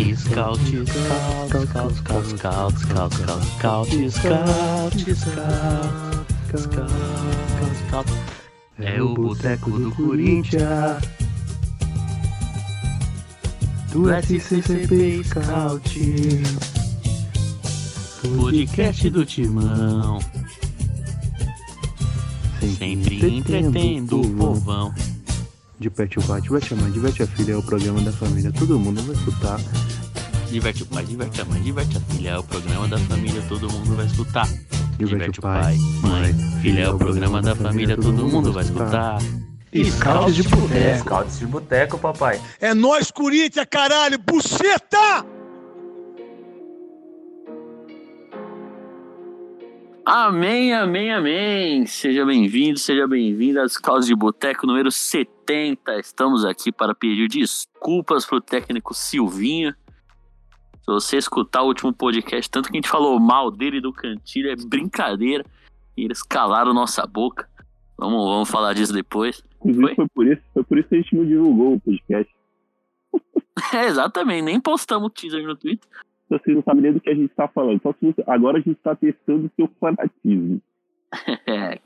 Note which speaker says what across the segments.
Speaker 1: Scout, scout, scout, scout, scout, scout, scout, scout, scout, scout, scout, scout. É o boteco do Corinthians. Do SCCP Scout. Podcast do Timão. Sempre entretendo o povão.
Speaker 2: Diverte o pai, diverte a mãe, diverte a filha, é o programa da família, todo mundo vai escutar.
Speaker 1: Diverte o pai, diverte a mãe, diverte a filha. É o programa da família, todo mundo vai escutar.
Speaker 2: Diverte o pai,
Speaker 1: mãe, filha. É o programa da família, todo mundo vai escutar.
Speaker 2: Scouts de boteco.
Speaker 3: Scouts de boteco, papai.
Speaker 4: É nós, Corinthians, caralho! Buceta!
Speaker 1: Amém, amém, amém. Seja bem-vindo, seja bem-vinda às Causas de Boteco número 70. Estamos aqui para pedir desculpas pro técnico Silvinho. Se você escutar o último podcast, tanto que a gente falou mal dele e do Cantilho, é brincadeira. E eles calaram nossa boca. Vamos, vamos falar disso depois.
Speaker 2: Inclusive,
Speaker 1: Foi?
Speaker 2: foi por, isso, foi por isso que a gente não divulgou o podcast.
Speaker 1: É, exatamente, nem postamos o teaser no Twitter.
Speaker 2: Você não sabe nem do que a gente tá falando. Só se. Agora a gente tá testando o seu fanatismo.
Speaker 1: É,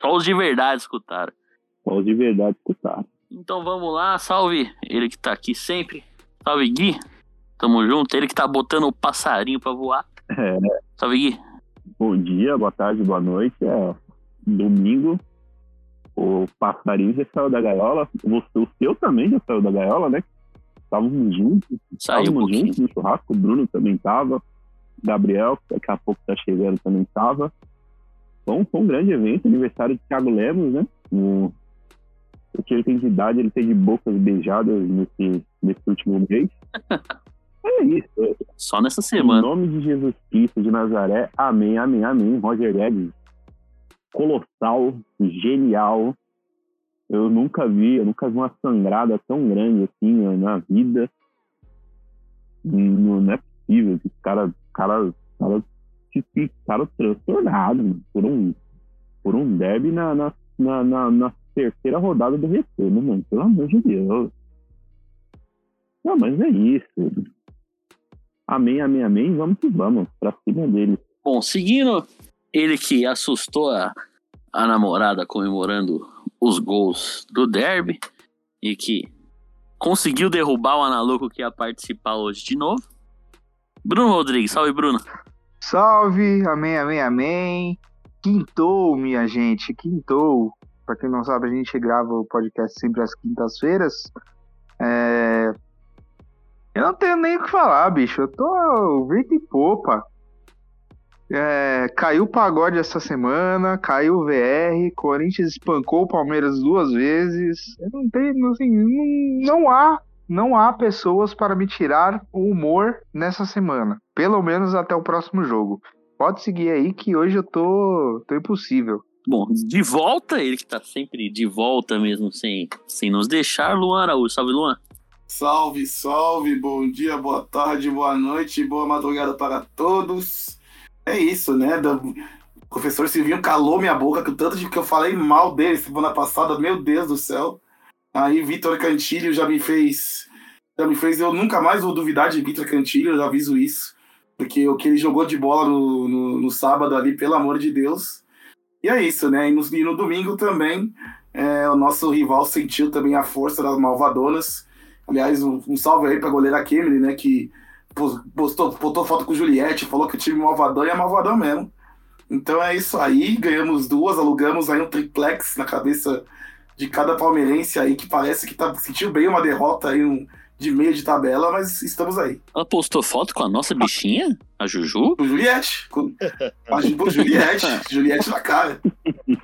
Speaker 1: só os de verdade escutaram.
Speaker 2: Só os de verdade escutar.
Speaker 1: Então vamos lá, salve ele que tá aqui sempre. Salve Gui, tamo junto. Ele que tá botando o passarinho pra voar.
Speaker 2: É,
Speaker 1: Salve Gui.
Speaker 2: bom dia, boa tarde, boa noite. É domingo. O passarinho já saiu da gaiola. Você, o seu também já saiu da gaiola, né? Estávamos juntos.
Speaker 1: Um
Speaker 2: Estávamos
Speaker 1: pouquinho.
Speaker 2: juntos no churrasco. O Bruno também tava. Gabriel, que daqui a pouco tá chegando, também tava. Foi um, foi um grande evento, aniversário de Thiago Lemos, né? O, o que ele tem de idade, ele tem de bocas beijadas nesse, nesse último mês. É isso.
Speaker 1: Só nessa
Speaker 2: Em
Speaker 1: semana.
Speaker 2: nome de Jesus Cristo de Nazaré, amém, amém, amém. Roger Guedes, colossal, genial. Eu nunca vi, eu nunca vi uma sangrada tão grande assim na vida. Não, não é possível. Os caras cara, cara, ficaram transtornados por um, por um derby na, na, na, na, na terceira rodada do retorno, mano. Pelo amor de Deus. Não, mas é isso. Amém, amém, amém. Vamos que vamos. Pra cima dele.
Speaker 1: Bom, seguindo ele que assustou a, a namorada comemorando os gols do derby e que conseguiu derrubar o Analuco que ia participar hoje de novo. Bruno Rodrigues, salve Bruno.
Speaker 5: Salve, amém, amém, amém. Quintou, minha gente, quintou. Pra quem não sabe, a gente grava o podcast sempre às quintas-feiras. É... Eu não tenho nem o que falar, bicho. Eu tô vento e popa. É, Caiu o pagode essa semana, caiu o VR, Corinthians espancou o Palmeiras duas vezes. Eu não tenho, assim, não, não há não há pessoas para me tirar o humor nessa semana. Pelo menos até o próximo jogo. Pode seguir aí que hoje eu tô, tô impossível.
Speaker 1: Bom, de volta, ele que tá sempre de volta mesmo, sem, sem nos deixar, Luan Araújo. Salve, Luan.
Speaker 6: Salve, salve, bom dia, boa tarde, boa noite, boa madrugada para todos. É isso, né? O professor Silvinho calou minha boca com tanto de que eu falei mal dele semana passada, meu Deus do céu. Aí Vitor Cantilho já me fez. Já me fez. Eu nunca mais vou duvidar de Vitor Cantilho, eu já aviso isso. Porque o que ele jogou de bola no, no, no sábado ali, pelo amor de Deus. E é isso, né? E no, e no domingo também, é, o nosso rival sentiu também a força das Malvadonas. Aliás, um, um salve aí pra goleira Kemily, né? Que pos- postou, postou foto com o Juliette, falou que o time malvadão é malvadão mesmo. Então é isso aí, ganhamos duas, alugamos aí um triplex na cabeça de cada palmeirense aí, que parece que tá, sentiu bem uma derrota aí um, de meio de tabela, mas estamos aí.
Speaker 1: Ela postou foto com a nossa bichinha, a Juju?
Speaker 6: Com o Juliette, com a Ju- Juliette, Juliette na cara.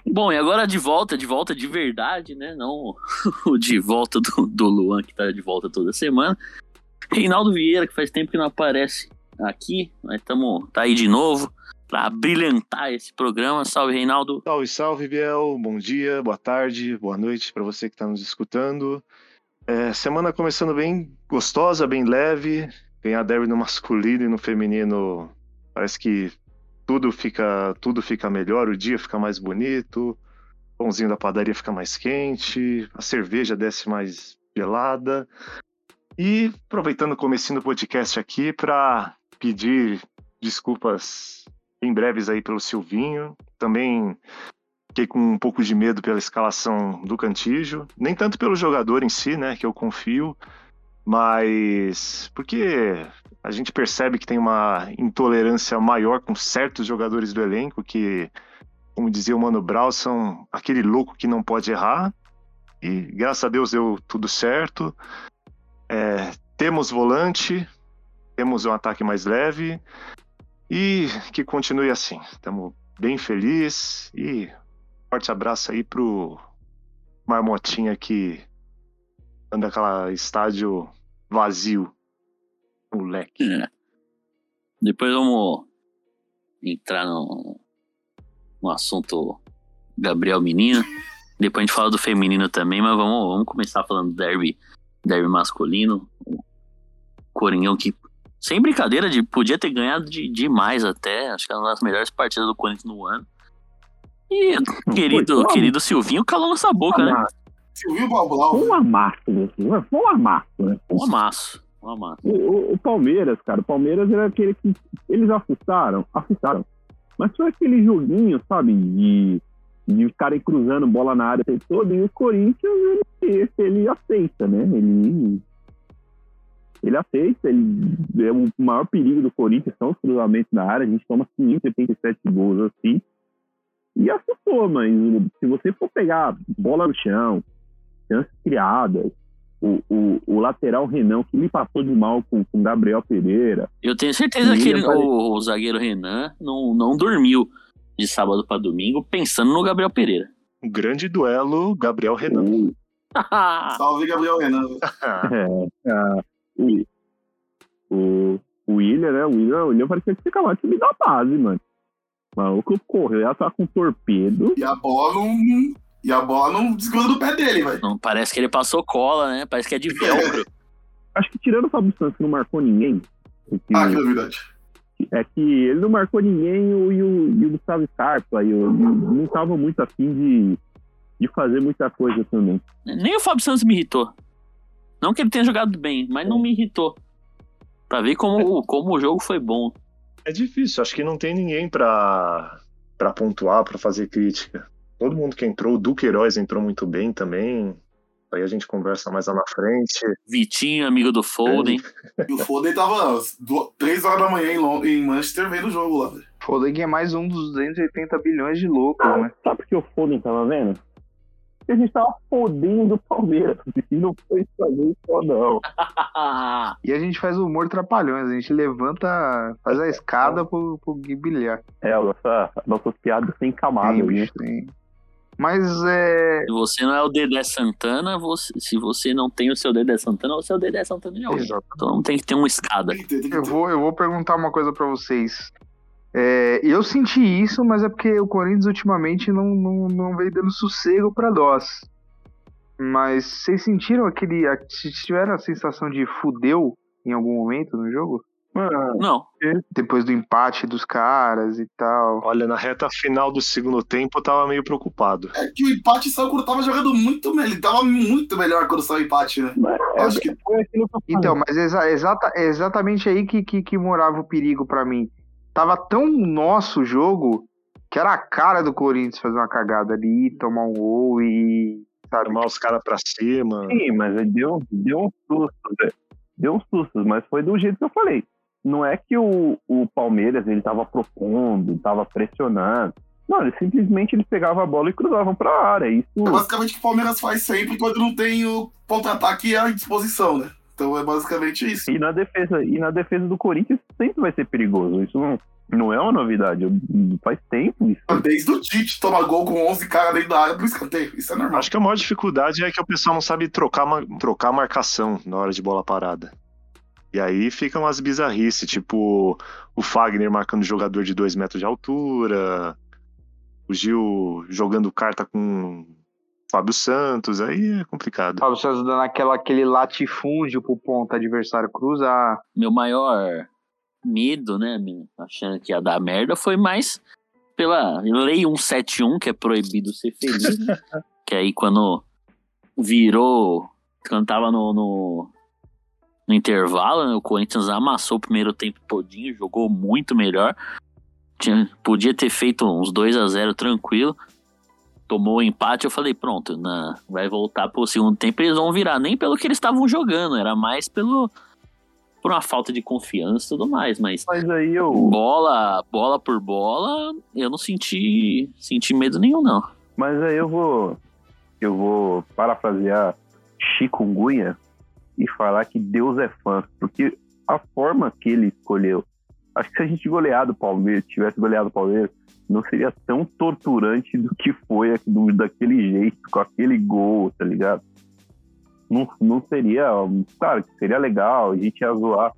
Speaker 1: Bom, e agora de volta, de volta de verdade, né? Não o de volta do, do Luan, que tá de volta toda semana. Reinaldo Vieira, que faz tempo que não aparece aqui, mas tamo, tá aí de novo pra brilhantar esse programa. Salve, Reinaldo.
Speaker 7: Salve, salve, Biel. Bom dia, boa tarde, boa noite para você que está nos escutando. É, semana começando bem gostosa, bem leve. Ganhar derby no masculino e no feminino parece que tudo fica, tudo fica melhor, o dia fica mais bonito, o pãozinho da padaria fica mais quente, a cerveja desce mais gelada. E aproveitando o comecinho do podcast aqui para pedir desculpas em breves aí pelo Silvinho. Também fiquei com um pouco de medo pela escalação do Cantígio, nem tanto pelo jogador em si, né, que eu confio, mas porque a gente percebe que tem uma intolerância maior com certos jogadores do elenco que, como dizia o Mano Brown, são aquele louco que não pode errar. E graças a Deus deu tudo certo. É, temos volante, temos um ataque mais leve e que continue assim. Estamos bem felizes e forte abraço aí pro Marmotinha que anda aquela estádio vazio. Moleque.
Speaker 1: É. Depois vamos entrar no, no assunto Gabriel Menino. Depois a gente fala do feminino também, mas vamos, vamos começar falando do derby, derby masculino. O Coringão que, sem brincadeira, de, podia ter ganhado de, demais até. Acho que é uma das melhores partidas do Corinthians no ano. E querido,
Speaker 2: foi,
Speaker 1: querido Silvinho calou nossa boca, né?
Speaker 6: Silvio Balblau.
Speaker 2: Foi um amasso, né? Foi um amasso, né?
Speaker 1: Um amasso. Um amasso.
Speaker 2: O, o- o Palmeiras, cara, o Palmeiras era aquele que. Eles assustaram, assustaram. Mas foi aquele joguinho, sabe, de, de ficarem cruzando bola na área o tempo todo, e o Corinthians, ele, ele aceita, né? Ele. Ele aceita, ele, é o maior perigo do Corinthians são os cruzamentos na área, a gente toma 587 gols assim. E assustou, mas se você for pegar bola no chão, chances criadas, o, o, o lateral Renan, que me passou de mal com o Gabriel Pereira.
Speaker 1: Eu tenho certeza que ele- o, o zagueiro Renan não, não dormiu de sábado pra domingo pensando no Gabriel Pereira.
Speaker 7: Um grande duelo, Gabriel Renan.
Speaker 2: O,
Speaker 6: Salve, Gabriel Renan.
Speaker 2: é, a- o, o, o William, né? O William, o William parecia que ficava no time da base, mano. O maluco correu, ela tá com torpedo.
Speaker 6: E a bola não. E a bola não desgruda do pé dele, velho.
Speaker 1: Parece que ele passou cola, né? Parece que é de velcro.
Speaker 2: Acho que tirando o Fábio Santos, que não marcou ninguém. porque
Speaker 6: Ah, que novidade.
Speaker 2: É que ele não marcou ninguém o- e o, e o Gustavo Scarpa. E eu não tava muito afim de, de fazer muita coisa também.
Speaker 1: Nem o Fábio Santos me irritou. Não que ele tenha jogado bem, mas não me irritou. Pra ver como, como o jogo foi bom.
Speaker 7: É difícil, acho que não tem ninguém pra, pra pontuar, pra fazer crítica. Todo mundo que entrou, o Duque Heróis entrou muito bem também. Aí a gente conversa mais lá na frente.
Speaker 1: Vitinho, amigo do Foden.
Speaker 6: E o Foden tava às du- três horas da manhã em, Lon- em Manchester vendo o jogo lá,
Speaker 5: que é mais um dos 280 bilhões de loucos, né?
Speaker 2: Sabe por que o Foden tava vendo? Porque a gente tava fodendo o Palmeiras. E não foi fazer só, não.
Speaker 5: E a gente faz o humor trapalhões, a gente levanta, faz a escada pro, pro Gui bilhar.
Speaker 2: É, a nossa, nossas piadas sem camada,
Speaker 5: Tem,
Speaker 2: né?
Speaker 5: bicho, tem. Mas é.
Speaker 1: Se você não é o Dedé Santana, você- se você não tem o seu Dedé Santana, você é o Dedé Santana de alguém. Então tem que ter uma escada.
Speaker 6: Que que
Speaker 5: Eu vou, eu vou perguntar uma coisa pra vocês. É, eu senti isso, mas é porque o Corinthians ultimamente não, não, não veio dando sossego pra nós. Mas vocês sentiram aquele. a- Tiveram a sensação de fudeu em algum momento no jogo?
Speaker 1: Não,
Speaker 5: Depois do empate dos caras e tal.
Speaker 7: Olha, na reta final do segundo tempo eu tava meio preocupado.
Speaker 6: É que o empate saiu quando tava jogando muito melhor. Ele tava muito melhor quando saiu o empate, né?
Speaker 2: mas
Speaker 6: Eu acho que.
Speaker 5: Então, mas exa- exata, é exatamente aí que, que, que morava o perigo pra mim. Tava tão nosso o jogo que era a cara do Corinthians fazer uma cagada ali, tomar um gol e. Sabe?
Speaker 7: Chamar os caras pra cima.
Speaker 2: Sim, mas deu, deu um susto, Zé. Deu um susto, mas foi do jeito que eu falei. Não é que o, o Palmeiras ele tava propondo, tava pressionando. Não, ele simplesmente eles pegavam a bola e cruzavam pra área. Isso,
Speaker 6: é basicamente o que o Palmeiras faz sempre quando não tem o contra-ataque à disposição, né? Então é basicamente isso.
Speaker 2: e na defesa, e na defesa do Corinthians sempre vai ser perigoso. Isso não, não é uma novidade. Faz tempo isso.
Speaker 6: Desde o Tite toma gol com 11 caras dentro da área pro escanteio. Isso é normal.
Speaker 7: Acho que a maior dificuldade é que o pessoal não sabe trocar, trocar marcação na hora de bola parada. E aí ficam umas bizarrices, tipo o Fagner marcando jogador de 2 metros de altura, o Gil jogando carta com Fábio Santos, aí é complicado.
Speaker 5: Fábio Santos dando aquela, aquele latifúndio pro ponto adversário cruzar.
Speaker 1: meu maior medo, né, achando que ia dar merda, foi mais pela lei 171, que é proibido ser feliz, né? que aí quando virou, quando tava no, no, no intervalo, né? O Corinthians amassou o primeiro tempo todinho, jogou muito melhor. Tinha, podia ter feito uns 2 a 0 tranquilo. Tomou o empate, eu falei, pronto, na, vai voltar pro segundo tempo, eles vão virar. Nem pelo que eles estavam jogando, era mais pelo por uma falta de confiança e tudo mais, mas
Speaker 2: Mas aí eu.
Speaker 1: bola, bola por bola, eu não senti, senti medo nenhum, não.
Speaker 2: Mas aí eu vou. Eu vou parafrasear Chikungunya e falar que Deus é fã. Porque a forma que ele escolheu. Acho que se a gente goleado o Palmeiras, tivesse goleado o Palmeiras, não seria tão torturante do que foi do- daquele jeito, com aquele gol, tá ligado? Não, não seria. Claro que seria legal, a gente ia zoar.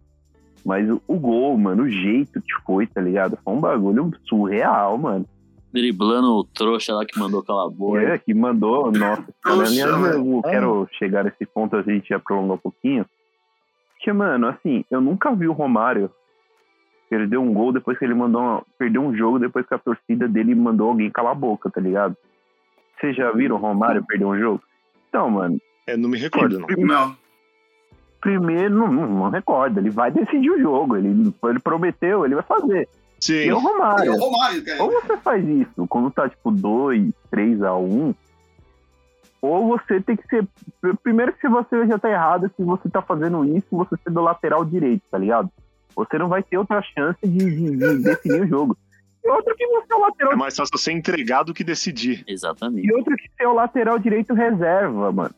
Speaker 2: Mas o, o gol, mano, o jeito que foi, tá ligado? Foi um bagulho surreal, mano.
Speaker 1: Driblando o trouxa lá que mandou aquela boa.
Speaker 2: É, que mandou, nossa.
Speaker 6: Trouxa,
Speaker 2: eu quero chegar nesse ponto, a gente já prolongou um pouquinho. Porque, mano, assim, eu nunca vi o Romário perder um gol depois que ele mandou. Uma, perder um jogo depois que a torcida dele mandou alguém calar a boca, tá ligado? Vocês já viram o Romário perder um jogo? Então, mano,
Speaker 7: É, não me recordo, não.
Speaker 6: Não.
Speaker 2: primeiro, não, não, não recorda, ele vai decidir o jogo, ele, ele prometeu, ele vai fazer. E
Speaker 7: Sim,
Speaker 2: é o
Speaker 6: É
Speaker 2: Romário.
Speaker 6: o Romário, cara.
Speaker 2: Ou você faz isso quando tá tipo 2, 3 a 1, ou você tem que ser. Primeiro que se você já tá errado, se você tá fazendo isso, você ser do lateral direito, tá ligado? Você não vai ter outra chance de, de- de definir o jogo. E outro que você é o lateral
Speaker 7: é mais fácil você entregar do que decidir.
Speaker 1: Exatamente.
Speaker 2: E outro que você é o lateral direito reserva, mano.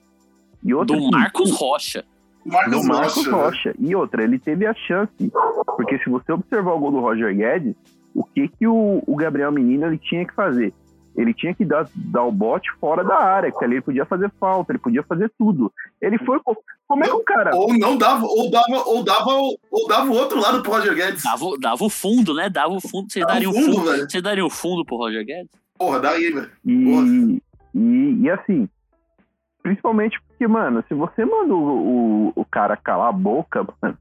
Speaker 2: E outro
Speaker 1: Do
Speaker 2: que-
Speaker 1: Marcos Rocha.
Speaker 6: Marcos,
Speaker 2: do Marcos
Speaker 6: Rocha.
Speaker 2: Rocha. E outra, ele teve a chance. Porque se você observar o gol do Roger Guedes, o que, que o, o Gabriel Menino ele tinha que fazer? Ele tinha que dar, dar o bote fora da área, que ali ele podia fazer falta, ele podia fazer tudo. Ele foi. co- Como é que o cara.
Speaker 6: Ou não dava, ou dava, ou dava, ou dava o outro lado pro Roger Guedes.
Speaker 1: Dava, o- dava o fundo, né? Dava o fundo. Vocês
Speaker 6: Dava
Speaker 1: dariam
Speaker 6: o fundo,
Speaker 1: fundo.
Speaker 6: velho.
Speaker 1: Vocês dariam o fundo pro Roger Guedes?
Speaker 6: Porra, daí, velho.
Speaker 2: E, e, e assim, principalmente porque, mano, se você manda o, o, o cara calar a boca, mano,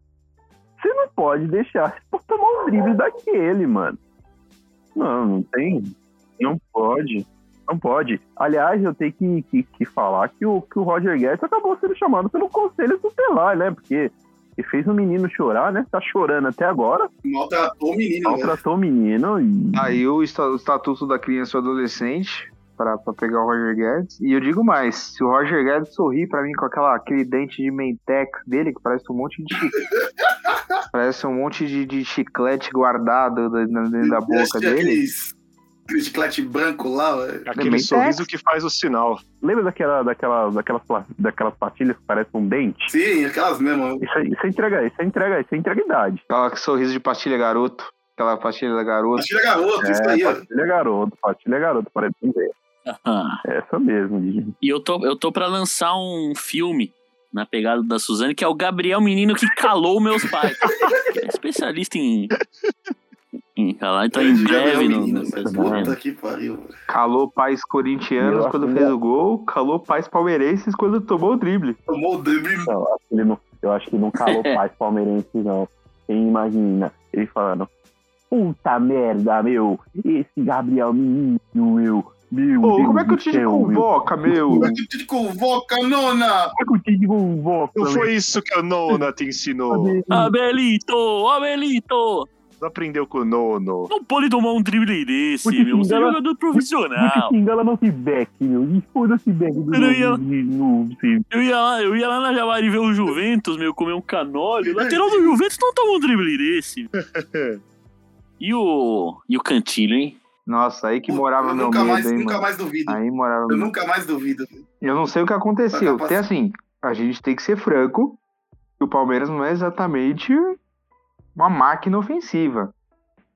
Speaker 2: você não pode deixar você tomar um drible daquele, mano. Não, não tem. Não pode. Não pode. Aliás, eu tenho que, que, que falar que o, que o Roger Guedes acabou sendo chamado pelo conselho tutelar, né? Porque ele fez o menino chorar, né? Tá chorando até agora.
Speaker 6: Maltratou o menino, velho.
Speaker 2: Maltratou o menino e.
Speaker 5: Aí o esta- o estatuto da criança e do adolescente pra, pra pegar o Roger Guedes. E eu digo mais, se o Roger Guedes sorrir pra mim com aquela, aquele dente de mentex dele, que parece um monte de chiclete. parece um monte de, de chiclete guardado dentro da boca dele.
Speaker 6: Aquele chiclete branco lá.
Speaker 7: Aquele sorriso que faz o sinal.
Speaker 2: Lembra daquela, daquela, daquelas, daquelas pastilhas que parecem um dente?
Speaker 6: Sim, aquelas mesmo.
Speaker 2: Isso, aí- isso é entrega, isso é entrega, isso é entrega idade.
Speaker 5: Aquela sorriso de pastilha garoto. Aquela pastilha da garota.
Speaker 6: Tira garoto, isso aí,
Speaker 2: É,
Speaker 6: ó.
Speaker 2: pastilha garoto, pastilha garoto, parece um dente.
Speaker 1: Ah.
Speaker 2: Essa mesmo, Didi.
Speaker 1: E eu tô, eu tô pra lançar um filme na pegada da Suzane, que é o Gabriel Menino que calou meus pais. É especialista em, em calar. Então, em breve,
Speaker 6: Menino, velho. Puta que pariu.
Speaker 5: Calou pais corintianos quando fez
Speaker 2: que-
Speaker 5: o gol. Calou pais palmeirenses quando tomou o drible.
Speaker 6: Tomou o drible.
Speaker 2: Não, acho que ele não, eu acho que não calou pais palmeirenses, não. Quem imagina ele falando, puta merda, meu, esse Gabriel Menino, meu, meu Deus
Speaker 5: como é que o
Speaker 2: meu.
Speaker 5: convoca, meu?
Speaker 6: Como é que te convoca, nona?
Speaker 2: Como é que o time convoca,
Speaker 7: Não
Speaker 2: meu?
Speaker 7: foi isso que o Nona te ensinou.
Speaker 1: Abelito! Abelito!
Speaker 7: Não aprendeu com o Nono.
Speaker 1: Não pode tomar um drible desse,
Speaker 2: Porque
Speaker 1: meu. Você é jogador profissional.
Speaker 2: xingala não se back, meu. E foda-se back do
Speaker 1: Eu ia-
Speaker 2: no,
Speaker 1: Eu ia lá, eu ia lá na Javari ver o Juventus, meu, comer um canole. O lateral do Juventus não toma um drible desse. E o. E o Cantilho, hein?
Speaker 5: Nossa, aí que morava
Speaker 6: eu
Speaker 5: meu
Speaker 6: nunca
Speaker 5: medo,
Speaker 6: mais,
Speaker 5: hein,
Speaker 6: nunca
Speaker 5: mano.
Speaker 6: mais duvido.
Speaker 5: Aí morava
Speaker 6: Eu
Speaker 5: meu
Speaker 6: nunca mais duvido.
Speaker 5: Eu não sei o que aconteceu.
Speaker 6: Capaz-
Speaker 5: assim, a gente tem que ser franco, o Palmeiras não é exatamente uma máquina ofensiva.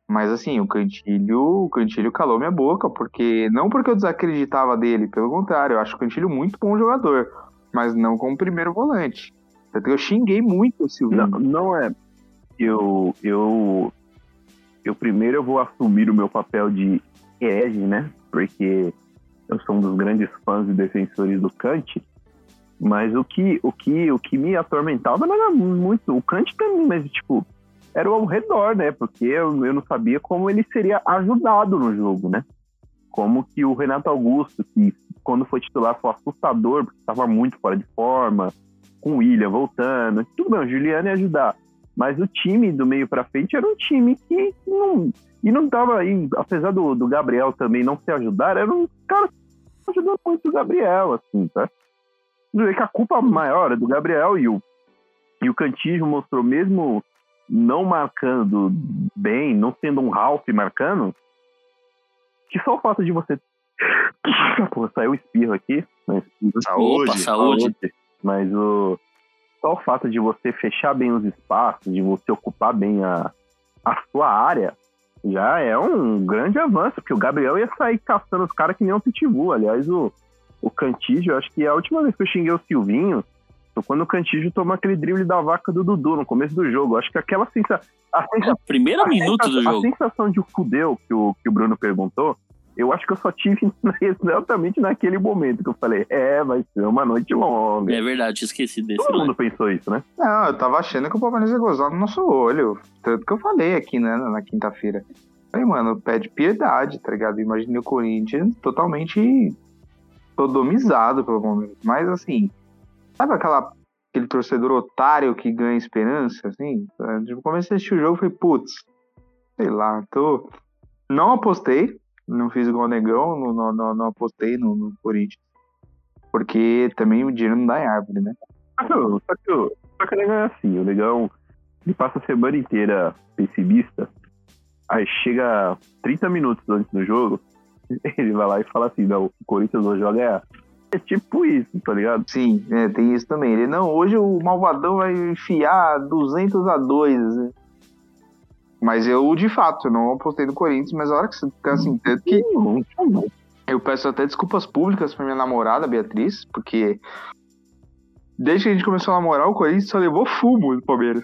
Speaker 5: Mas assim, o Cantilho, o Cantilho calou minha boca, porque não porque eu desacreditava dele, pelo contrário, eu acho o Cantilho muito bom jogador, mas não como primeiro volante. Eu xinguei muito o Silvinho.
Speaker 2: Não, não é. Eu, eu, eu primeiro eu vou assumir o meu papel de herege, né? Porque eu sou um dos grandes fãs e defensores do Kant. Mas o que, o que, o que me atormentava não era muito o Kant também, mas tipo era ao redor, né? Porque eu, eu não sabia como ele seria ajudado no jogo, né? Como que o Renato Augusto, que quando foi titular foi assustador, porque estava muito fora de forma, com o William voltando. Tudo bem, o Juliano ia ajudar. Mas o time do meio para frente era um time que não. E não tava aí, apesar do, do Gabriel também não se ajudar, era um cara ajudou muito o Gabriel, assim, tá? Não que a culpa maior é do Gabriel e o, e o Cantijo mostrou mesmo não marcando bem, não sendo um Ralph marcando, que só o fato de você. Pô, saiu o espirro aqui. Mas...
Speaker 7: Saúde.
Speaker 1: Opa, saúde.
Speaker 2: Mas o. Só o fato de você fechar bem os espaços, de você ocupar bem a, a sua área, já é um grande avanço, porque o Gabriel ia sair caçando os caras que nem um pitbull. Aliás, o, o Cantígio, acho que é a última vez que eu xinguei o Silvinho foi quando o Cantígio tomou aquele drible da vaca do Dudu no começo do jogo. Acho que aquela sensação. A sensação,
Speaker 1: Primeiro minuto do jogo.
Speaker 2: A sensação de fudeu que o, que o Bruno perguntou, eu acho que eu só tive exatamente naquele momento que eu falei, é, vai ser uma noite longa.
Speaker 1: É verdade, tinha esquecido desse
Speaker 2: Todo mundo pensou isso, né?
Speaker 5: Não, eu tava achando que o Palmeiras ia gozar no nosso olho. Tanto que eu falei aqui, né, na quinta-feira. Falei, mano, pede piedade, tá ligado? Imaginei o Corinthians totalmente sodomizado pelo Palmeiras. Mas, assim, sabe aquela, aquele torcedor otário que ganha esperança, assim? Eu comecei a assistir o jogo e falei, putz, sei lá, tô... Não apostei, não fiz igual o Negão, não, não, não, apostei no, no Corinthians. Porque também o dinheiro não dá em árvore, né?
Speaker 2: Só que, o- só que, só que o Negão é assim, o Negão ele passa a semana inteira pessimista, aí chega 30 minutos antes do jogo, ele vai lá e fala assim, não, o Corinthians hoje vai ganhar. É tipo isso, tá ligado?
Speaker 5: Sim, é, tem isso também. Ele, não, hoje o Malvadão vai enfiar 200 a 2. né? Mas eu, de fato, não apostei no Corinthians, mas a hora que você fica assim, tanto que eu peço até desculpas públicas pra minha namorada, Beatriz, porque desde que a gente começou a namorar, o Corinthians só levou fumo do Palmeiras.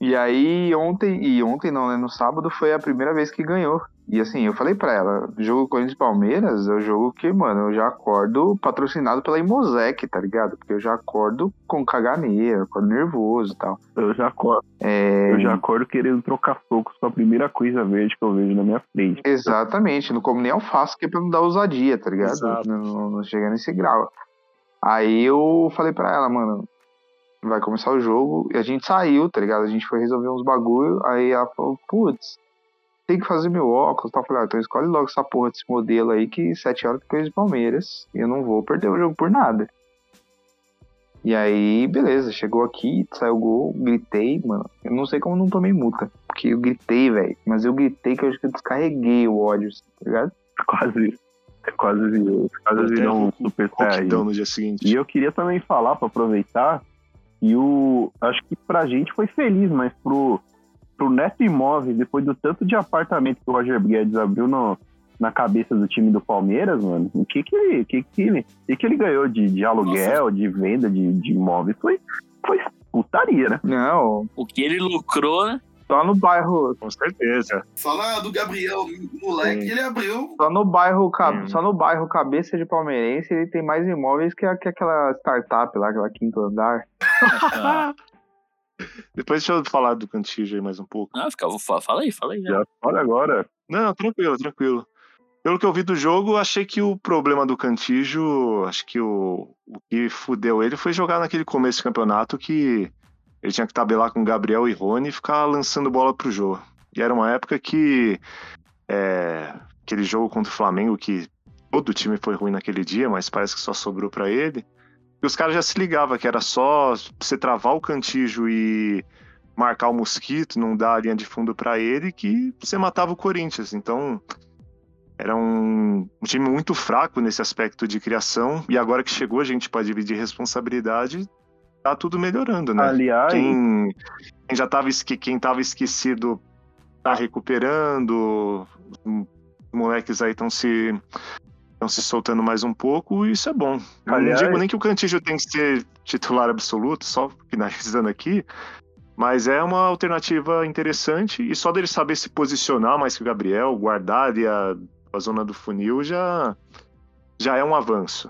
Speaker 5: E aí, ontem, e ontem não, né? No sábado foi a primeira vez que ganhou. E assim, eu falei pra ela, jogo Corinthians e Palmeiras é o jogo que, mano, eu já acordo patrocinado pela Imosec, tá ligado? Porque eu já acordo com caganeira, acordo nervoso e tal.
Speaker 2: Eu já acordo,
Speaker 5: É,
Speaker 2: eu já acordo querendo trocar socos com a primeira coisa verde que eu vejo na minha frente.
Speaker 5: Exatamente, não como nem alface, que é pra não dar ousadia, tá ligado?
Speaker 7: Exato.
Speaker 5: Não, não chega nesse grau. Aí eu falei pra ela, mano, vai começar o jogo, e a gente saiu, tá ligado? A gente foi resolver uns bagulho, aí ela falou, putz, tem que fazer meu óculos, tal. Eu falei, ah, então escolhe logo essa porra desse modelo aí, que sete horas depois de Palmeiras, e eu não vou perder o jogo por nada. E aí, beleza, chegou aqui, saiu o gol, gritei, mano. Eu não sei como não tomei multa. Porque eu gritei, velho. Mas eu gritei que eu acho que eu descarreguei o ódio, assim, tá ligado?
Speaker 2: Quase, quase, virou- quase
Speaker 7: Até
Speaker 2: virou um super saiyajin.
Speaker 7: no dia
Speaker 2: E
Speaker 7: seguinte.
Speaker 2: eu queria também falar, pra aproveitar, que o. Acho que pra gente foi feliz, mas pro, pro Neto Imóveis, depois do tanto de apartamento que o Roger Guedes abriu no, na cabeça do time do Palmeiras, mano, o que que ele, o que que ele, o que que ele ganhou de, de aluguel, de venda de, de imóveis? Foi, foi putaria, né?
Speaker 5: Não,
Speaker 1: O que ele lucrou, né?
Speaker 5: só no bairro.
Speaker 7: Com certeza.
Speaker 6: Só na do Gabriel, moleque,
Speaker 7: Sim.
Speaker 6: ele abriu.
Speaker 5: Só no bairro, ca-
Speaker 7: Hum.
Speaker 5: só no bairro Cabeça de Palmeirense ele tem mais imóveis que, a- que aquela startup lá, aquela quinto andar.
Speaker 1: Ah,
Speaker 7: Depois deixa eu falar do Cantígio aí mais um pouco.
Speaker 1: não, fica, fa- fala aí, fala aí. né?
Speaker 2: Já, olha agora,
Speaker 7: Não, tranquilo, tranquilo. Pelo que eu vi do jogo, achei que o problema do Cantígio, acho que o, o que fudeu ele foi jogar naquele começo do campeonato que ele tinha que tabelar com Gabriel e Rony e ficar lançando bola pro jogo. E era uma época que é, aquele jogo contra o Flamengo, que todo o time foi ruim naquele dia, mas parece que só sobrou pra ele. E os caras já se ligavam que era só você travar o Cantígio e marcar o Mosquito, não dar a linha de fundo pra ele, que você matava o Corinthians. Então, era um, um time muito fraco nesse aspecto de criação. E agora que chegou a gente para dividir responsabilidade, tá tudo melhorando, né?
Speaker 2: aliás,
Speaker 7: Quem, quem já tava, esque, quem tava esquecido tá recuperando, os moleques aí estão se estão se soltando mais um pouco, e isso é bom.
Speaker 2: Aliás-
Speaker 7: Não digo nem que o Cantígio tem que ser titular absoluto, só finalizando aqui, mas é uma alternativa interessante, e só dele saber se posicionar mais que o Gabriel, guardar ali a, a zona do funil, já, já é um avanço.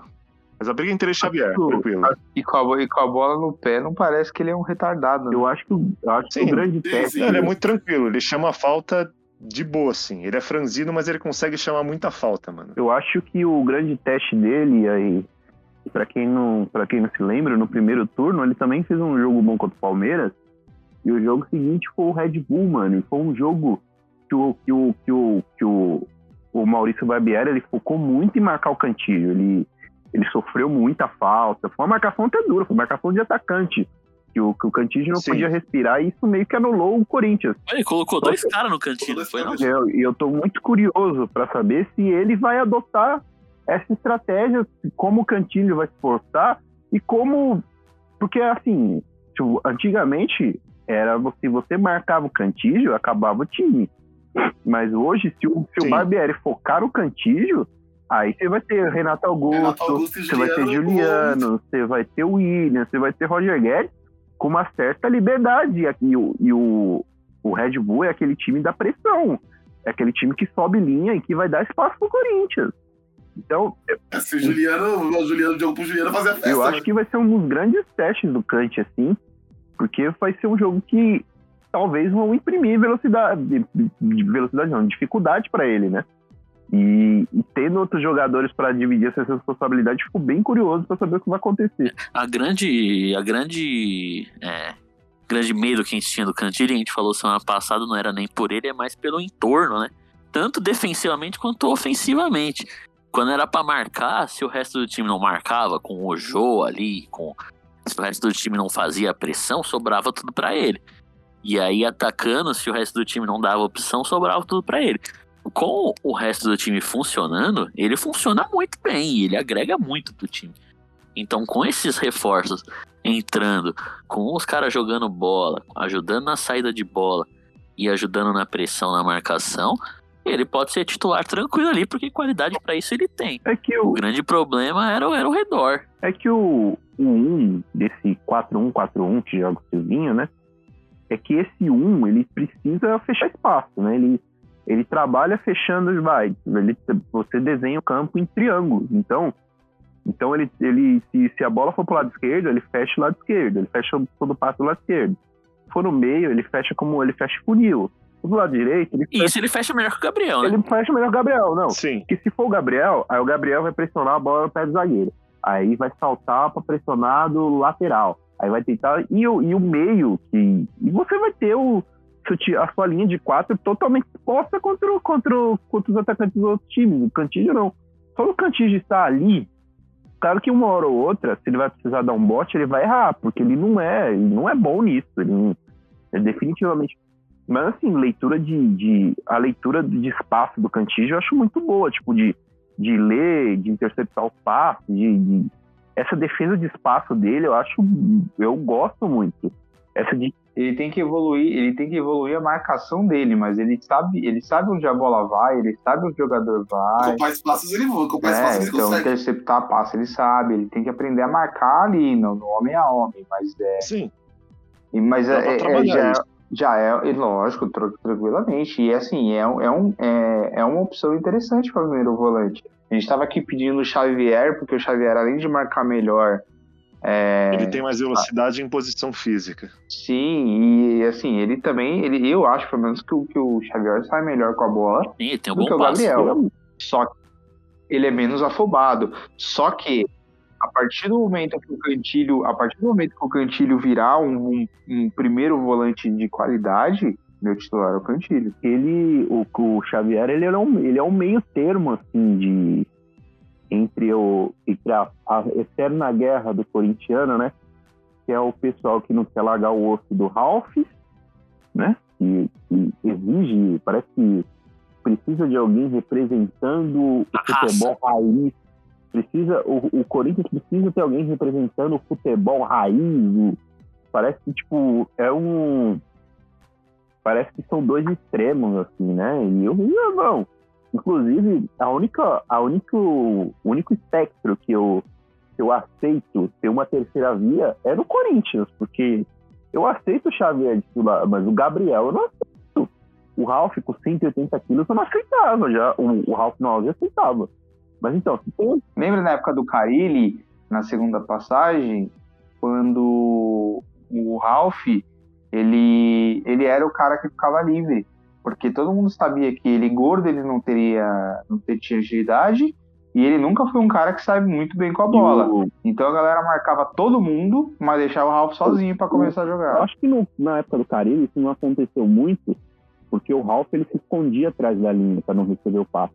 Speaker 7: Mas a briga entre Xavier,
Speaker 2: Acho-
Speaker 7: tranquilo.
Speaker 5: E com, a, e com a bola no pé, não parece que ele é um retardado. né?
Speaker 2: eu acho que, eu acho que
Speaker 7: Sim,
Speaker 2: o grande
Speaker 6: sim,
Speaker 2: teste.
Speaker 6: sim.
Speaker 7: Ele é muito tranquilo, ele chama a falta de boa, assim. Ele é franzino, mas ele consegue chamar muita falta, mano.
Speaker 2: Eu acho que o grande teste dele aí Pra quem, não, pra quem não se lembra, no primeiro turno ele também fez um jogo bom contra o Palmeiras. E o jogo seguinte foi o Red Bull, mano. E foi um jogo que o, que o, que o, que o, o Maurício Barbieri ele focou muito em marcar o Cantilho. Ele, ele sofreu muita falta. Foi uma marcação até dura, foi uma marcação de atacante. Que o, que o Cantillo não
Speaker 7: Sim.
Speaker 2: podia respirar e isso meio que anulou o Corinthians.
Speaker 1: Ele colocou dois caras no cantinho, não foi não?
Speaker 2: E eu, e eu tô muito curioso para saber se ele vai adotar essa estratégia, como o Cantilho vai se portar e como. Porque, assim, tipo, antigamente, era se você marcava o Cantilho, acabava o time. Mas hoje, se o, se o. Barbieri focar o Cantilho, aí você vai ter Renato Augusto,
Speaker 6: Renato Augusto
Speaker 2: você vai ter
Speaker 6: Juliano,
Speaker 2: você vai ter o William, você vai ter Roger Guedes com uma certa liberdade. E, aqui, e o, e o, o Red Bull é aquele time da pressão. É aquele time que sobe linha e que vai dar espaço pro Corinthians. Então,
Speaker 6: Se o Juliano, o Juliano, o jogo pro Juliano fazer a festa.
Speaker 2: eu
Speaker 6: né?
Speaker 2: acho que vai ser um dos grandes testes do Kant, assim, porque vai ser um jogo que talvez vão imprimir velocidade, de- velocidade não, dificuldade para ele, né? E, e tendo outros jogadores para dividir essa responsabilidade, fico bem curioso para saber o que vai acontecer.
Speaker 1: A grande. A grande. É, grande medo que a gente tinha do Cantilho, a gente falou semana passada, não era nem por ele, é mais pelo entorno, né? Tanto defensivamente quanto ofensivamente. Quando era pra marcar, se o resto do time não marcava, com o Jô ali, com. Se o resto do time não fazia pressão, sobrava tudo pra ele. E aí, atacando, se o resto do time não dava opção, sobrava tudo pra ele. Com o resto do time funcionando, ele funciona muito bem e ele agrega muito pro time. Então, com esses reforços entrando, com os caras jogando bola, ajudando na saída de bola e ajudando na pressão, na marcação, ele pode ser titular tranquilo ali, porque qualidade pra isso ele tem.
Speaker 2: É que
Speaker 1: O
Speaker 2: o,
Speaker 1: grande problema era, o- era o redor.
Speaker 2: é que o, o 1 desse 4-1-4-1 que joga o Silvinho, né? É que esse 1, ele precisa fechar espaço, né? Ele, ele trabalha fechando, vai, ele, você desenha o campo em triângulos. Então, então ele, ele se, se a bola for pro lado esquerdo, ele fecha o lado esquerdo, ele fecha todo o passo do lado esquerdo. Se for no meio, ele fecha como ele fecha funil. Do lado direito, ele
Speaker 1: E
Speaker 2: fecha,
Speaker 1: isso ele fecha melhor que o Gabriel, né?
Speaker 2: ele fecha melhor o Gabriel, não.
Speaker 7: Sim.
Speaker 2: Porque se for o Gabriel, aí o Gabriel vai pressionar a bola no pé do zagueiro. Aí vai saltar para pressionar do lateral. Aí vai tentar. E o, e o meio, que. E você vai ter o, ti- a sua linha de quatro totalmente exposta contra, contra, contra os atacantes dos outros times. O Cantígio não. Só o Cantígio estar ali. Claro que uma hora ou outra, se ele vai precisar dar um bote, ele vai errar, porque ele não é, ele não é bom nisso. Ele, não- definitivamente. Mas assim, leitura de, de- A leitura de espaço do Cantígio eu acho muito boa, tipo, de, de ler, de interceptar o passe, de, de- Essa defesa de espaço dele, eu acho. Eu gosto muito. Essa de.
Speaker 5: Ele tem que evoluir, ele tem que evoluir a marcação dele, mas ele sabe, ele sabe onde a bola vai, ele sabe onde o jogador vai.
Speaker 6: Ocupar espaços ele voa, ocupar
Speaker 5: É,
Speaker 6: espaços ele
Speaker 5: então
Speaker 6: consegue.
Speaker 5: interceptar passe ele sabe, ele tem que aprender a marcar ali no, no homem a homem, mas é,
Speaker 7: Sim.
Speaker 5: e- mas
Speaker 7: Dá
Speaker 5: é,
Speaker 7: pra
Speaker 5: é- já, já é, é lógico, tra- tranquilamente, e assim, é, um- é, um, é, é uma opção interessante para o primeiro volante. A gente estava aqui pedindo o Xavier, porque o Xavier, além de marcar melhor, é,
Speaker 7: Ele tem mais velocidade em posição física.
Speaker 5: sim, e assim, ele também, ele, eu acho pelo menos que, o- que o Xavier sai melhor com a bola,
Speaker 1: Sim, tem um
Speaker 5: do que
Speaker 1: bom
Speaker 5: o
Speaker 1: passe.
Speaker 5: Gabriel. Só que ele é menos afobado. Só que a partir do momento que o Cantilho, a partir do momento que o Cantilho virar um, um- um primeiro volante de qualidade, meu titular é o Cantilho.
Speaker 2: Ele. O, o Xavier, ele é, um, ele é um meio termo, assim, de. Entre, o, entre a, a eterna guerra do corintiano, né? Que é o pessoal que não quer largar o osso do Ralph, né? Que, que exige, parece que precisa de alguém representando o futebol raiz. Precisa, o, o Corinthians precisa ter alguém representando o futebol raiz. o- parece que, tipo, é um. Parece que são dois extremos, assim, né? E eu eu não. Inclusive, a única, a único, único espectro que eu, eu aceito ter uma terceira via é no Corinthians, porque eu aceito o Xavier titular, mas o Gabriel eu não aceito. O Ralf com 180 quilos eu não aceitava já. O, o Ralf 9 eu aceitava. Mas então, tem
Speaker 5: Lembra na época do Carilli, na segunda passagem, quando o Ralph, ele, ele era o cara que ficava livre. Porque todo mundo sabia que ele gordo, ele não teria, não ter- tinha agilidade, E ele nunca foi um cara que sai muito bem com a bola.
Speaker 2: o-
Speaker 5: Então a galera marcava todo mundo, mas deixava o Ralph sozinho pra começar a
Speaker 2: Eu
Speaker 5: jogar.
Speaker 2: acho que no- na época do Carilli isso não aconteceu muito, porque o Ralph ele se escondia atrás da linha para não receber o passe.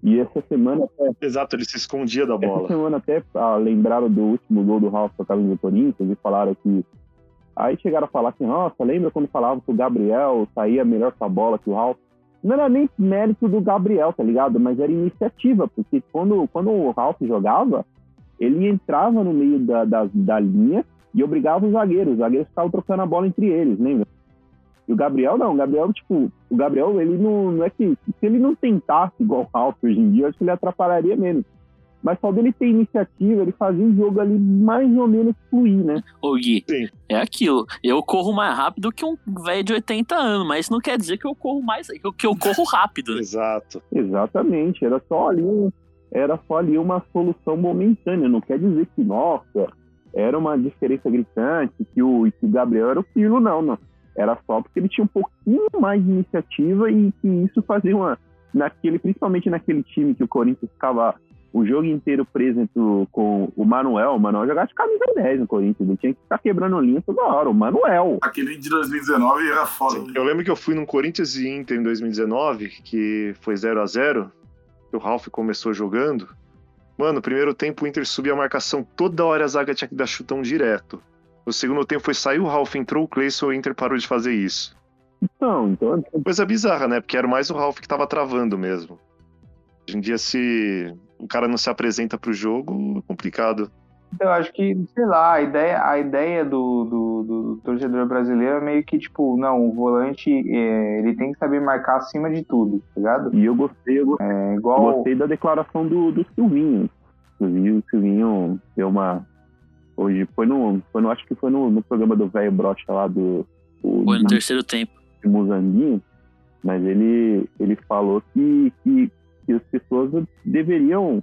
Speaker 2: E essa semana, até,
Speaker 7: Exato, ele se escondia da
Speaker 2: essa
Speaker 7: bola.
Speaker 2: semana até ah, lembraram do último gol do Ralph com a camisa do Corinthians e falaram que. Aí chegaram a falar assim: nossa, lembra quando falavam que o Gabriel saía melhor com a bola que o Ralph? Não era nem mérito do Gabriel, tá ligado? Mas era iniciativa, porque quando, quando o Ralph jogava, ele entrava no meio da, da, da linha e obrigava os zagueiros. Os zagueiros ficavam trocando a bola entre eles, lembra? E o Gabriel não, o Gabriel, tipo, o Gabriel, ele não, não é que. Se ele não tentasse igual o Ralph hoje em dia, acho que ele atrapalharia menos. Mas só dele ter iniciativa, ele fazia o jogo ali mais ou menos fluir, né?
Speaker 1: Ô Gui,
Speaker 7: Sim.
Speaker 1: é aquilo. Eu corro mais rápido que um velho de 80 anos, mas isso não quer dizer que eu corro mais, que eu, corro rápido. né?
Speaker 7: Exato.
Speaker 2: Exatamente, era só ali, era só ali uma solução momentânea. Não quer dizer que, nossa, era uma diferença gritante, que o, que o Gabriel era o Pirlo, não, não. Era só porque ele tinha um pouquinho mais de iniciativa e que isso fazia uma. Naquele, principalmente naquele time que o Corinthians ficava o jogo inteiro preso entre o- com o Manuel. O Manuel jogava de camisa 10 no Corinthians. Ele tinha que ficar quebrando linha toda hora. O Manuel.
Speaker 6: Aquele de 2019 era foda.
Speaker 7: Sim. Eu lembro que eu fui num Corinthians e Inter em 2019, que foi 0 a 0 que o Ralf começou jogando. Mano, no primeiro tempo o Inter subia a marcação, toda hora a zaga tinha que dar chutão direto. No segundo tempo foi sair o Ralf, entrou o Cleison, o Inter parou de fazer isso.
Speaker 2: Então, então
Speaker 7: Coisa bizarra, né? Porque era mais o Ralf que tava travando mesmo. Hoje em dia, se o cara não se apresenta pro jogo, é complicado.
Speaker 5: Eu acho que, sei lá, a ideia, a ideia do, do, do torcedor brasileiro é meio que, tipo, não, o volante, é, ele tem que saber marcar acima de tudo, tá ligado?
Speaker 2: e eu gostei, eu gostei.
Speaker 5: É
Speaker 2: Eu
Speaker 5: igual...
Speaker 2: gostei da declaração do, do Silvinho. Inclusive, o Silvinho deu uma. Hoje foi no. Foi no acho que foi no, no programa do velho Brocha lá do. o-
Speaker 1: Foi no
Speaker 2: do
Speaker 1: terceiro tempo.
Speaker 2: Muzanguinho, mas ele, ele falou que, que, que as pessoas deveriam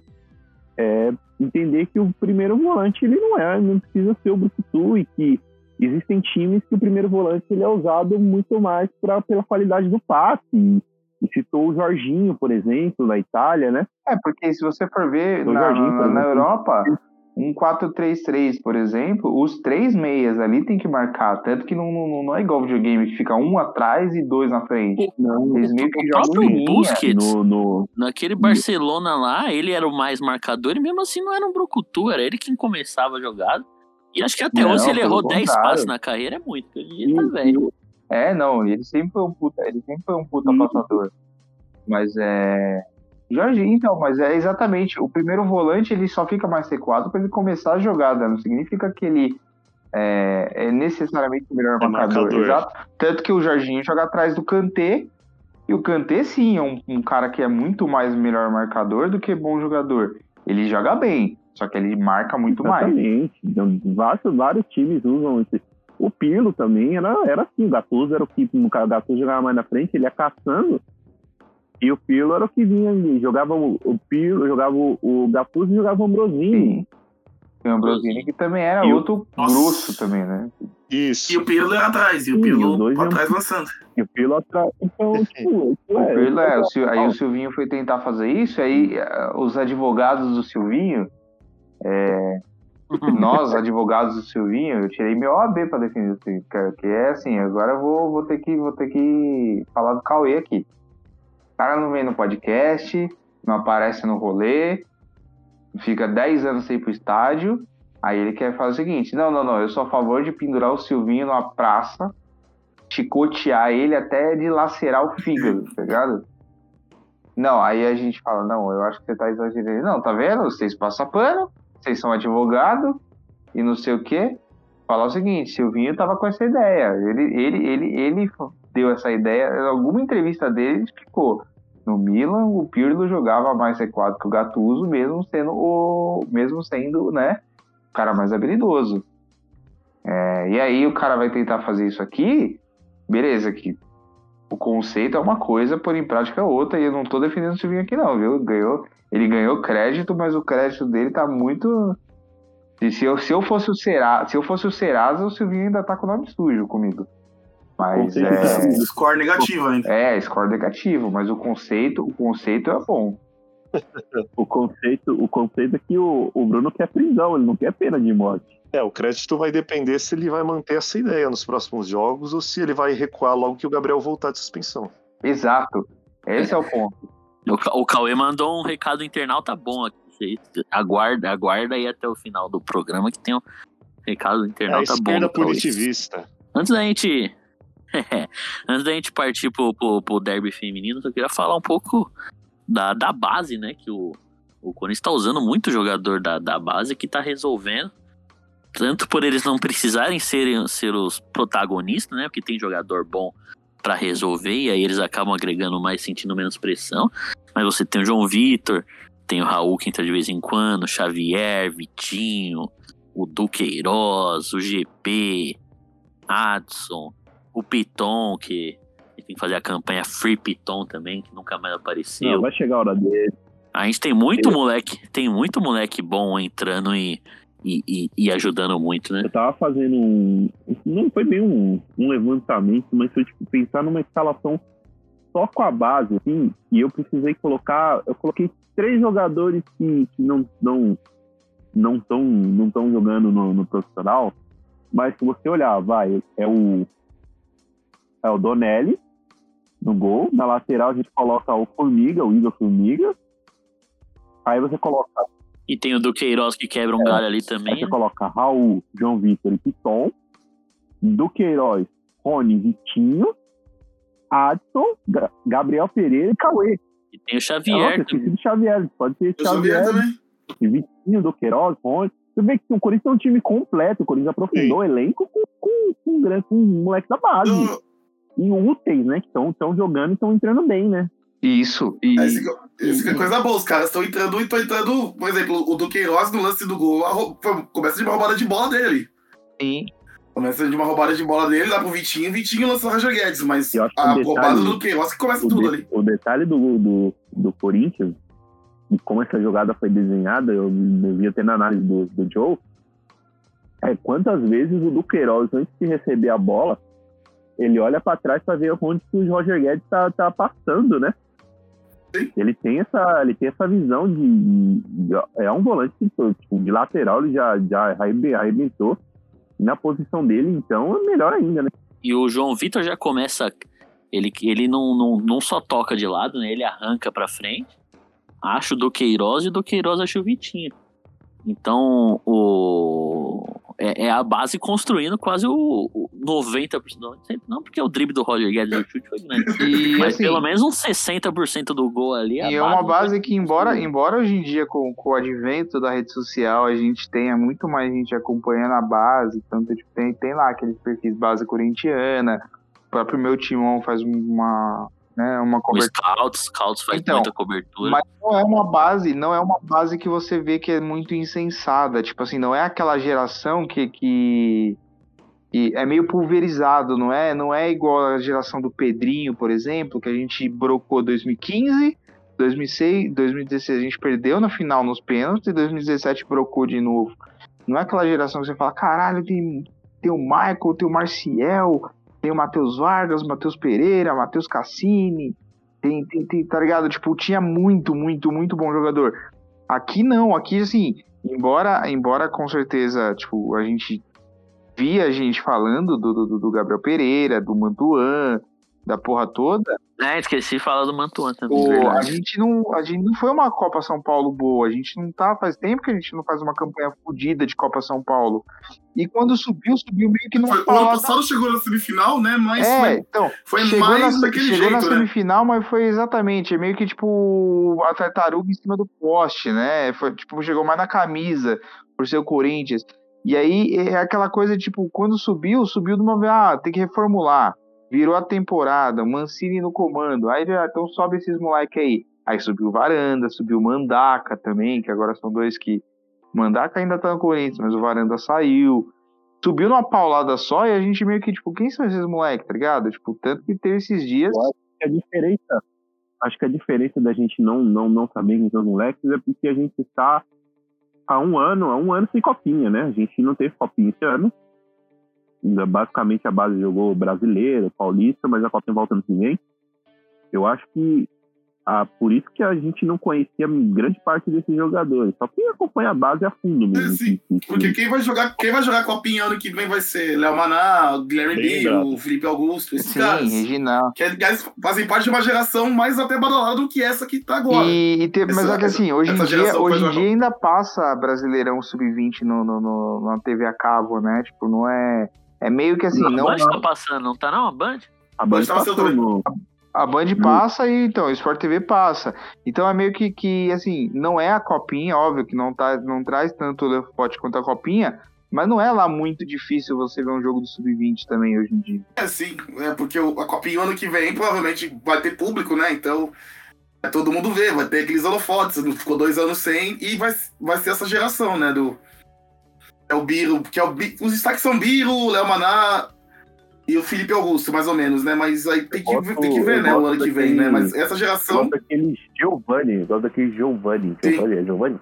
Speaker 2: é, entender que o primeiro volante ele não é, não precisa ser o Brucutu e que existem times que o primeiro volante ele é usado muito mais pra, pela qualidade do passe. E, e citou o Jorginho, por exemplo, na Itália, né?
Speaker 5: É, porque se você for ver na,
Speaker 2: Jorginho,
Speaker 5: na- na. Europa, um 4-3-3, por exemplo, os três meias ali tem que marcar. Tanto que não, não, não é igual videogame que fica um atrás e dois na frente.
Speaker 2: Não,
Speaker 5: Eles meio que
Speaker 1: O
Speaker 5: jogam
Speaker 1: próprio. Busquets,
Speaker 2: no, no,
Speaker 1: naquele Barcelona lá, ele era o mais marcador e mesmo assim não era um brucutu, era ele quem começava a jogada. E acho que até
Speaker 5: Não,
Speaker 1: hoje ele errou 10
Speaker 5: contrário.
Speaker 1: passes na carreira é muito, porque
Speaker 2: e,
Speaker 1: dia tá velho.
Speaker 5: É, não, ele sempre foi um puta, ele sempre foi um puta
Speaker 2: Sim.
Speaker 5: passador. Mas é. Jorginho, então, mas é exatamente. O primeiro volante ele só fica mais recuado para ele começar a jogada. Não significa que ele é, é necessariamente o melhor
Speaker 7: É
Speaker 5: marcador.
Speaker 7: marcador.
Speaker 5: Exato. Tanto que o Jorginho joga atrás do Kanté. E o Kanté, sim, é um, um cara que é muito mais melhor marcador do que bom jogador. Ele joga bem, só que ele marca muito mais.
Speaker 2: Exatamente. Então, vários, vários times usam esse. O Pirlo também era, era assim, o Gattuso era o que o Gattuso jogava mais na frente, ele ia caçando. E o Pirlo era o que vinha ali. Jogava o, o Pirlo, jogava o, o Gattuso e jogava o Ambrosini.
Speaker 5: Sim. Tem o Ambrosini que também era
Speaker 2: E o-
Speaker 5: outro
Speaker 6: Nossa.
Speaker 5: grosso também, né?
Speaker 7: Isso.
Speaker 6: E o Pirlo era atrás, e o
Speaker 2: Sim,
Speaker 6: Pirlo
Speaker 2: dois
Speaker 6: pra
Speaker 2: iam-
Speaker 6: trás lançando.
Speaker 2: E o Pirlo atrás. Então, tipo,
Speaker 5: O
Speaker 2: é,
Speaker 5: Pirlo é, o Sil- aí o Silvinho foi tentar fazer isso, aí eh, os advogados do Silvinho, é, nós, advogados do Silvinho, eu tirei meu OAB pra defender o Silvinho, que é assim, agora eu vou, vou, ter que, vou ter que falar do Cauê aqui. Cara não vem no podcast, não aparece no rolê, fica 10 anos sem ir pro estádio, aí ele quer fazer o seguinte, não, não, não, eu sou a favor de pendurar o Silvinho numa praça, chicotear ele até dilacerar o fígado, tá ligado? Não, aí a gente fala, não, eu acho que você tá exagerando. Não, tá vendo? Vocês passam pano, vocês são advogado e não sei o quê. Falar o seguinte, Silvinho tava com essa ideia. Ele, ele, ele, ele deu essa ideia, em alguma entrevista dele ele explicou. No Milan, o Pirlo jogava mais recuado que o Gattuso, mesmo sendo o, mesmo sendo, né, o cara mais habilidoso. É, e aí o cara vai tentar fazer isso aqui, beleza, que o conceito é uma coisa, por em prática é outra, e eu não tô defendendo o Silvinho aqui não, viu? Ganhou, ele ganhou crédito, mas o crédito dele tá muito. E se eu, se eu fosse o Serasa, se eu fosse o Serasa, o Silvinho ainda tá com o nome sujo comigo. Mas é,
Speaker 6: Score negativo ainda.
Speaker 5: é, score negativo, mas o conceito, o conceito é bom.
Speaker 2: O conceito, o conceito é que o, o Bruno quer prisão, ele não quer pena de morte.
Speaker 7: É, o crédito vai depender se ele vai manter essa ideia nos próximos jogos ou se ele vai recuar logo que o Gabriel voltar de suspensão.
Speaker 5: Exato. Esse é o ponto.
Speaker 1: O, o Cauê mandou um recado internauta bom aqui. Aguarda, aguarda aí até o final do programa que tem um recado
Speaker 7: É a
Speaker 1: internauta bom.
Speaker 7: esquerda punitivista.
Speaker 1: Antes da gente. Antes da gente partir pro, pro, pro derby feminino, eu queria falar um pouco da, da base, né? Que o, o Corinthians tá usando muito jogador da, da base que tá resolvendo. Tanto por eles não precisarem ser os protagonistas, né? Porque tem jogador bom pra resolver, e aí eles acabam agregando mais, sentindo menos pressão. Mas você tem o João Vitor, tem o Raul que entra de vez em quando, Xavier, Vitinho, o Duqueiroz, o GP, Adson, o Piton, que tem que fazer a campanha Free Piton também, que nunca mais apareceu.
Speaker 2: Não, vai chegar a hora dele.
Speaker 1: A gente tem muito moleque, tem muito moleque bom entrando e, e, e, e ajudando muito, né?
Speaker 2: Eu tava fazendo um. Não foi bem um, um levantamento, mas foi tipo, pensar numa escalação só com a base, assim, e eu precisei colocar. Eu coloquei três jogadores que, que não não não estão não tão jogando no, no profissional, mas se você olhar, vai, é o. É o Donelli no gol. Na lateral a gente coloca o Formiga, o Igor Formiga. Aí você coloca
Speaker 1: E tem o Duqueiroz que quebra um galho ali
Speaker 2: Aí
Speaker 1: também.
Speaker 2: você
Speaker 1: né?
Speaker 2: coloca Raul, João Vitor e Piton, Duqueiroz, Rony, Vitinho, Adson, Ga- Gabriel Pereira e Cauê.
Speaker 1: E tem o
Speaker 2: Nossa,
Speaker 1: Xavier também.
Speaker 2: Xavier. Pode ser
Speaker 6: Eu Xavier
Speaker 2: Xavier,
Speaker 6: também.
Speaker 2: e Vitinho, Duqueiroz, Rony. Você vê que o Corinthians é um time completo. O Corinthians aprofundou o elenco com, com, com, um grande- com um moleque da base.
Speaker 6: Eu-
Speaker 2: E úteis, né? Que estão jogando e estão entrando bem, né?
Speaker 5: Isso. E
Speaker 6: É, Esse, que- esse que é coisa boa, os caras estão entrando e estão entrando, por exemplo, o Duqueiroz no lance do gol, começa de uma roubada de bola dele.
Speaker 5: sim.
Speaker 6: Começa de uma roubada de bola dele, dá pro Vitinho, Vitinho lança o Roger Guedes, mas a
Speaker 2: o detalhe-
Speaker 6: roubada do Duqueiroz que começa tudo
Speaker 2: de-
Speaker 6: ali.
Speaker 2: o detalhe do, do, do Corinthians, e como essa jogada foi desenhada, eu, eu vi até na análise do, do Joe, é quantas vezes o Duqueiroz, antes de receber a bola, ele olha para trás para ver onde que o Roger Guedes tá, tá passando, né?
Speaker 6: Sim.
Speaker 2: Ele tem essa, ele tem essa visão de, de- é um volante que, tipo, de lateral ele já já arrebe- arrebentou na posição dele, então é melhor ainda, né?
Speaker 1: E o João Vitor já começa. Ele, ele não, não, não só toca de lado, né? Ele arranca pra frente. Acha o Duqueiroz e o Duqueiroz acha o Vitinho. Então, o. É, é a base construindo quase o, o 90%. Não, porque o drible do Roger Guedes do chute foi grande.
Speaker 5: E,
Speaker 1: Mas
Speaker 5: assim,
Speaker 1: pelo menos uns 60% do gol ali.
Speaker 5: E é uma base que, embora, embora hoje em dia, com, com o advento da rede social, a gente tenha muito mais gente acompanhando a base, tanto tipo, tem, tem lá aqueles perfis base corintiana, o próprio meu timão faz uma, né, uma
Speaker 1: O
Speaker 5: cobertura.
Speaker 1: Scouts, Scouts faz
Speaker 5: Então,
Speaker 1: muita cobertura.
Speaker 5: Mas não é uma base, não é uma base que você vê que é muito insensada. Tipo assim, não é aquela geração que, que, é meio pulverizado, não é? Não é igual a geração do Pedrinho, por exemplo, que a gente brocou 2015, 2006, 2016 a gente perdeu na final nos pênaltis e 2017 brocou de novo. Não é aquela geração que você fala, caralho, tem, tem o Michael, tem o Marcial, tem o Matheus Vargas, Matheus Pereira, Matheus Cassini, tem, tem, tem, tá ligado? Tipo, tinha muito, muito, muito bom jogador. Aqui não, aqui assim, embora, embora com certeza, tipo, a gente via a gente falando do, do, do Gabriel Pereira, do Mantuan, da porra toda,
Speaker 1: É, esqueci de falar do Mantuan também.
Speaker 5: o, a gente não, a gente não foi uma Copa São Paulo boa, a gente não tá, faz tempo que a gente não faz uma campanha fodida de Copa São Paulo. E quando subiu, subiu meio que não
Speaker 6: Foi, o ano passado chegou na semifinal, né? Mas
Speaker 5: É,
Speaker 6: foi,
Speaker 5: então,
Speaker 6: foi
Speaker 5: chegou
Speaker 6: mais
Speaker 5: na,
Speaker 6: daquele
Speaker 5: chegou na
Speaker 6: jeito, né?
Speaker 5: semifinal, mas foi exatamente, é meio que tipo a tartaruga em cima do poste, né? Foi, tipo, chegou mais na camisa por ser o Corinthians. E aí é aquela coisa, tipo, quando subiu, subiu de uma vez, ah, tem que reformular. Virou a temporada, Mancini no comando. Aí, ah, então sobe esses moleque aí. Aí subiu o Varanda, subiu o Mandaca também, que agora são dois que. Mandaca ainda tá no Corinthians, mas o Varanda saiu. Subiu numa paulada só e a gente meio que, tipo, quem são esses moleques, tá ligado? Tipo, tanto que teve esses dias.
Speaker 2: a diferença, acho que a diferença da gente não não não saber quem são os moleques é porque a gente está há um ano, há um ano sem copinha, né? A gente não teve copinha esse ano. Ainda Basicamente a base jogou brasileiro, paulista, mas a copinha volta no que vem. Eu acho que Ah, por isso que a gente não conhecia grande parte desses jogadores. Só quem acompanha a base a fundo mesmo.
Speaker 6: Sim, Porque quem vai jogar, quem vai jogar Copinha ano que vem vai ser Léo Maná, Guilherme o Felipe Augusto, esses
Speaker 5: Sim,
Speaker 6: caras.
Speaker 5: Reginaldo.
Speaker 6: Que aliás fazem parte de uma geração mais até badalada do que essa que tá agora.
Speaker 5: E, e tem- mas
Speaker 6: Essa-
Speaker 5: é que assim, hoje em
Speaker 6: essa
Speaker 5: dia, hoje em dia ainda passa Brasileirão Sub-20 no, no, no- na TV a cabo, né? Tipo, não é. É meio que assim,
Speaker 1: a
Speaker 5: não.
Speaker 1: Band tá passando, não tá não? A Band?
Speaker 2: A Band
Speaker 6: Mas tava
Speaker 2: passou
Speaker 6: sendo
Speaker 2: no,
Speaker 5: A Band passa e então, o Sport TV passa. Então é meio que, que assim, não é a copinha, óbvio que não, tá, não traz tanto o pote quanto a copinha, mas não é lá muito difícil você ver um jogo do Sub-20 também hoje em dia.
Speaker 6: É sim, é porque o- a Copinha ano que vem provavelmente vai ter público, né? Então vai todo mundo ver, vai ter aqueles holofotes, não ficou dois anos sem, e vai, vai ser essa geração, né? Do. É o Biro, que é o Bi- Os destaques são Biro, Léo Maná e o Felipe Augusto, mais ou menos, né? Mas aí tem que,
Speaker 2: gosto-
Speaker 6: tem que ver, né? O ano que vem, né? Mas essa geração.
Speaker 2: gosto daquele Giovanni, eu gosto daquele Giovanni. que eu
Speaker 6: Sim.
Speaker 2: falei, é Giovanni?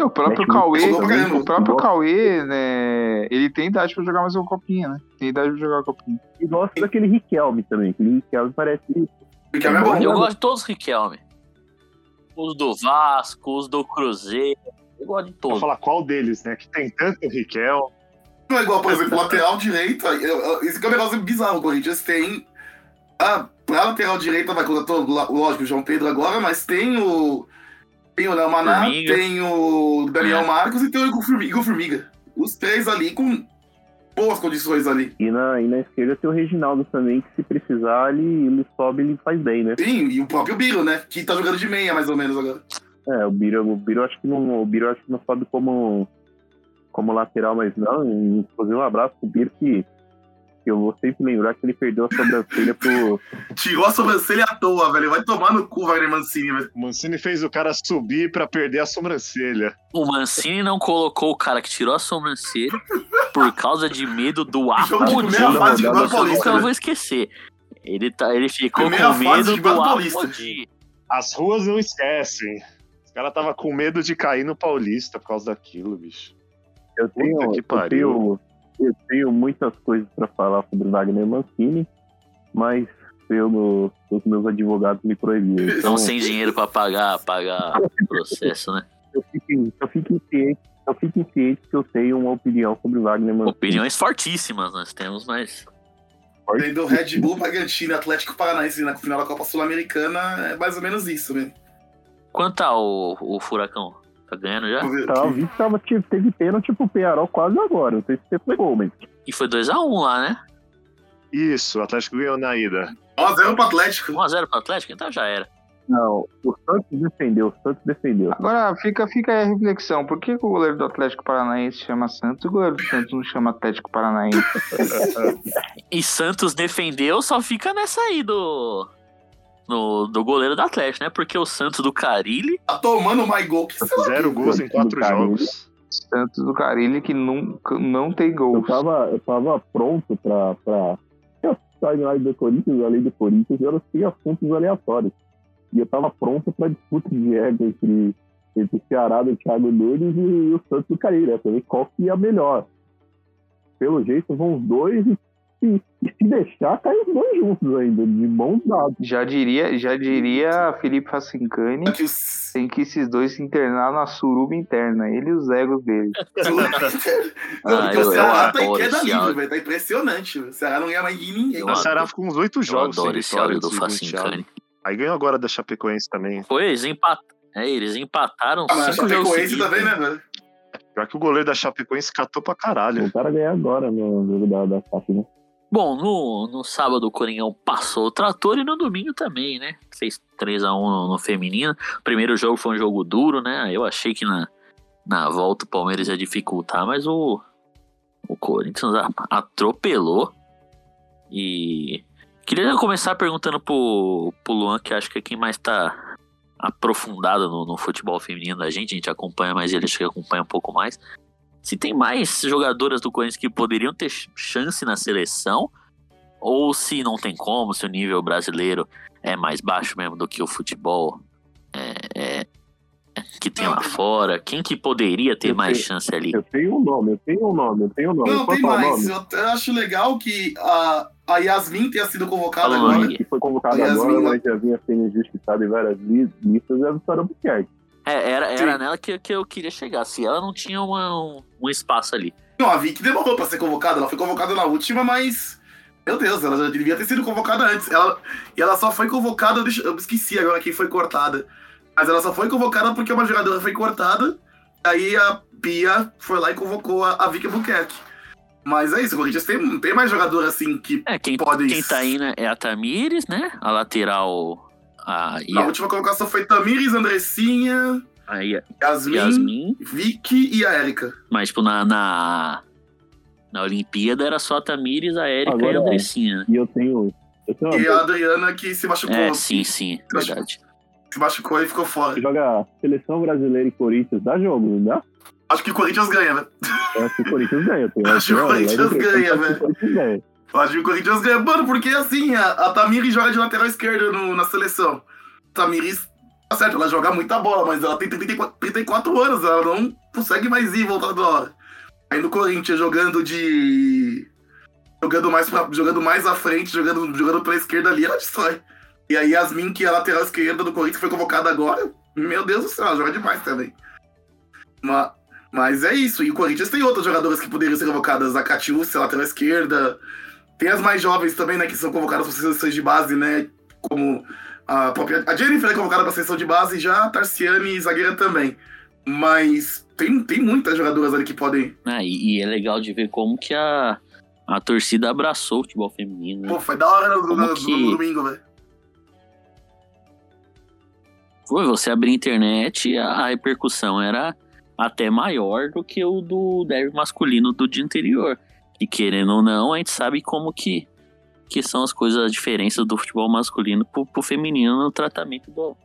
Speaker 5: O próprio
Speaker 2: Mete
Speaker 5: Cauê,
Speaker 6: caramba.
Speaker 5: o próprio. Cauê, né? Ele tem idade pra jogar mais uma copinha, né? Tem idade pra jogar a copinha.
Speaker 2: E gosto daquele Riquelme também. Aquele Riquelme parece.
Speaker 6: Porque é bom.
Speaker 1: Eu gosto de todos os Riquelme. Os do Vasco, os do Cruzeiro. Eu gosto de
Speaker 7: Vou
Speaker 1: todos.
Speaker 7: falar qual deles, né? Que tem tanto Riquel.
Speaker 6: Não é igual, por exemplo, lateral eu- Esse que é um negócio bizarro. O Corinthians tem. Ah, pra lateral direita vai contar todo, lógico, o João Pedro agora, mas tem o. Tem o Léo Maná,
Speaker 1: Formiga.
Speaker 6: tem o Daniel
Speaker 1: É.
Speaker 6: Marcos e tem o Igor Formiga, Igor Formiga. Os três ali com boas condições ali.
Speaker 2: E na, e na esquerda tem o Reginaldo também, que se precisar, ele, ele sobe ele faz bem, né?
Speaker 6: Sim, e o próprio Biro, né? Que tá jogando de meia, mais ou menos, agora.
Speaker 2: É, o Biro, o Biro acho que não. O Biro acho que não sobe como, como lateral, mas não. Inclusive um abraço pro Biro que, que eu vou sempre lembrar que ele perdeu a sobrancelha pro.
Speaker 6: Tirou a sobrancelha à toa, velho. Vai tomar no cu, Wagner Mancini, velho.
Speaker 7: O Mancini fez o cara subir pra perder a sobrancelha.
Speaker 1: O Mancini não colocou o cara que tirou a sobrancelha por causa de medo do
Speaker 6: Jogo de
Speaker 1: Apodi.
Speaker 6: primeira fase de
Speaker 2: rodada
Speaker 6: Campeonato
Speaker 2: só
Speaker 6: Paulista,
Speaker 1: Nunca eu
Speaker 6: né?
Speaker 1: vou esquecer. Ele, tá, ele ficou
Speaker 6: Primeira
Speaker 1: com medo
Speaker 6: de
Speaker 1: do
Speaker 6: Campeonato Paulista.
Speaker 1: Apodi.
Speaker 7: As ruas não esquecem. Os caras tava com medo de cair no Paulista por causa daquilo, bicho.
Speaker 2: Eu tenho,
Speaker 7: Puta que
Speaker 2: eu
Speaker 7: pariu.
Speaker 2: tenho, eu tenho muitas coisas para falar sobre Wagner Mancini, mas pelo, os meus advogados me proibiram. Então,
Speaker 1: Estão sem dinheiro pra pagar, pagar o processo, né?
Speaker 2: eu fico, eu fico eu fico ciente que eu tenho uma opinião sobre Wagner Mancini.
Speaker 1: Opiniões fortíssimas nós temos, mas.
Speaker 6: Tem do Red Bull, Bragantino e Atlético Paranaense na final da Copa Sul-Americana. É mais ou menos isso, velho.
Speaker 1: Quanto tá o, o Furacão? Tá ganhando já?
Speaker 2: Tá, eu
Speaker 6: aqui.
Speaker 2: vi que tava, tive- teve pênalti pro Penharol quase agora. Não sei se você pegou, mas.
Speaker 1: E foi 2x1 lá, né?
Speaker 7: Isso, o Atlético ganhou na ida.
Speaker 6: 1x0 pro Atlético.
Speaker 1: 1x0 pro Atlético, então já era.
Speaker 2: Não, o Santos defendeu, o Santos defendeu.
Speaker 5: Agora fica, fica aí a reflexão: por que, que o goleiro do Atlético Paranaense chama Santos e o goleiro do Santos não chama Atlético Paranaense?
Speaker 1: E Santos defendeu, só fica nessa aí do. No, do goleiro do Atlético, né? Porque o Santos do Carilli.
Speaker 6: Tá tomando mais gol que.
Speaker 7: Zero gols em quatro jogos.
Speaker 5: Santos do Carilli que nunca não tem
Speaker 2: Eu
Speaker 5: gols.
Speaker 2: tava, eu tava pronto pra. pra... Eu timeline do Corinthians, além do Corinthians, eu tinha assuntos aleatórios. E eu tava pronto pra disputa de ego entre, entre o Ceará do Thiago Nunes e o Santos do Carilho, né? Pra ver qual que ia melhor. Pelo jeito, vão os dois e, e, e se deixar, caem os dois juntos ainda, de mãos dadas.
Speaker 5: Já diria, já diria Felipe Facincani, tem que esses dois se internar na suruba interna, ele e os egos dele.
Speaker 6: Não,
Speaker 1: Ah,
Speaker 6: porque
Speaker 1: eu-
Speaker 6: o Ceará
Speaker 1: eu
Speaker 6: tá em queda livre, velho. Tá impressionante. O Ceará não ganha mais de ninguém.
Speaker 1: Eu
Speaker 7: O Ceará ficou uns oito
Speaker 1: Eu
Speaker 7: jogos sem
Speaker 1: adoro esse áudio do. Facincani.
Speaker 7: Aí ganhou agora da Chapecoense também.
Speaker 1: Foi, eles empataram. É, eles empataram
Speaker 6: Ah, mas a
Speaker 1: cinco jogos
Speaker 6: Chapecoense
Speaker 1: seguidos.
Speaker 6: também, né, velho?
Speaker 7: Pior que o goleiro da Chapecoense catou pra caralho.
Speaker 2: Voltaram a ganhar agora no jogo da, da né?
Speaker 1: Bom, no, no sábado o Coringão passou o trator e no domingo também, né? Fez 3x1 no, no feminino. O primeiro jogo foi um jogo duro, né? Eu achei que na, na volta o Palmeiras ia dificultar, mas o, o Corinthians a- atropelou. E queria começar perguntando pro, pro Luan, que acho que é quem mais tá aprofundado no, no futebol feminino da gente. A gente acompanha mais ele, acho que acompanha um pouco mais. Se tem mais jogadoras do Corinthians que poderiam ter ch- chance na seleção, ou se não tem como, se o nível brasileiro é mais baixo mesmo do que o futebol é, é, que tem lá fora, quem que poderia ter
Speaker 2: Eu
Speaker 1: mais
Speaker 2: sei.
Speaker 1: chance ali?
Speaker 2: Eu tenho um nome, eu tenho um nome, eu tenho um nome.
Speaker 6: Não, tem mais.
Speaker 2: nome?
Speaker 6: Eu, eu acho legal que a, a Yasmin tenha sido convocada
Speaker 1: Falou,
Speaker 6: agora.
Speaker 2: Que foi convocado
Speaker 6: A Yasmin
Speaker 2: agora, mas já vinha sendo injustiçado em várias li- listas, é a Vitória Buquerque.
Speaker 1: É, era, era
Speaker 6: Sim.
Speaker 1: nela que, que eu queria chegar. Se ela não tinha uma- um, um espaço ali.
Speaker 6: Não, a Vicky demorou pra ser convocada. Ela foi convocada na última, mas. Meu Deus, ela já devia ter sido convocada antes. Ela... E ela só foi convocada. Eu esqueci agora quem foi cortada. Mas ela só foi convocada porque uma jogadora foi cortada. Aí a Pia foi lá e convocou a, a Vicky Buquerque. Mas é isso, o Corinthians tem, tem mais jogador assim que.
Speaker 1: É, quem,
Speaker 6: Podem-
Speaker 1: quem tá indo é a Tamires, né? A lateral. A, e
Speaker 6: Na
Speaker 1: a,
Speaker 6: última colocação foi Tamires, Andressinha,
Speaker 1: a Ia-
Speaker 6: Yasmin,
Speaker 1: Yasmin.
Speaker 6: Vicky e a Erika.
Speaker 1: Mas, tipo, na, na, na Olimpíada era só a Tamires, a Érica e a Andressinha. né?
Speaker 2: E eu tenho. Eu tenho
Speaker 6: E a Adriana que se machucou.
Speaker 1: É, sim, sim,
Speaker 6: acho-
Speaker 1: verdade.
Speaker 6: Se machucou e ficou fora.
Speaker 2: joga seleção brasileira e Corinthians, dá jogo, não dá?
Speaker 6: Acho que o Corinthians ganha, né?
Speaker 2: Eu acho que o Corinthians ganha.
Speaker 6: Acho que o Corinthians
Speaker 2: tenho-
Speaker 6: ganha, velho. Acho que o Corinthians ganha. Mano, porque assim, a, a Tamires joga de lateral esquerda no- na seleção. Tamires, tá certo, ela joga muita bola, mas ela tem 34, 34 anos, ela não consegue mais ir voltar da hora. Aí no Corinthians jogando de. Jogando mais, pra, jogando mais à frente, jogando, jogando pela esquerda ali, ela destrói. E aí Yasmin, que é a lateral esquerda do Corinthians, foi convocada agora. Meu Deus do céu, ela joga demais também. Mas, mas é isso. E o Corinthians tem outras jogadoras que poderiam ser convocadas. A Catiúcia, lateral esquerda. Tem as mais jovens também, né? Que são convocadas para seleções de base, né? Como a própria. A Jennifer é convocada para seleção de base já, a Tarciane zagueira também. Mas tem, tem muitas jogadoras ali que podem.
Speaker 1: Ah, e, e é legal de ver como que a, a torcida abraçou o futebol feminino. né?
Speaker 6: Pô, foi da hora no, no- no
Speaker 1: que-
Speaker 6: domingo, velho.
Speaker 1: Foi, você abrir a internet, a, a repercussão era até maior do que o do derby masculino do dia anterior. E querendo ou não, a gente sabe como que, que são as coisas, as diferenças do futebol masculino pro, pro feminino no tratamento do,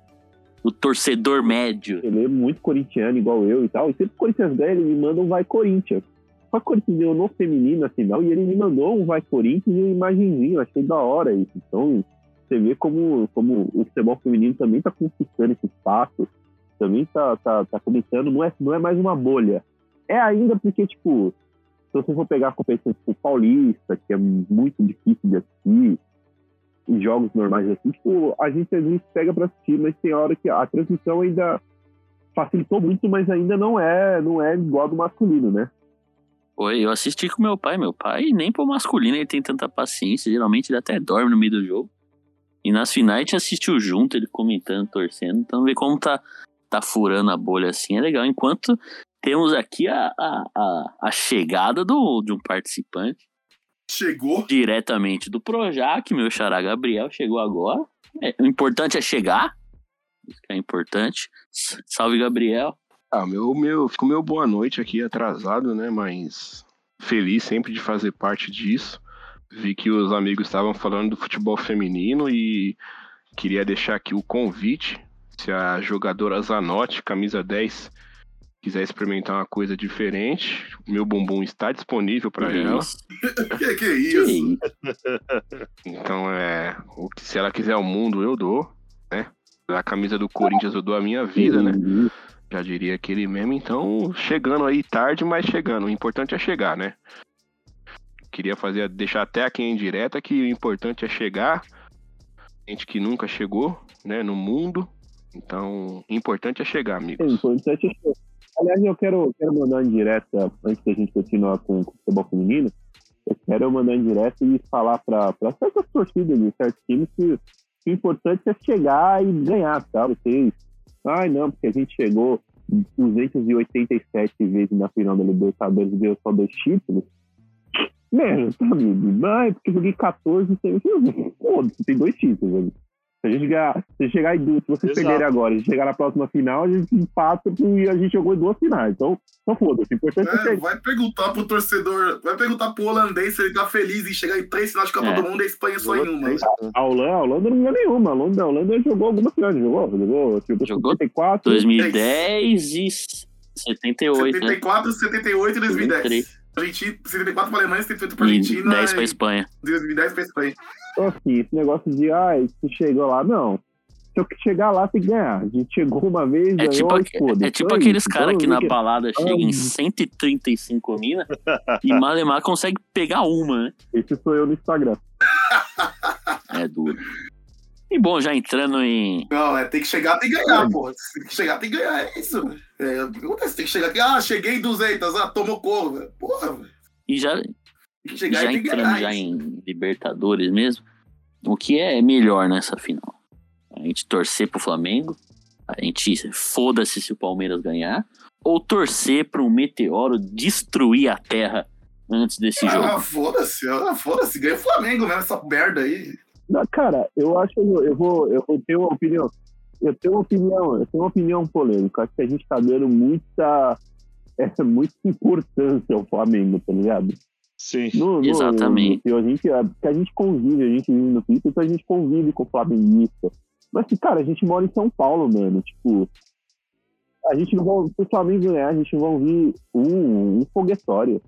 Speaker 1: do torcedor médio.
Speaker 2: Ele é muito corintiano, igual eu e tal. E sempre o Corinthians ganha, ele me manda um Vai Corinthians. Só que o Corinthians ganhou no feminino, assim, não. E ele me mandou um Vai Corinthians e uma imagenzinho. Achei da hora isso. Então, você vê como, como o futebol feminino também tá conquistando esse espaço. Também tá, tá, tá começando. Não é, não é mais uma bolha. É ainda porque, tipo, se você for pegar a competição tipo paulista, que é muito difícil de assistir, em jogos normais assim, tipo, a gente às vezes pega pra assistir, mas tem hora que a transmissão ainda facilitou muito, mas ainda não é, não é igual do masculino, né?
Speaker 1: Foi, eu assisti com meu pai. Meu pai, nem pro masculino ele tem tanta paciência. Geralmente ele até dorme no meio do jogo. E nas finais a gente assistiu junto, ele comentando, torcendo. Então ver como tá, tá furando a bolha assim é legal. Enquanto temos aqui a, a, a, a chegada do, de um participante
Speaker 6: Chegou.
Speaker 1: diretamente do Projac, meu xará Gabriel, chegou agora. É, o importante é chegar. Isso que é importante. Salve, Gabriel.
Speaker 3: Ah, meu, meu, ficou meu boa noite aqui atrasado, né? Mas feliz sempre de fazer parte disso. Vi que os amigos estavam falando do futebol feminino e queria deixar aqui o convite. Se a jogadora Zanotti, camisa 10, quiser experimentar uma coisa diferente, o meu bumbum está disponível para ela.
Speaker 6: Que que
Speaker 1: Que
Speaker 6: isso?
Speaker 3: Então é. o que- Se ela quiser o mundo, eu dou, né? A camisa do Corinthians eu dou a minha vida, né?
Speaker 2: E-
Speaker 3: Já diria aquele mesmo, então chegando aí tarde, mas chegando. O importante é chegar, né? Queria fazer, deixar até aqui em direta que o importante é chegar. Gente que nunca chegou, né, no mundo. Então, o importante é chegar,
Speaker 2: É
Speaker 3: amigos.
Speaker 2: importante. Aliás, eu quero, quero mandar em direta, antes da gente continuar com, com o futebol feminino, eu quero mandar em direta e falar para certas torcidas de certos times que, o importante é chegar e ganhar, tá? Vocês, ai não, porque a gente chegou 287 vezes na final da Libertadores e deu só dois títulos. Mano, sabe? Ai, porque joguei 14 sem. Foda-se, tem dois títulos, velho. Se a gente ganhar, se chegar em duas, se vocês
Speaker 7: Exato.
Speaker 2: perderem agora, a gente chegar na próxima final, a gente empata e a gente jogou em duas finais. Então, então foda-se. O importante é,
Speaker 6: É,
Speaker 2: chegar.
Speaker 6: vai perguntar pro torcedor, vai perguntar pro holandês se ele tá feliz em chegar em três finais de Copa
Speaker 1: É.
Speaker 6: do Mundo e a Espanha só em uma.
Speaker 2: A Holanda, a Holanda não ganhou nenhuma. A Holanda, a Holanda jogou alguma final, não jogou? Jogou, jogou,
Speaker 1: Jogou
Speaker 2: 74.
Speaker 1: 2010 e 78, né?
Speaker 6: 74, 78 e 2010.
Speaker 1: 2003.
Speaker 6: Argentina, 74 pra Alemanha, 78 pra
Speaker 1: E
Speaker 6: Argentina
Speaker 1: 10 pra
Speaker 6: e
Speaker 1: Espanha.
Speaker 6: 2010 pra Espanha.
Speaker 2: Então, assim, esse negócio de, ai, se chegou lá, não. Se eu chegar lá, tem que ganhar. A gente chegou uma vez,
Speaker 1: É
Speaker 2: ganhou,
Speaker 1: tipo,
Speaker 2: e
Speaker 1: aque-
Speaker 2: foda-se.
Speaker 1: é tipo
Speaker 2: Então
Speaker 1: aqueles caras
Speaker 2: Então,
Speaker 1: que
Speaker 2: eu
Speaker 1: na balada chegam em
Speaker 2: Ah.
Speaker 1: 135 mina e Malemar consegue pegar uma, né?
Speaker 2: Esse sou eu no Instagram.
Speaker 1: É duro. E bom, já entrando em.
Speaker 6: Não, é, tem que chegar, tem que ganhar, porra. Tem que chegar, tem que ganhar, é isso. É, acontece? Tem que chegar aqui, ah, cheguei em 200, ah, tomou couro, velho. Porra, velho.
Speaker 1: E já,
Speaker 6: Tem que chegar
Speaker 1: já
Speaker 6: tem
Speaker 1: entrando
Speaker 6: ganhar.
Speaker 1: já
Speaker 6: isso.
Speaker 1: em Libertadores mesmo, o que é melhor nessa final? A gente torcer pro Flamengo, a gente foda-se se o Palmeiras ganhar, ou torcer para um meteoro destruir a Terra antes desse
Speaker 6: Ah,
Speaker 1: jogo?
Speaker 6: foda-se, ah, foda-se, ganha o Flamengo mesmo, essa merda aí.
Speaker 2: Não, cara, eu acho que eu, vou, eu vou ter uma opinião. Eu tenho uma opinião, eu tenho uma opinião polêmica. Acho que a gente tá dando muita, é, muita importância ao Flamengo, tá ligado?
Speaker 7: Sim.
Speaker 2: No, no-
Speaker 1: Exatamente.
Speaker 2: no- a gente, é, porque a gente convive, a gente vive no Twitter, então a gente convive com o flamenguista. Mas, que, cara, a gente mora em São Paulo, mano. Tipo, a gente não vai, se o Flamengo ganhar, a gente vai ouvir um, um foguetório.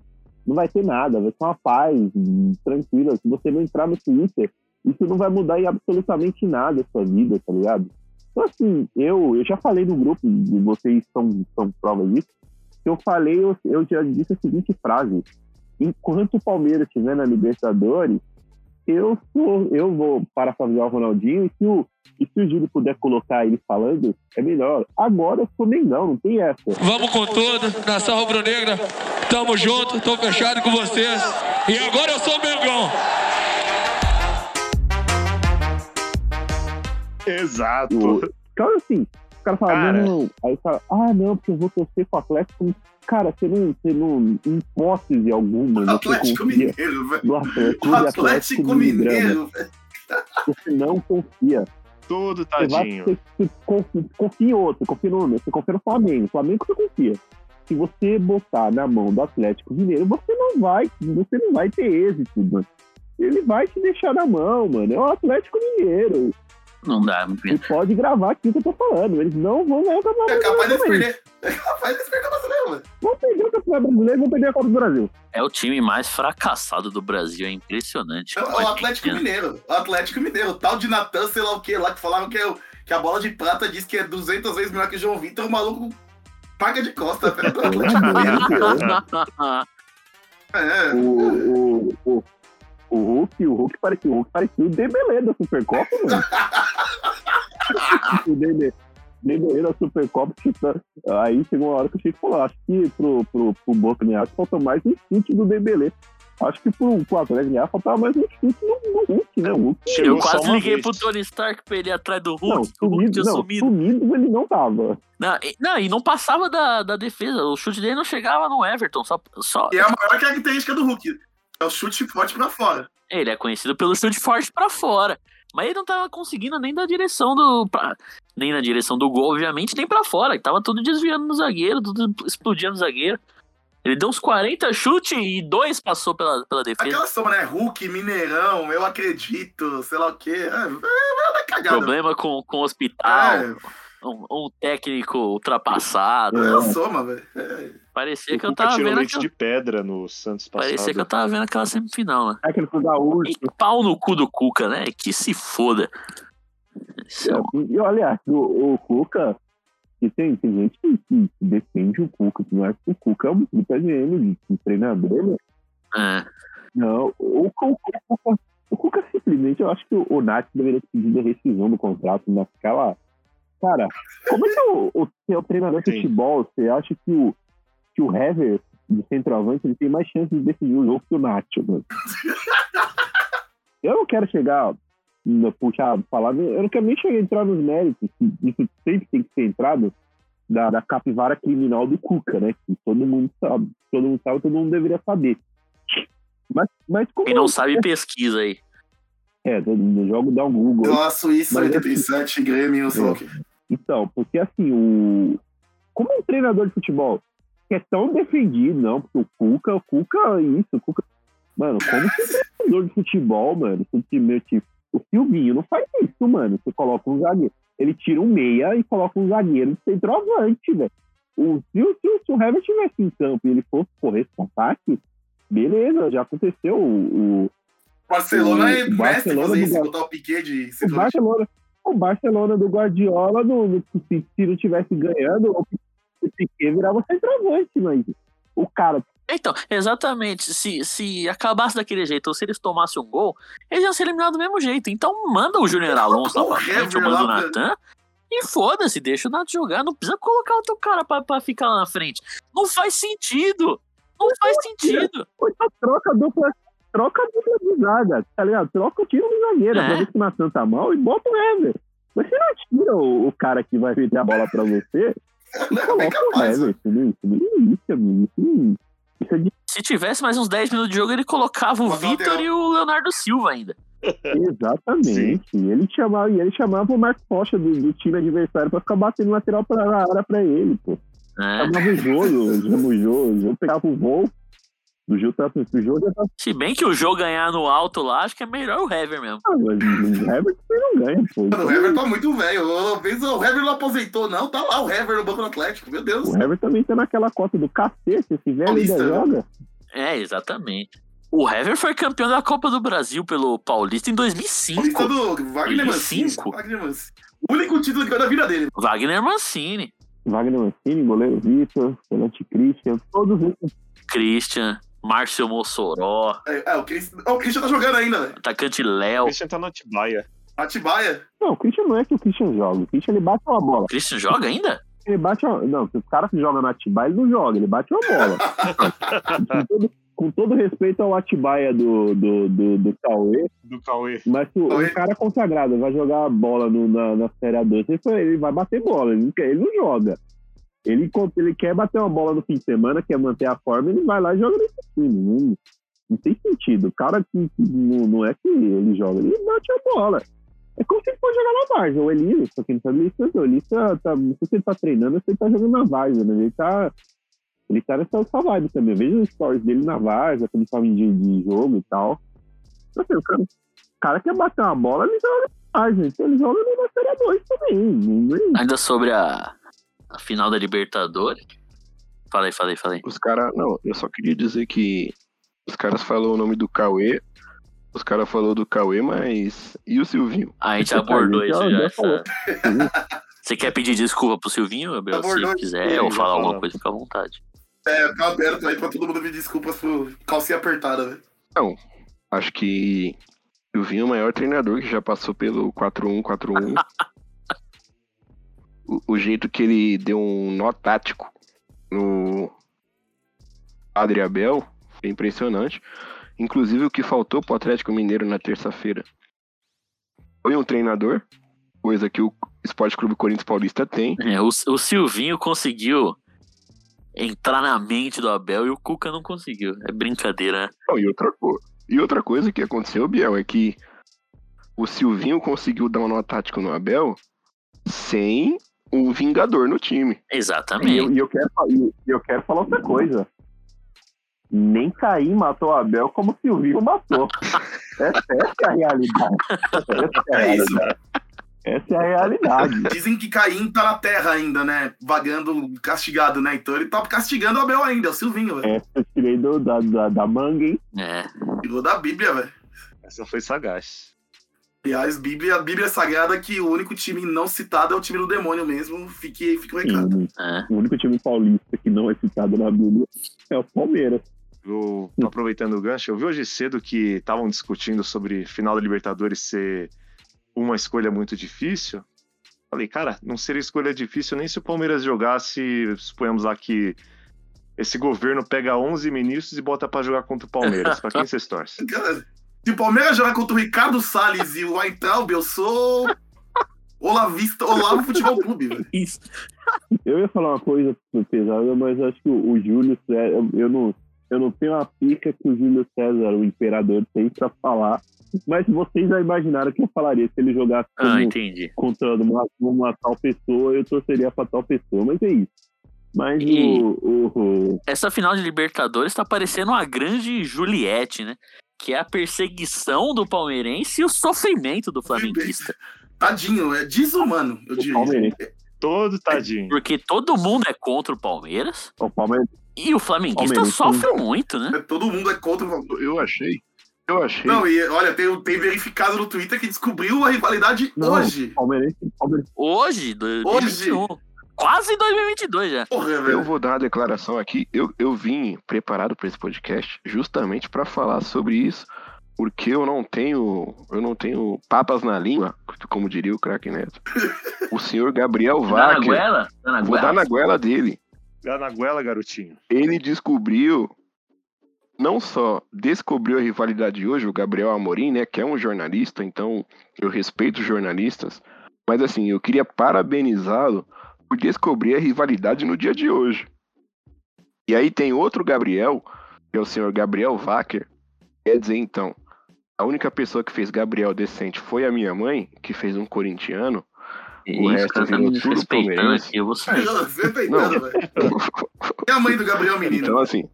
Speaker 2: Não vai ter nada, vai ser uma paz hum, tranquila. Se você não entrar no Twitter, isso não vai mudar em absolutamente nada a sua vida, tá ligado? Então, assim, eu, eu já falei no grupo, e vocês são, são prova disso, que eu falei, eu, eu já disse a seguinte frase enquanto o Palmeiras estiver na Libertadores, eu sou, eu vou parafrasear o Ronaldinho e se o, e se o Júlio puder colocar ele falando, é melhor. Agora eu sou Mengão, não tem essa.
Speaker 8: Vamos com tudo, nação rubro-negra. Tamo junto, tô fechado com vocês. E agora eu sou Mengão.
Speaker 7: Exato.
Speaker 2: O, cara, assim, o cara fala,
Speaker 7: Cara.
Speaker 2: não, aí o cara, ah, não, porque eu vou torcer pro Atlético. Cara, você não, você não, em hipótese alguma, você
Speaker 6: Atlético
Speaker 2: confia
Speaker 6: Mineiro, velho.
Speaker 2: Atlético,
Speaker 6: Atlético
Speaker 2: Atlético Mineiro.
Speaker 6: Velho.
Speaker 2: Você não confia.
Speaker 7: Tudo
Speaker 2: Você vai
Speaker 7: tadinho.
Speaker 2: você, você confia, confia em outro, você confia no, você confia no Flamengo. O Flamengo você confia. Se você botar na mão do Atlético Mineiro, você não vai, você não vai ter êxito, mano. Ele vai te deixar na mão, mano. É o Atlético Mineiro.
Speaker 1: Não dá,
Speaker 2: E pode gravar aqui o que eu tô falando. Eles não vão ganhar o Campeonato
Speaker 6: É capaz
Speaker 2: Brasileiro.
Speaker 6: deles perder. É capaz deles perder o brasileiro, velho.
Speaker 2: Vão perder o Campeonato Brasileiro e vão perder a Copa do Brasil.
Speaker 1: É o time mais fracassado do Brasil, é impressionante.
Speaker 6: É o Atlético
Speaker 1: pensa.
Speaker 6: Mineiro. O Atlético Mineiro. O tal de Natan, sei lá o que lá, que falaram que, é o- que a bola de prata diz que é 200 vezes melhor que o João Vitor. O maluco paga de costa, velho. Atlético Mineiro. É.
Speaker 2: O, o, o, o Hulk, o Hulk parecia, o Hulk parecia o Dembélé da Supercopa, mano. o Dembélé, Dembélé da Supercopa. tá- Aí chegou uma hora que o Chico falou, acho que pro, pro, pro Boca Niasse falta mais um chute do Dembélé. Acho que pro, pro Atlético Niasse faltava mais um chute no, no Hulk, né? O Hulk,
Speaker 1: Eu quase liguei
Speaker 7: vez.
Speaker 1: pro Tony Stark pra ele ir atrás do Hulk.
Speaker 2: não,
Speaker 1: o Hulk
Speaker 2: sumido,
Speaker 1: tinha
Speaker 2: não,
Speaker 1: sumido.
Speaker 2: sumido ele não tava.
Speaker 1: Não, e, não, e não passava da, da defesa. O chute dele não chegava no Everton. Só, só...
Speaker 6: E é a maior característica do Hulk. É o chute forte pra fora.
Speaker 1: Ele é conhecido pelo chute forte pra fora. Mas ele não tava conseguindo nem da direção do. pra- nem na direção do gol, obviamente, nem pra fora. Ele tava tudo desviando no zagueiro, tudo explodindo no zagueiro. Ele deu uns 40 chutes e dois passou pela, pela defesa.
Speaker 6: Aquela soma, né? Hulk, Mineirão, eu acredito, sei lá o quê. É, é, é cagada.
Speaker 1: Problema com, com o hospital,
Speaker 6: É,
Speaker 1: um, um técnico ultrapassado.
Speaker 6: é a soma, velho. É.
Speaker 1: Parecia
Speaker 7: O
Speaker 1: que eu
Speaker 7: Cuca
Speaker 1: tava
Speaker 7: tirou
Speaker 1: vendo.
Speaker 7: leite
Speaker 1: Aquela,
Speaker 7: de pedra no Santos passado.
Speaker 1: parecia que eu tava vendo aquela semifinal, né?
Speaker 2: Técnico gaúcho.
Speaker 1: E pau no cu do Cuca, né? Que se foda. É um-
Speaker 2: E olha, o, o Cuca, que tem, tem gente que, que defende o Cuca, que não acha que o Cuca é um puta gênio de, de treinador, né?
Speaker 1: é.
Speaker 2: Não, o, o, Cuca, o Cuca simplesmente, eu acho que o, o Nath deveria ter pedido a rescisão do contrato naquela. Cara, como é que o, o, é o treinador de futebol, você acha que o, que o Hever de centroavante ele tem mais chance de decidir o jogo que o Nacho, mano? Eu não quero chegar, no- puxar, falar, eu não quero nem chegar a entrar nos méritos, que isso sempre tem que ser entrado da, da capivara criminal do Cuca, né? Que todo mundo sabe, todo mundo sabe, todo mundo deveria saber. Mas, mas como
Speaker 1: Quem não sabe, pesquisa aí.
Speaker 2: É, no jogo dá um Google.
Speaker 6: Lá, Suíça,
Speaker 2: Mas
Speaker 6: 87, Grêmio, o quê.
Speaker 2: Então, porque assim, o. Como um treinador de futebol que é tão defendido, não, porque o Cuca, o Cuca, isso, o Cuca. Mano, como que um treinador de futebol, mano, se o tipo, Silvinho não faz isso, mano. Você coloca um zagueiro. Ele tira um meia e coloca um zagueiro de centroavante, velho. O, se, o- se, o- se o Hever estivesse em campo e ele fosse correr esse ataque, beleza, já aconteceu. O, o,
Speaker 6: Barcelona é
Speaker 2: Barcelona
Speaker 6: fazer
Speaker 2: do
Speaker 6: isso, botar o Piquet de
Speaker 2: o. Barcelona, o Barcelona do Guardiola, no, no- se, se não tivesse ganhando, o Piquet virava centroavante, mas o cara
Speaker 1: Então, exatamente. Se, se acabasse daquele jeito, ou se eles tomassem um gol, eles iam ser eliminados do mesmo jeito. Então manda o Júnior Alonso lá pra frente, ou
Speaker 6: Hever
Speaker 1: manda o Natan. E foda-se, deixa o Nato jogar. Não precisa colocar outro cara pra, pra ficar lá na frente. Não faz sentido. Não faz sentido.
Speaker 2: Ou então troca a dupla, troca a dupla de zaga, tá ligado? Troca o tiro do zagueiro,
Speaker 1: É.
Speaker 2: aproveita que o Natan tá mal e bota o Hever. Mas você não tira o, o cara que vai meter a bola pra você e
Speaker 6: É
Speaker 2: coloca o. Hever, entendeu? Isso. Isso, isso é de
Speaker 1: Se tivesse mais uns 10 minutos de jogo, ele colocava o Vitor e o Leonardo Silva ainda.
Speaker 2: Exatamente. Ele chamava, e ele chamava o Marcos Rocha do, do time adversário pra ficar batendo lateral pra na área pra ele, pô.
Speaker 1: né?
Speaker 2: Chamava o Jô, chamava o Jô, o Jô pegava o voo. O Jô tá, o Jô já tá.
Speaker 1: Se bem que o jogo ganhar no alto lá, acho que é melhor o Hever mesmo.
Speaker 2: Ah, mas o Hever também não ganha, pô.
Speaker 6: Mano, o Hever tá muito velho. O Hever não aposentou, não. Tá lá o Hever no banco do Atlético. Meu Deus.
Speaker 2: O Hever também tá naquela cota do cacete, esse velho ainda
Speaker 6: Paulista, né?
Speaker 2: joga.
Speaker 1: É, exatamente. O Hever foi campeão da Copa do Brasil pelo Paulista em 2005.
Speaker 6: Paulista do Wagner Mancini.
Speaker 1: 2005.
Speaker 6: Wagner Mancini. O único título que ganhou da vida dele.
Speaker 1: Wagner Mancini,
Speaker 2: Wagner Mancini, goleiro Vitor, Pelante Christian, todos esses.
Speaker 1: Christian, Márcio Mossoró,
Speaker 6: É, é, o, Christian, o Christian tá jogando ainda, velho.
Speaker 1: atacante
Speaker 7: O
Speaker 1: Léo.
Speaker 7: Christian tá no Atibaia.
Speaker 6: Atibaia.
Speaker 2: Não, o Christian não é que o Christian joga. O Christian ele bate uma bola.
Speaker 1: Christian joga ainda?
Speaker 2: Ele bate uma... Não, se o cara que joga no Atibaia, ele não joga, ele bate uma bola. com, todo, com todo respeito ao Atibaia do, do, do, do Cauê,
Speaker 7: Do Cauê.
Speaker 2: mas o,
Speaker 6: Cauê.
Speaker 2: o cara consagrado vai jogar bola no, na, na Série A2, ele, ele vai bater bola, ele não, ele não joga. Ele, ele quer bater uma bola no fim de semana, quer manter a forma, ele vai lá e joga nesse time. Não, não tem sentido. O cara que, que não, não é que ele joga, ele bate a bola. É como se ele fosse jogar na Várzea. O Elias, pra quem não sabe, tá, ele tá, tá, não sei se ele tá treinando se ele tá jogando na Várzea, né? Ele tá, ele tá nessa, nessa vibe também. Eu vejo os stories dele na Várzea, quando ele fala de, de jogo e tal. Então, assim, o, cara, o cara quer bater uma bola, ele joga na Várzea. Então ele joga na Série 2 também. É-
Speaker 1: Ainda sobre a, a final da Libertadores. Falei, falei, falei.
Speaker 3: Os caras. Não, eu só queria dizer que os caras falaram o nome do Cauê. Os caras falaram do Cauê, mas. E o Silvinho?
Speaker 1: A gente
Speaker 2: A
Speaker 1: abordou
Speaker 2: gente
Speaker 1: isso
Speaker 2: já-
Speaker 1: essa-. Você quer pedir desculpa pro Silvinho, Gabriel? Se
Speaker 6: Abordou.
Speaker 1: quiser,
Speaker 7: Sim,
Speaker 1: ou falar alguma coisa, fica à vontade.
Speaker 6: É, tá aberto aí pra todo mundo pedir desculpas por calcinha apertada, velho.
Speaker 3: Acho que o Silvinho é o maior treinador que já passou pelo 4-1, 4-1. o, o jeito que ele deu um nó tático no Padre Abel foi impressionante. Inclusive o que faltou pro Atlético Mineiro na terça-feira foi um treinador, coisa que o Esporte Clube Corinthians Paulista tem.
Speaker 1: É, o, o Silvinho conseguiu entrar na mente do Abel e o Cuca não conseguiu. É brincadeira, né?
Speaker 3: Não, e, outra e outra coisa que aconteceu, Biel, é que o Silvinho conseguiu dar um nó tático no Abel sem um vingador no time.
Speaker 2: E eu,
Speaker 1: Exatamente.
Speaker 2: e eu quero, fa- e eu quero falar outra coisa. Nem Caim matou Abel como o Silvio matou. Essa, essa é a realidade. Essa é a
Speaker 6: É isso.
Speaker 2: realidade. Essa é a realidade.
Speaker 6: Dizem que Caim tá na terra ainda, né? Vagando, castigado, né? Então ele tá castigando o Abel ainda, é o Silvinho, velho.
Speaker 2: Essa eu tirei do, da, da, da manga, hein?
Speaker 1: É.
Speaker 6: Tirou da Bíblia, velho.
Speaker 7: Essa foi sagaz.
Speaker 6: Aliás, Bíblia, Bíblia Sagrada que o único time não citado é o time do demônio mesmo. Fique, fique o recado.
Speaker 2: Sim,
Speaker 1: é.
Speaker 2: o único time paulista que não é citado na Bíblia é o Palmeiras.
Speaker 7: Eu, tô aproveitando o gancho, eu vi hoje cedo que estavam discutindo sobre final da Libertadores ser uma escolha muito difícil. Falei, cara, não seria escolha difícil nem se o Palmeiras jogasse, suponhamos lá que esse governo pega 11 ministros e bota pra jogar contra o Palmeiras. pra quem vocês torcem?
Speaker 6: Se o Palmeiras jogar contra o Ricardo Salles e o Weintraub, eu sou Olavista, Olavo Futebol Clube, velho.
Speaker 1: Isso.
Speaker 2: Eu ia falar uma coisa pesada, mas acho que o, o Júlio César, eu, eu não, eu não tenho a pica que o Júlio César, o imperador, tem pra falar. Mas vocês já imaginaram que eu falaria se ele jogasse
Speaker 1: Ah,
Speaker 2: como-
Speaker 1: entendi.
Speaker 2: contra uma, uma tal pessoa, eu torceria pra tal pessoa, mas é isso. Mas o, o, o-
Speaker 1: Essa final de Libertadores tá parecendo uma grande Juliette, né? Que é a perseguição do palmeirense e o sofrimento do flamenguista.
Speaker 6: Tadinho, é desumano, eu
Speaker 2: o
Speaker 6: diria.
Speaker 7: Todo tadinho.
Speaker 1: Porque todo mundo é contra o Palmeiras
Speaker 2: o Palmeiras,
Speaker 1: e o flamenguista
Speaker 2: Palmeirense.
Speaker 1: sofre muito, né?
Speaker 6: É, Todo mundo é contra o
Speaker 3: Eu achei. Eu achei.
Speaker 6: Não, e olha, tem, tem verificado no Twitter que descobriu a rivalidade
Speaker 2: Não.
Speaker 6: hoje.
Speaker 2: Palmeirense, Palmeirense,
Speaker 1: Hoje, do-
Speaker 6: Hoje.
Speaker 1: 2021. quase 2022 já.
Speaker 3: Eu vou dar uma declaração aqui. Eu, eu vim preparado para esse podcast justamente para falar sobre isso, porque eu não tenho, eu não tenho papas na língua, como diria o craque Neto. O senhor Gabriel
Speaker 1: Dá na
Speaker 3: Wacker,
Speaker 1: goela? Dá na
Speaker 3: vou dar na goela dele.
Speaker 7: Dá na goela, garotinho.
Speaker 3: Ele descobriu, não só descobriu a rivalidade de hoje, o Gabriel Amorim, né, que é um jornalista, então eu respeito os jornalistas, mas assim, eu queria parabenizá-lo por descobrir a rivalidade no dia de hoje. E aí tem outro Gabriel, que é o senhor Gabriel Wacker. Quer dizer, então, a única pessoa que fez Gabriel decente foi a minha mãe, que fez um corintiano. O
Speaker 1: Isso,
Speaker 3: resto
Speaker 1: o cara tá me
Speaker 3: tudo
Speaker 1: respeitando
Speaker 3: palmeirense.
Speaker 1: aqui. Eu vou sair.
Speaker 6: velho. E a mãe do Gabriel Menino?
Speaker 3: Então, assim,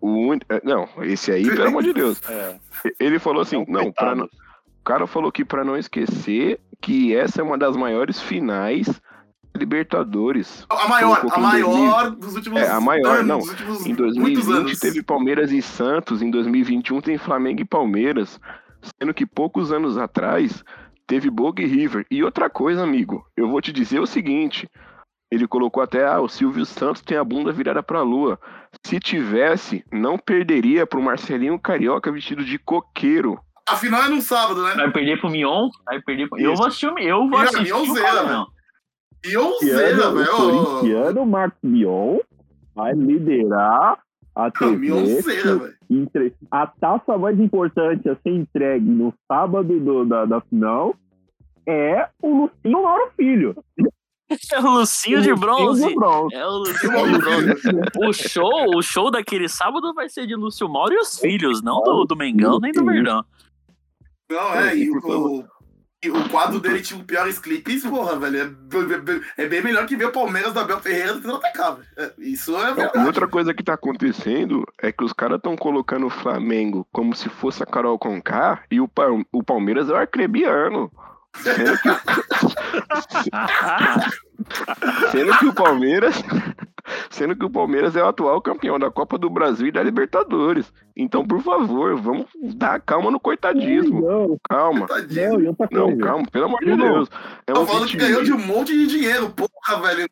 Speaker 3: o único. Não, esse aí, pelo amor de Deus.
Speaker 7: É,
Speaker 3: Ele falou
Speaker 7: é
Speaker 3: assim:
Speaker 7: um
Speaker 3: não, pra não- o cara falou que pra não esquecer que essa é uma das maiores finais Libertadores.
Speaker 6: A maior, a maior dos últimos
Speaker 3: É, a maior,
Speaker 6: anos,
Speaker 3: não.
Speaker 6: últimos
Speaker 3: Em
Speaker 6: muitos
Speaker 3: 2020
Speaker 6: anos.
Speaker 3: teve Palmeiras e Santos, em 2021 tem Flamengo e Palmeiras, sendo que poucos anos atrás teve Boca e River. E outra coisa, amigo, eu vou te dizer o seguinte, ele colocou até, ah, o Silvio Santos tem a bunda virada pra lua. Se tivesse, não perderia pro Marcelinho Carioca vestido de coqueiro.
Speaker 6: Afinal é num sábado, né?
Speaker 1: Vai perder pro Mion? Vai perder pro... Eu vou assistir o Eu vou assistir
Speaker 6: Mionzeira,
Speaker 1: não.
Speaker 6: E Zera,
Speaker 2: o
Speaker 6: velho.
Speaker 2: corintiano Marcos Mion vai liderar a
Speaker 6: Mionzeira,
Speaker 2: TV.
Speaker 6: velho.
Speaker 2: entre- A taça mais importante a ser entregue no sábado do- da, da final é o Lucinho Mauro Filho.
Speaker 1: É o Lucinho de bronze.
Speaker 2: de bronze.
Speaker 1: É o Lucinho de bronze. O show, o show daquele sábado vai ser de Lúcio Mauro e os filhos, não do, do Mengão nem do Verdão.
Speaker 6: Não, é, e o, o quadro dele tinha o piores clipes, porra, velho. É, é bem melhor que ver o Palmeiras da Abel Ferreira tentando atacar, velho. É, Isso é
Speaker 3: E
Speaker 6: verdade.
Speaker 3: outra coisa que tá acontecendo é que os caras estão colocando o Flamengo como se fosse a Carol Conká e o, o Palmeiras é o arcrebiano. Sendo que, sendo que o Palmeiras. Sendo que o Palmeiras é o atual campeão da Copa do Brasil e da Libertadores. Então, por favor, vamos dar calma no coitadismo.
Speaker 2: Não,
Speaker 3: Calma.
Speaker 6: Tadinho.
Speaker 2: não,
Speaker 3: calma, pelo amor de. Deus. É
Speaker 6: Tô
Speaker 3: um
Speaker 6: falando que ganhou de um monte de dinheiro, porra, velho.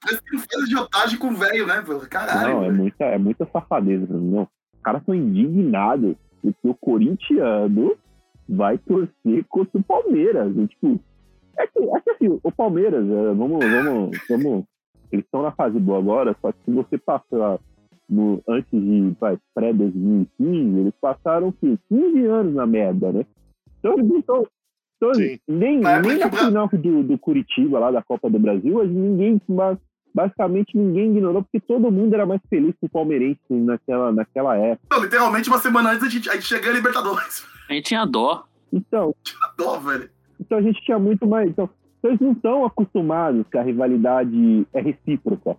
Speaker 6: Parece que não fez de otário com o velho, né? Caralho.
Speaker 2: Não, é muita, é muita safadeza. Não. Os caras são indignados porque o corintiano vai torcer contra o Palmeiras. E, tipo, é que, é que assim, o Palmeiras, é, vamos, vamos, vamos. Eles estão na fase boa agora, só que se você passar no, antes de vai, pré-2015, eles passaram o quê? 15 anos na merda, né? Então eles não estão. Então,
Speaker 7: Sim.
Speaker 2: nem,
Speaker 6: época
Speaker 2: nem
Speaker 6: que
Speaker 2: na final do, do Curitiba, lá da Copa do Brasil, ninguém, ba- basicamente ninguém ignorou, porque todo mundo era mais feliz com o palmeirense naquela, naquela época.
Speaker 6: Não, literalmente uma semana antes a gente, a gente chega a Libertadores.
Speaker 1: A gente tinha dó.
Speaker 2: Então,
Speaker 6: Dó, velho.
Speaker 2: então a gente tinha muito mais. Então, eles não estão acostumados que a rivalidade é recíproca.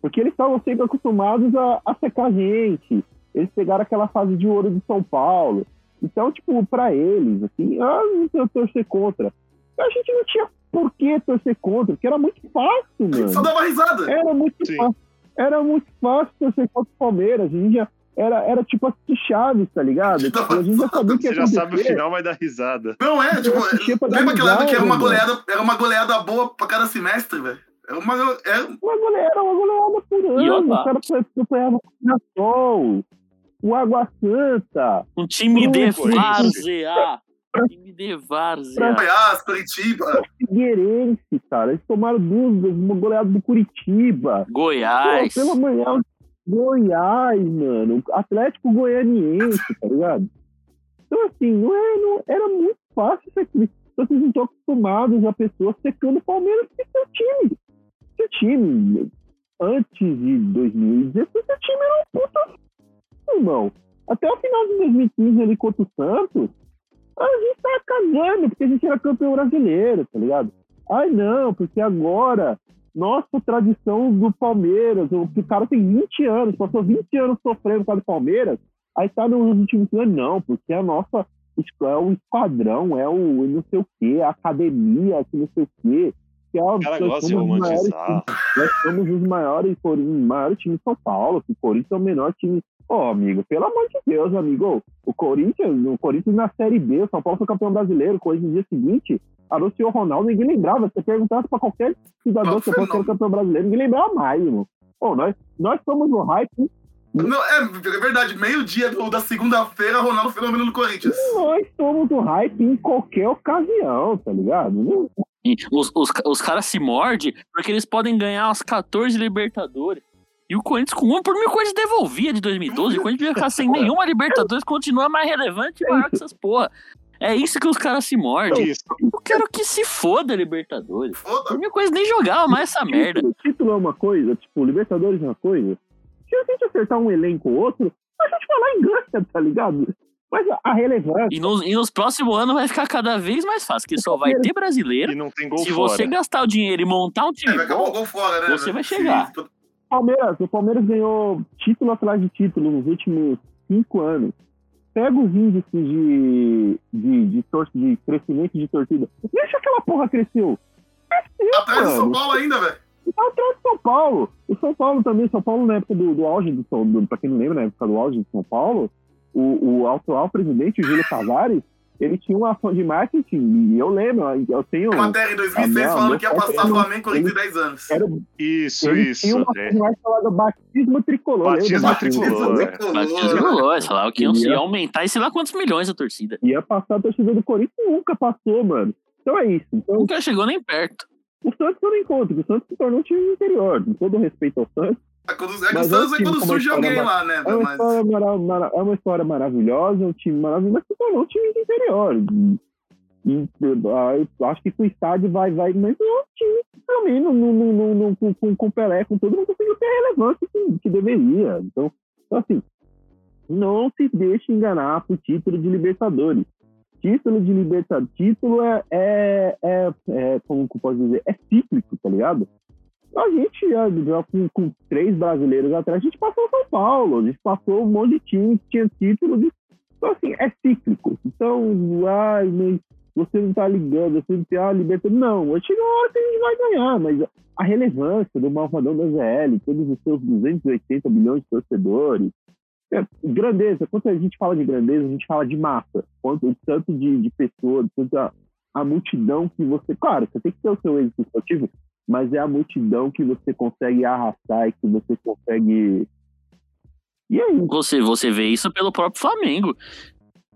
Speaker 2: Porque eles estavam sempre acostumados a, a secar a gente. Eles pegaram aquela fase de ouro de São Paulo. Então, tipo, pra eles, assim, ah, não sei torcer contra. A gente não tinha por que torcer contra, porque era muito fácil,
Speaker 6: A gente só
Speaker 2: mano.
Speaker 6: dava risada.
Speaker 2: Era muito
Speaker 7: Sim.
Speaker 2: fácil. Era muito fácil torcer contra o Palmeiras. A gente já, era, era tipo assistir Chaves, tá ligado? Tipo, a gente já sabia que
Speaker 7: Você
Speaker 2: ia
Speaker 7: já sabe o final, vai dar risada.
Speaker 6: Não é, tipo, lembra aquela época que era uma goleada, era uma goleada boa pra cada semestre, velho? Era uma, era,
Speaker 2: Uma goleada, uma goleada por ano. O cara acompanhava o Mirassol, o Água Santa.
Speaker 1: Um time de
Speaker 2: bonito.
Speaker 1: várzea. Time de várzea.
Speaker 6: Goiás, Curitiba.
Speaker 2: Figueirense, cara. Eles tomaram duas, uma goleada do Curitiba. Pô,
Speaker 1: Goiás.
Speaker 2: pelo manhã, Goiás, mano. Atlético Goianiense, tá ligado? Então, assim, não é, não, era muito fácil isso aqui. Então, vocês não estão acostumados a pessoas secando o Palmeiras que seu time. Seu time, antes de 2016, seu time era um puta irmão. Até o final de 2015, ali contra o Santos, a gente tava cagando, porque a gente era campeão brasileiro, tá ligado? Ai, não, porque agora, nossa tradição do Palmeiras, o cara tem 20 anos, passou 20 anos sofrendo com a do Palmeiras, aí tá nos últimos anos, não, porque a nossa é o esquadrão, é o não sei o quê, a academia, que não sei o quê. É,
Speaker 7: O cara
Speaker 2: nós
Speaker 7: gosta de
Speaker 2: somos os maiores
Speaker 7: romantizar.
Speaker 2: nós somos os maiores, Cori- maiores times de São Paulo, que o Corinthians é o menor time, Ô, amigo, pelo amor de Deus, amigo. O Corinthians, o Corinthians na Série B, o São Paulo foi campeão brasileiro, o Corinthians no dia seguinte, anunciou o Ronaldo, ninguém lembrava. Se você perguntasse pra qualquer cidadão
Speaker 6: Não,
Speaker 2: se fosse
Speaker 6: fenômeno.
Speaker 2: campeão brasileiro, ninguém lembrava mais, irmão. Ô, nós, nós somos no hype,
Speaker 6: Não, é, é verdade, meio-dia do- da segunda-feira, Ronaldo Fenômeno no Corinthians.
Speaker 2: nós somos no hype em qualquer ocasião, tá ligado?
Speaker 1: Os, os, os caras se mordem porque eles podem ganhar as 14 Libertadores. E o Corinthians, com uma por mil, o Corinthians devolvia de 2012. O Corinthians ia ficar sem nenhuma Libertadores, continua mais relevante e maior que essas porra. É isso que os caras se mordem.
Speaker 7: Isso.
Speaker 1: Eu quero que se foda a Libertadores.
Speaker 6: Foda.
Speaker 1: Por mim, coisa nem jogava mais essa merda.
Speaker 2: Título, título é uma coisa, tipo, Libertadores é uma coisa. Se a gente acertar um elenco ou outro, a gente vai lá e ganha, tá ligado? Mas a, relevância.
Speaker 1: E nos, e nos próximos anos vai ficar cada vez mais fácil, que só vai ter brasileiro.
Speaker 7: E não tem gol
Speaker 1: Se
Speaker 7: fora.
Speaker 1: você gastar o dinheiro e montar um
Speaker 6: É,
Speaker 1: time
Speaker 6: vai acabar o
Speaker 1: bom,
Speaker 6: gol fora, né?
Speaker 1: Você
Speaker 6: velho?
Speaker 1: vai chegar.
Speaker 2: Palmeiras, o Palmeiras ganhou título atrás de título nos últimos cinco anos. Pega os índices de, de, de, tor- de crescimento de torcida. Deixa aquela porra cresceu. Cresceu,
Speaker 6: Atrás do São. Paulo ainda, velho.
Speaker 2: Tá atrás do São Paulo. O São Paulo também, São Paulo na época do, do auge do São do, pra quem não lembra, na época do auge do São Paulo, o, o atual presidente, o Júlio Tavares, ele tinha uma ação de marketing, e eu lembro, eu tenho.
Speaker 6: Matéria em 2006
Speaker 2: Ah, não,
Speaker 6: falando
Speaker 2: meu
Speaker 6: que ia passar
Speaker 2: não-
Speaker 6: Flamengo Corinthians em
Speaker 2: ele-
Speaker 6: 10 anos.
Speaker 2: Era,
Speaker 7: Isso,
Speaker 2: ele
Speaker 7: isso.
Speaker 2: tinha uma
Speaker 7: é.
Speaker 2: ação de marketing chamada Batismo Tricolor.
Speaker 7: Batismo Tricolor, é.
Speaker 1: Batismo Tricolor, sei lá, que iam, iam aumentar e sei lá quantos milhões a torcida.
Speaker 2: Ia passar a torcida do Corinthians nunca passou, mano. Então é isso. Então,
Speaker 1: Nunca chegou nem perto.
Speaker 2: o Santos eu não encontro, o Santos se tornou um time do interior. Com todo respeito ao Santos.
Speaker 6: É, é o
Speaker 2: Mas
Speaker 6: Santos
Speaker 2: é um
Speaker 6: é quando
Speaker 2: com uma
Speaker 6: surge alguém lá, né?
Speaker 2: É uma,
Speaker 6: Mas
Speaker 2: história é uma história maravilhosa, é um time maravilhoso, mas se tornou um time do interior. E, eu acho que com o estádio vai, vai, mas não é um time também não, não, não, não, não- com, com, com o Pelé, com tudo, não conseguiu ter a relevância que, que deveria. Então, então, assim, não se deixe enganar por título de Libertadores. Título de Libertadores, título é, é, é, é, como que eu posso dizer, é cíclico, tá ligado? A gente, com, com três brasileiros atrás, a gente passou São Paulo, a gente passou um monte de time que tinha título de. Então, assim, é cíclico. Então, ai, mas você não tá ligando, você não tem a Libertadores. Não, vai chegar uma hora que a gente vai ganhar, mas a relevância do Malvadão da ZL, todos os seus 280 milhões de torcedores, é, grandeza, quando a gente fala de grandeza, a gente fala de massa. Quanto, o tanto de, de pessoas, a, a multidão que você. Claro, você tem que ter o seu êxito esportivo, mas é a multidão que você consegue arrastar e que você consegue. E aí?
Speaker 1: Você, você vê isso pelo próprio Flamengo,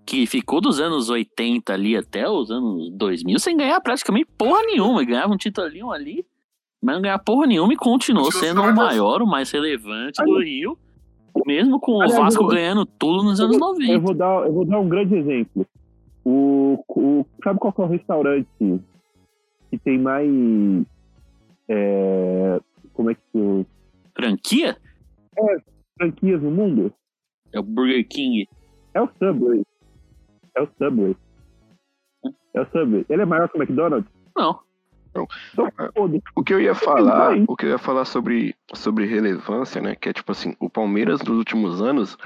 Speaker 1: que ficou dos anos 80 ali até os anos 2000 sem ganhar praticamente porra nenhuma. Ganhava um título ali, um ali, mas não ganhava porra nenhuma e continuou sendo o maior, o mais relevante do Rio, mesmo com o Vasco
Speaker 2: eu-
Speaker 1: ganhando tudo nos anos
Speaker 2: Eu
Speaker 1: 90.
Speaker 2: vou dar, eu vou dar um grande exemplo. O, o, sabe qual que é o restaurante que tem mais. É, como é que se.
Speaker 1: Franquia?
Speaker 2: franquias no mundo?
Speaker 1: É o Burger King.
Speaker 2: É o Subway. É o Subway. É o Subway. Ele é maior que o McDonald's?
Speaker 1: Não.
Speaker 2: Então, foda-se.
Speaker 3: O que eu ia falar, o que eu ia falar sobre, sobre relevância, né? Que é tipo assim, o Palmeiras nos últimos anos,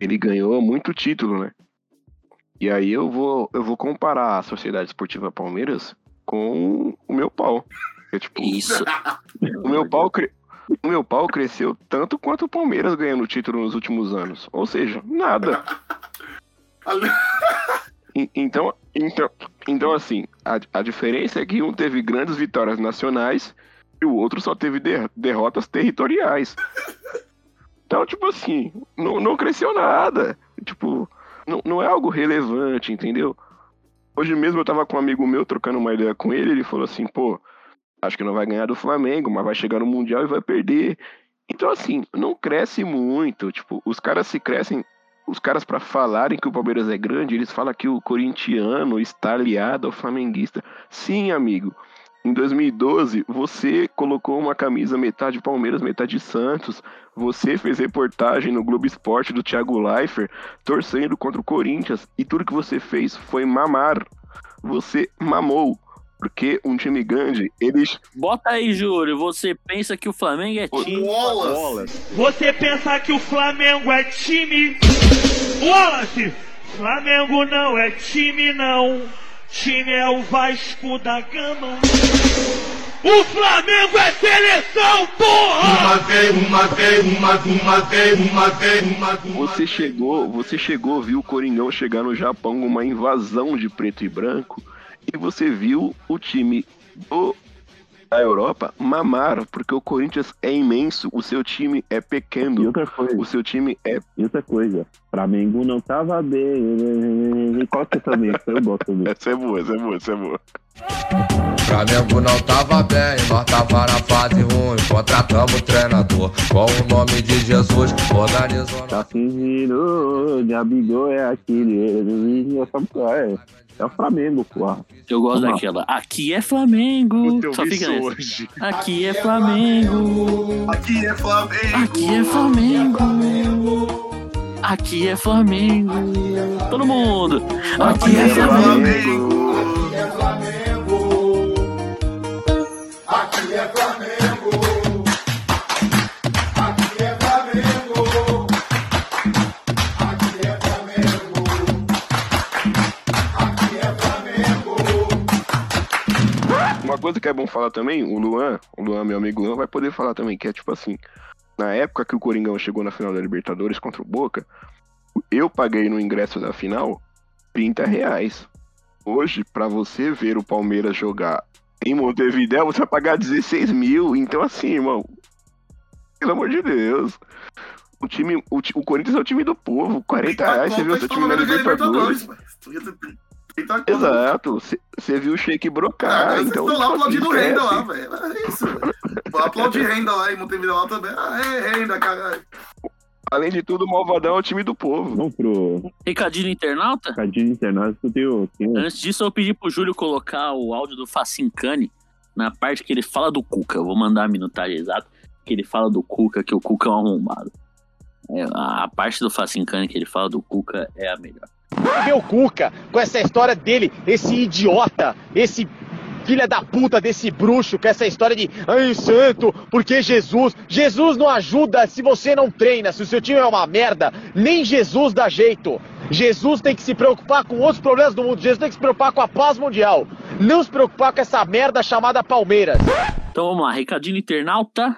Speaker 3: ele ganhou muito título, né? E aí eu vou, eu vou comparar a Sociedade Esportiva Palmeiras com o meu pau. É, tipo,
Speaker 1: Isso.
Speaker 3: o meu pau cre- o meu pau cresceu tanto quanto o Palmeiras ganhando título nos últimos anos. Ou seja, nada. E- Então, então, então assim, a, a diferença é que um teve grandes vitórias nacionais e o outro só teve der- derrotas territoriais. Então, tipo assim, não, não cresceu nada. Tipo, não, não é algo relevante, entendeu? Hoje mesmo eu tava com um amigo meu trocando uma ideia com ele, ele falou assim, pô, acho que não vai ganhar do Flamengo, mas vai chegar no Mundial e vai perder. Então, assim, não cresce muito. Tipo, os caras se crescem os caras para falarem que o Palmeiras é grande, eles falam que o corintiano está aliado ao flamenguista. Sim, amigo. Em 2012, você colocou uma camisa metade Palmeiras, metade Santos. Você fez reportagem no Globo Esporte do Thiago Leifert, torcendo contra o Corinthians. E tudo que você fez foi mamar. Você mamou. Porque um time grande, eles.
Speaker 1: Bota aí, Júlio. Você pensa que o Flamengo é time.
Speaker 6: Wallace.
Speaker 4: Você pensa que o Flamengo é time? Wallace! Flamengo não é time, não. time é o Vasco da Gama. O Flamengo é seleção, porra!
Speaker 9: Uma vez, uma vez, uma, uma vez, uma vez, uma, uma
Speaker 3: Você chegou, você chegou, viu o Coringão chegar no Japão uma invasão de preto e branco e você viu o time do da Europa mamar, porque o Corinthians é imenso, o seu time é
Speaker 2: E
Speaker 3: pequeno,
Speaker 2: outra coisa,
Speaker 3: o seu time é
Speaker 2: e outra coisa. Flamengo não tava bem. É também? Eu gosto também.
Speaker 3: essa é boa, essa é boa, essa é boa.
Speaker 10: Flamengo não tava bem, nós tava na fase ruim. Contratamos o treinador com o nome de Jesus. Organizou.
Speaker 2: Tá fingindo, Gabigol é aquele. É, é o Flamengo, porra.
Speaker 1: Eu gosto
Speaker 2: Vamos lá.
Speaker 1: daquela. Aqui é Flamengo. Só fica nessa.
Speaker 7: hoje.
Speaker 1: Aqui é Flamengo.
Speaker 6: Aqui é Flamengo.
Speaker 1: Aqui é Flamengo. Aqui é Flamengo. Todo mundo. Aqui é Flamengo.
Speaker 3: Coisa que é bom falar também, o Luan, o Luan, meu amigo Luan, vai poder falar também, que é tipo assim, na época que o Coringão chegou na final da Libertadores contra o Boca, eu paguei no ingresso da final 30 reais. Hoje, pra você ver o Palmeiras jogar em Montevidéu, você vai pagar 16 mil. Então, assim, irmão, pelo amor de Deus. O, time, o, o Corinthians é o time do povo. 40 reais, você viu o seu time na Libertadores. Exato, você viu o Sheik brocar,
Speaker 6: Ah,
Speaker 3: então.
Speaker 6: então, estão lá aplaudindo renda lá, velho. É isso. aplaudir renda lá em Montevideo lá também. Ah, é renda, caralho.
Speaker 3: Além de tudo, o Malvadão é o time do povo.
Speaker 2: Vamos pro
Speaker 1: Recadinho internauta?
Speaker 2: Cadinho Internacional. Eu tenho, tenho
Speaker 1: Antes disso, eu pedi pro Júlio colocar o áudio do Facincani na parte que ele fala do Cuca. Eu vou mandar a minutagem exata. Que ele fala do Cuca, que o Cuca é um arrombado. É, a a parte do Facincani que ele fala do Cuca é a melhor.
Speaker 11: Meu Cuca, com essa história dele, esse idiota, esse filha da puta desse bruxo, com essa história de ai santo, porque Jesus, Jesus não ajuda se você não treina, se o seu time é uma merda, nem Jesus dá jeito. Jesus tem que se preocupar com outros problemas do mundo, Jesus tem que se preocupar com a paz mundial, não se preocupar com essa merda chamada Palmeiras.
Speaker 1: Então vamos lá, recadinho internauta.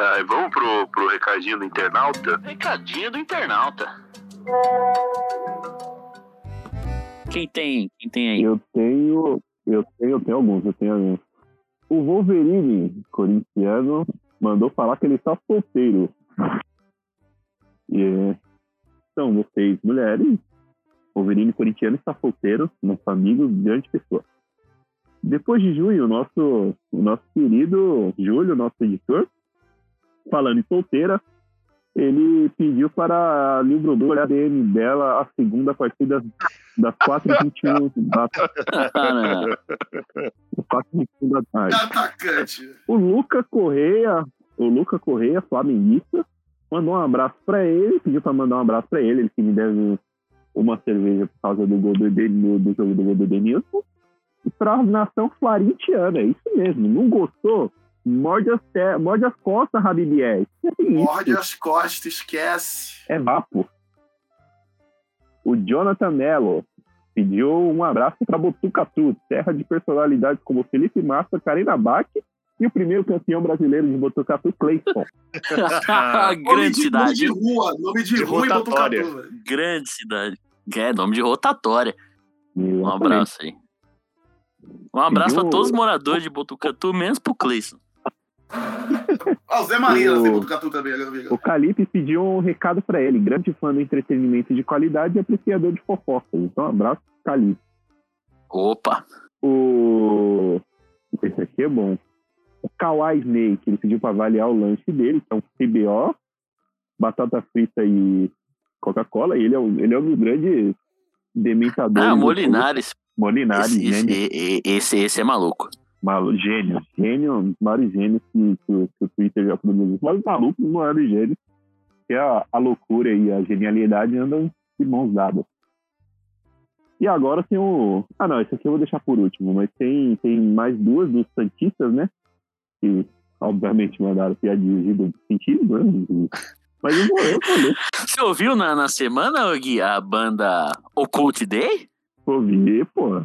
Speaker 3: Ah, vamos pro, pro recadinho do internauta?
Speaker 1: Recadinho do internauta. Quem tem? Quem tem aí?
Speaker 2: Eu tenho, eu tenho, eu tenho alguns, eu tenho alguns. O Wolverine corintiano mandou falar que ele está solteiro. E é, são vocês, mulheres. Wolverine corintiano está solteiro, nosso amigo, grande pessoa. Depois de junho, o nosso, o nosso querido Júlio, nosso editor, falando em solteira, ele pediu para a Lil Brodor olhar a DM dela a segunda a partir das, das 4h21 da, das 4h21 da tarde.
Speaker 6: Atacante.
Speaker 2: O Luca Correia, o Luca Correia, flamenguista, mandou um abraço pra ele, pediu pra mandar um abraço pra ele, ele que me deve uma cerveja por causa do gol do, Eden- do jogo do gol do Denilson. E pra nação florentina, é isso mesmo. Não gostou? Morde as, te- morde as costas, Rabibier. É
Speaker 6: Morde as costas, esquece.
Speaker 2: É vapo. O Jonathan Mello pediu um abraço para Botucatu, terra de personalidades como Felipe Massa, Karina Bach e o primeiro campeão brasileiro de Botucatu, Clayton.
Speaker 6: Nome
Speaker 1: Grande
Speaker 6: de, nome de
Speaker 1: cidade.
Speaker 6: rua, nome de,
Speaker 7: De
Speaker 6: rua em
Speaker 7: rotatória.
Speaker 6: Botucatu.
Speaker 1: Grande cidade. É nome de rotatória. Um
Speaker 2: Exatamente.
Speaker 1: abraço aí. Um abraço pra
Speaker 2: Pediu-
Speaker 1: todos os moradores de Botucatu, menos pro Cleison.
Speaker 6: Ah, o Zé Maria
Speaker 2: O-. O Calipe pediu um recado para ele, grande fã do entretenimento de qualidade e apreciador de fofocas. Então, um abraço, Calipe.
Speaker 1: Opa.
Speaker 2: O... Esse aqui é bom. O Kawaii Snake, ele pediu para avaliar o lanche dele, que é um CBO, batata frita e Coca-Cola. E ele é um, ele é um dos grandes dementadores.
Speaker 1: Ah, Molinares.
Speaker 2: Molinares,
Speaker 1: Esse, esse,
Speaker 2: gênio.
Speaker 1: e- e- esse, esse é maluco.
Speaker 2: Malu, gênio. Gênio, um dos maiores gênios que, que, o- que o Twitter já produziu. Os maiores malucos, os maiores gênios. Que a, a loucura e a genialidade andam de mãos dadas. E agora tem o. Ah, não, esse aqui eu vou deixar por último, mas tem, tem mais duas dos Santistas, né? Que obviamente mandaram piadinhas de duplo sentido, né? Mas eu vou, eu vou.
Speaker 1: Você ouviu na, na semana, Gui, a banda Occult Day?
Speaker 2: Ouvi, pô.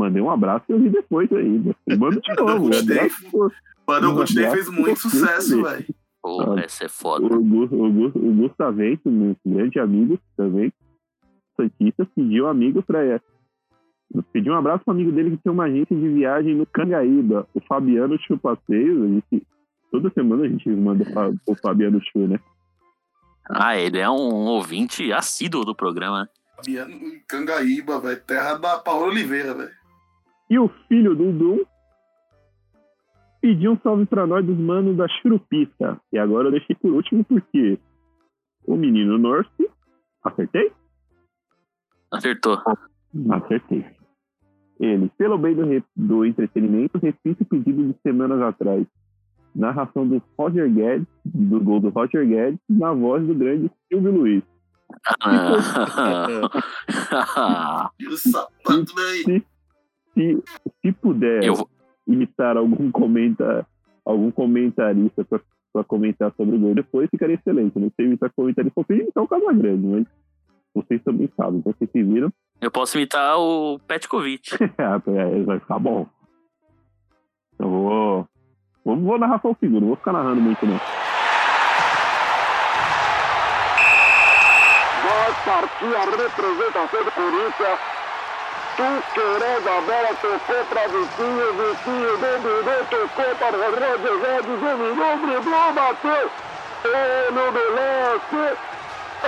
Speaker 2: Mandei um abraço e eu vi depois ainda. Mando de novo. Pô.
Speaker 6: Mano, o
Speaker 2: Um
Speaker 6: fez muito sucesso, velho.
Speaker 1: Pô,
Speaker 2: Ah.
Speaker 1: essa é foda.
Speaker 2: O, o, o Gustavento, meu grande amigo também, Santista, pediu um amigo pra Pediu um abraço pro amigo dele que tem uma agência de viagem no Cangaíba, o Fabiano Chu Passeios. A gente, toda semana a gente manda fa- o Fabiano Chu, né?
Speaker 1: Ah, ele é um ouvinte assíduo do programa. né?
Speaker 6: Fabiano Cangaíba, velho. Terra da Paola Oliveira, velho.
Speaker 2: E o filho do Dum pediu um salve pra nós dos manos da Churupita. E agora eu deixei por último porque o menino Norte. Acertei?
Speaker 1: Acertou.
Speaker 2: Acertei. Ele, pelo bem do, re- do entretenimento, repite o pedido de semanas atrás. Narração do Roger Guedes, do gol do Roger Guedes, na voz do grande Silvio Luiz.
Speaker 1: Ah.
Speaker 6: E o sapato, velho.
Speaker 2: Se, se, puder
Speaker 1: Eu
Speaker 2: imitar algum, comenta, algum comentarista para comentar sobre o gol depois, ficaria excelente. Não sei imitar comentarista, eu imitar o Casagrande, mas vocês também sabem. Então, vocês se viram,
Speaker 1: Eu posso imitar o Petkovic.
Speaker 2: é, vai ficar bom. Eu vou. Vou, vou narrar só o segundo, não vou ficar narrando muito, não.
Speaker 12: Vai partir a representação do Corinthians. Querendo a bola, tocou pra Vitinho, Vitinho dominou, tocou para o Roger Guedes, dominou, driblou, bateu. Olho do lance. É,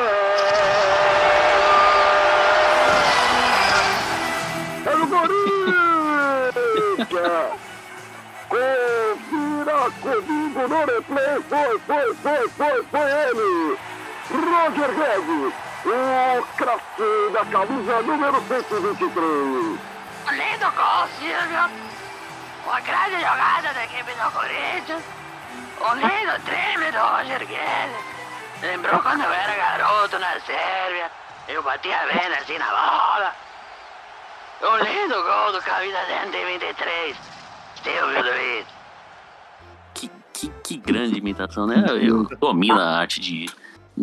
Speaker 12: é do Corinthians! Confira comigo no replay, foi, foi, foi, foi, foi ele! Roger Guedes, o craque da camisa número 123.
Speaker 13: Lindo gol, Silvio. Uma grande jogada da equipe do Corinthians. Um lindo drible do Roger Guedes. Lembrou quando eu era garoto na Sérvia. Eu batia bem assim na bola. Um lindo gol do camisa 123. Silvio Luiz.
Speaker 1: Que, que, que grande imitação, né? Eu domino a arte de,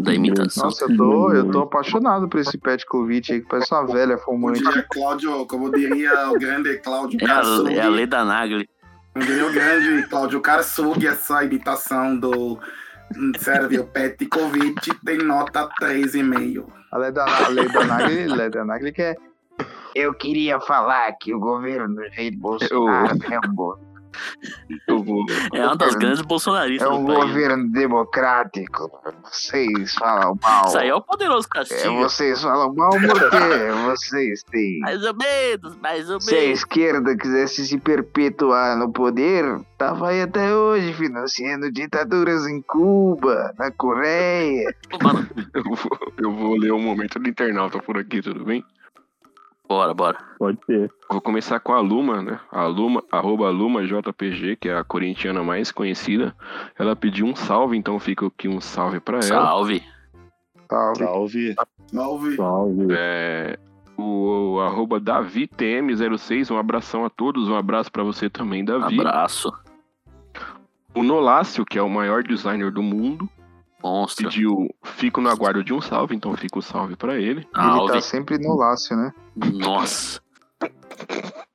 Speaker 1: da imitação.
Speaker 5: Nossa, eu tô, eu tô apaixonado por esse Petkovic aí, que parece uma velha
Speaker 6: Como
Speaker 5: fumante.
Speaker 6: diria Cláudio, como diria o grande Cláudio
Speaker 1: É a, é a Leda Nagli.
Speaker 6: Como diria o grande Cláudio Karsug, essa imitação do hum, Sérvio Petkovic tem nota 3,5.
Speaker 5: A Leda, a Leda Nagli, Leda Nagli que é... Eu queria falar que o governo do Jair Bolsonaro é um, go-
Speaker 3: Eu vou.
Speaker 1: É uma das grandes bolsonaristas
Speaker 5: é um governo democrático. Vocês falam mal.
Speaker 1: Isso aí é o poderoso
Speaker 5: É,
Speaker 1: castigo.
Speaker 5: vocês falam mal porque vocês têm...
Speaker 1: Mais ou menos, mais ou
Speaker 5: Se a
Speaker 1: menos.
Speaker 5: esquerda quisesse se perpetuar no poder, tava aí até hoje financiando ditaduras em Cuba, na Coreia.
Speaker 3: Eu vou, eu vou ler o momento do internauta por aqui, tudo bem?
Speaker 1: Bora, bora.
Speaker 2: Pode ser.
Speaker 3: Vou começar com a Luma, né? A Luma, arroba Luma JPG, que é a corintiana mais conhecida. Ela pediu um salve, então fica aqui um salve pra ela.
Speaker 1: Salve.
Speaker 5: Salve.
Speaker 7: Salve.
Speaker 6: Salve.
Speaker 2: Salve.
Speaker 3: É, o, o arroba DaviTM06, um abração a todos, um abraço pra você também, Davi.
Speaker 1: Abraço.
Speaker 3: O Nolácio, que é o maior designer do mundo,
Speaker 1: Monstro.
Speaker 3: pediu Fico no aguardo de um salve, então fica o salve pra ele.
Speaker 5: Ele tá sempre no lácio, né?
Speaker 1: Nossa.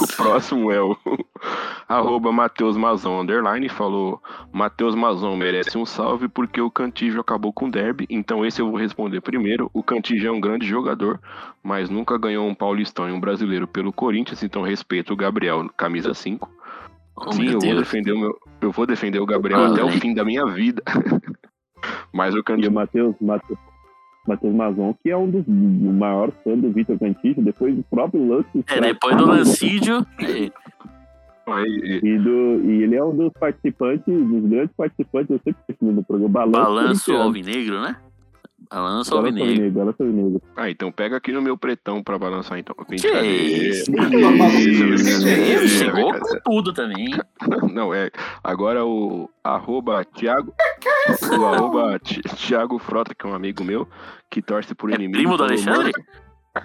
Speaker 3: O próximo é o arroba Matheus Mazon underline falou Matheus Mazon merece um salve porque o Cantijo acabou com o derby, então esse eu vou responder primeiro. O Cantijo é um grande jogador, mas nunca ganhou um paulistão e um brasileiro pelo Corinthians, então respeito o Gabriel, camisa 5.
Speaker 1: Oh,
Speaker 3: Sim, eu vou defender o meu, eu vou defender o Gabriel
Speaker 1: Ah,
Speaker 3: até o
Speaker 1: hein.
Speaker 3: fim da minha vida. mas o
Speaker 2: E o Matheus, Matheus, Matheus Mazon, que é um dos maiores fãs do Vitor Cantillo, depois do próprio lance.
Speaker 1: É, depois do Lancídio. é,
Speaker 2: E, do, e ele é um dos participantes, dos grandes participantes, eu sempre esqueci no programa, Balanço.
Speaker 1: Balanço. Alvinegro, né? Balanço
Speaker 2: Balanço
Speaker 1: Alvinegro.
Speaker 2: Alvinegro, Balanço Alvinegro.
Speaker 3: Ah, então pega aqui no meu pretão pra balançar então.
Speaker 1: Que isso? Chegou com tudo também.
Speaker 3: Não, é. Agora o arroba Thiago. O arroba Thiago Frota, que é um amigo meu, que torce por inimigo.
Speaker 1: Primo do Alexandre?
Speaker 3: "Mano,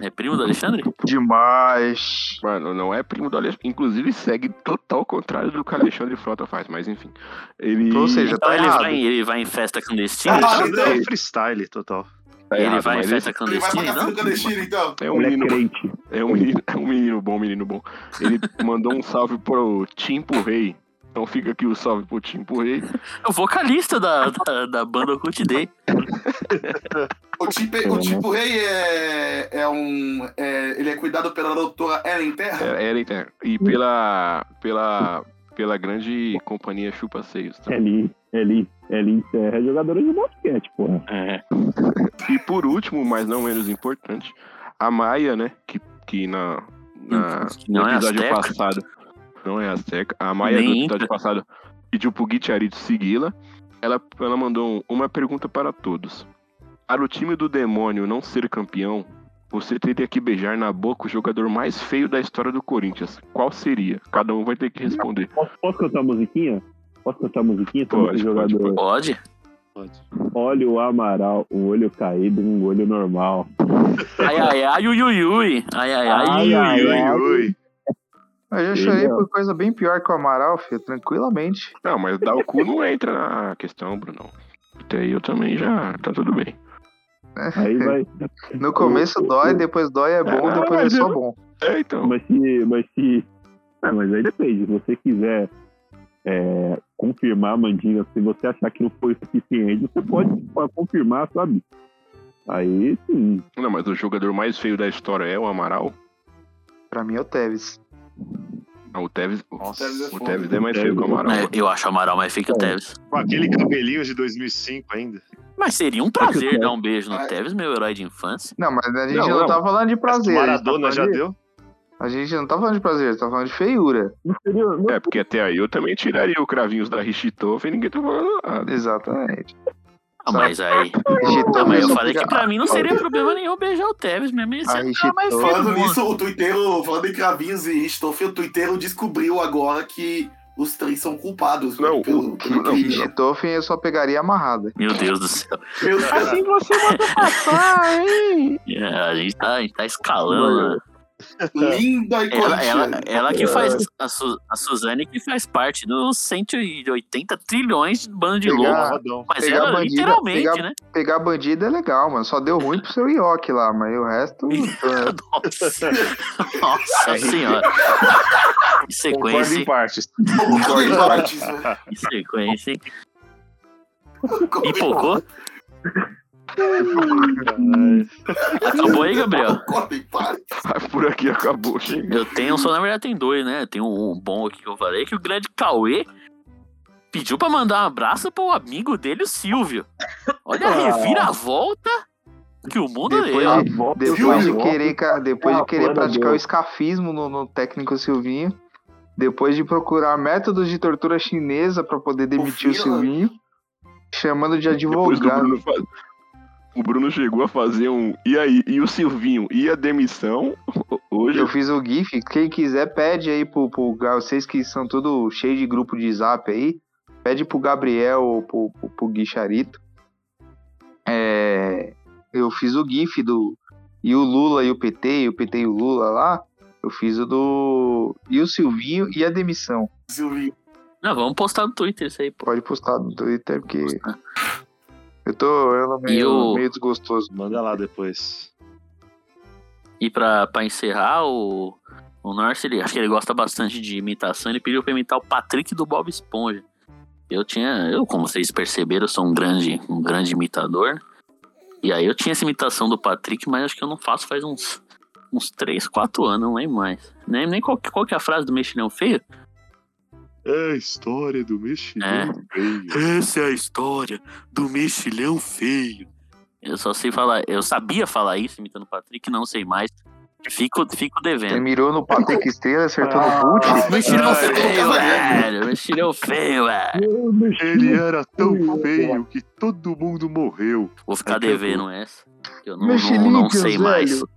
Speaker 1: É primo do Alexandre?
Speaker 5: Demais.
Speaker 3: Mano, não é primo do Alexandre. Inclusive segue total contrário do que o Alexandre Frota faz, mas enfim. Ele.
Speaker 5: Ou seja,
Speaker 1: Então
Speaker 5: tá
Speaker 1: ele
Speaker 5: errado.
Speaker 1: vai, ele vai em festa clandestina?
Speaker 6: Ah,
Speaker 7: Alexandre
Speaker 6: então.
Speaker 7: é freestyle total.
Speaker 3: Tá
Speaker 1: ele
Speaker 3: errado,
Speaker 1: vai em festa
Speaker 3: esse
Speaker 6: Ele vai pra
Speaker 1: clandestina, então?
Speaker 6: clandestino, então.
Speaker 3: É um
Speaker 2: Ele é
Speaker 3: menino.
Speaker 2: crente.
Speaker 3: É um menino, é um menino bom, menino bom. Ele mandou um salve pro Timpo Rei. Então fica aqui o salve pro Timpo Rei.
Speaker 1: É o vocalista da, da, da banda Occult Day.
Speaker 6: O tipo, o tipo rei é, é um. é- ele é cuidado pela doutora Ellen Terra.
Speaker 3: É, era interno. E pela. pela. pela grande companhia Chupa Seios. tá?
Speaker 2: Eli, Eli, Eli é jogadora de basquete, porra.
Speaker 1: É.
Speaker 3: E por último, mas não menos importante, a Maia, né? Que, que na, na
Speaker 1: não
Speaker 3: no
Speaker 1: é
Speaker 3: episódio
Speaker 1: azteca.
Speaker 3: passado. Não é. A Maia
Speaker 1: Nem
Speaker 3: no
Speaker 1: inca.
Speaker 3: episódio passado pediu pro Guitiarito segui-la. Ela, ela mandou um- uma pergunta para todos. Para o time do demônio não ser campeão, você teria que beijar na boca o jogador mais feio da história do Corinthians. Qual seria? Cada um vai ter que responder.
Speaker 2: Posso, posso cantar a musiquinha? Posso cantar a musiquinha
Speaker 3: Pode,
Speaker 2: esse
Speaker 3: pode,
Speaker 2: jogador?
Speaker 1: Pode?
Speaker 2: Olha o Amaral, um olho caído, um olho normal.
Speaker 1: Ai, ai, ai, ui, ui, ui. Ai, ai, ai,
Speaker 2: Ai,
Speaker 1: ui,
Speaker 2: ai,
Speaker 1: ui,
Speaker 2: ai.
Speaker 1: ui.
Speaker 7: Ui.
Speaker 5: Eu já chorei
Speaker 2: é-
Speaker 5: por coisa bem pior que o Amaral, filho, tranquilamente.
Speaker 3: Não, mas dar o cu não entra na questão, Bruno. Até aí eu também já. Tá tudo bem.
Speaker 2: Aí vai.
Speaker 5: No começo dói, depois dói é bom,
Speaker 3: Ah,
Speaker 5: depois é só
Speaker 3: eu-
Speaker 5: bom.
Speaker 3: É, então.
Speaker 2: Mas se. Mas se. Ah, mas aí depende. Se você quiser é, confirmar a mandinga, se você achar que não foi o suficiente, você pode, pode confirmar, sabe? Aí sim.
Speaker 3: Não, mas o jogador mais feio da história é o Amaral.
Speaker 5: Pra mim é o Tevez.
Speaker 3: Ah, o Tevez.
Speaker 6: Tevez é
Speaker 3: o. Tevez é mais feio que o Amaral.
Speaker 1: É, eu acho o Amaral mais feio que o
Speaker 2: É.
Speaker 1: Tevez.
Speaker 7: Com aquele cabelinho de 2005 ainda.
Speaker 1: Mas seria um prazer
Speaker 2: Tevez-
Speaker 1: dar um beijo no
Speaker 6: Ah,
Speaker 1: Tevez, meu herói de infância.
Speaker 5: Não, mas a gente
Speaker 3: Não,
Speaker 5: não,
Speaker 3: não.
Speaker 5: tá falando de prazer. a gente tá
Speaker 7: Maradona
Speaker 5: falando
Speaker 7: já
Speaker 5: de-
Speaker 7: deu.
Speaker 5: A gente não tá falando de prazer, tá falando de feiura.
Speaker 3: É, porque até aí eu também tiraria o cravinhos da Richitoff e ninguém tá falando nada.
Speaker 5: Exatamente.
Speaker 1: Ah, mas aí. Não, mas eu falei que pra mim não seria problema nenhum beijar o Tevez mesmo. Ele cara mais
Speaker 6: Falando nisso, o Twitter, falando em cravinhos e Ristoff, o Twitter descobriu agora que os três são culpados
Speaker 3: Não,
Speaker 6: pelo,
Speaker 3: o-
Speaker 6: pelo
Speaker 3: não,
Speaker 5: eu só pegaria amarrada.
Speaker 1: Meu Deus do céu.
Speaker 6: Meu Deus.
Speaker 3: Assim você manda passar, hein?
Speaker 1: É, a, gente tá, a gente tá escalando. né?
Speaker 6: Linda e
Speaker 1: Ela, ela, ela que faz. A, Su- a Suzane que faz parte dos 180 trilhões de bando de
Speaker 5: Pegar-
Speaker 1: louco. Mas
Speaker 5: pegar
Speaker 1: ela
Speaker 5: bandida-
Speaker 1: literalmente,
Speaker 5: pegar-
Speaker 1: né?
Speaker 5: Pegar bandido é legal, mano. Só deu ruim pro seu Ioki lá, mas o resto.
Speaker 1: Nossa, Nossa senhora. Em
Speaker 7: Concordo em
Speaker 1: sequência,
Speaker 7: partes.
Speaker 6: Concordo em partes, né?
Speaker 1: em sequência. Pipocou? Acabou aí, Gabriel?
Speaker 3: Ah, Por aqui acabou, chega.
Speaker 1: Eu tenho, só na verdade tem dois, né? Tem um, um bom aqui que eu falei, que o grande Cauê pediu pra mandar um abraço pro amigo dele, o Silvio. Olha a reviravolta que o mundo
Speaker 5: Depois
Speaker 1: deu.
Speaker 5: de, depois de
Speaker 2: volta-
Speaker 5: querer, depois
Speaker 2: Ah,
Speaker 5: de querer praticar o escafismo no, no técnico Silvinho, depois de procurar métodos de tortura chinesa pra poder demitir o,
Speaker 6: Fila.
Speaker 5: Silvinho, chamando de
Speaker 3: Depois do
Speaker 5: advogado.
Speaker 3: Bruno faz... O Bruno chegou a fazer um. E aí? E o Silvinho? E a demissão? Hoje.
Speaker 5: Eu fiz o GIF. Quem quiser, pede aí pro, pro vocês que são tudo cheio de grupo de zap aí. Pede pro Gabriel ou pro, pro, pro Gui Charito. É, eu fiz o GIF do. E o Lula e o PT, e o PT e o Lula lá. Eu fiz o do. E o Silvinho e a demissão.
Speaker 6: Silvinho.
Speaker 1: Não, vamos postar no Twitter isso aí, pô.
Speaker 5: Pode postar no Twitter, porque. Eu tô eu tô meio,
Speaker 1: E o-
Speaker 5: meio desgostoso.
Speaker 7: Manda lá depois.
Speaker 1: E pra, pra encerrar, o, o Norse, ele, acho que ele gosta bastante de imitação, ele pediu pra imitar o Patrick do Bob Esponja. Eu tinha, eu, como vocês perceberam, eu sou um grande, um grande imitador. E aí eu tinha essa imitação do Patrick, mas acho que eu não faço faz uns, uns 3, 4 anos, não lembro mais. Nem, nem qual, que- qual que é a frase do mexilhão feio?
Speaker 7: É a história do mexilhão feio.
Speaker 1: Essa é a história do mexilhão feio. Eu só sei falar, eu sabia falar isso imitando o Patrick, não sei mais. Fico, fico
Speaker 5: Você
Speaker 1: devendo.
Speaker 5: mirou no Patrick Estrela, acertou
Speaker 1: Ah,
Speaker 5: no boot.
Speaker 1: Mexilhão feio, velho. Mexilhão feio, velho.
Speaker 7: Ele era tão feio que todo mundo morreu.
Speaker 1: Vou ficar
Speaker 7: Acabou.
Speaker 1: devendo essa. Eu não, não, não sei mais.
Speaker 5: velho.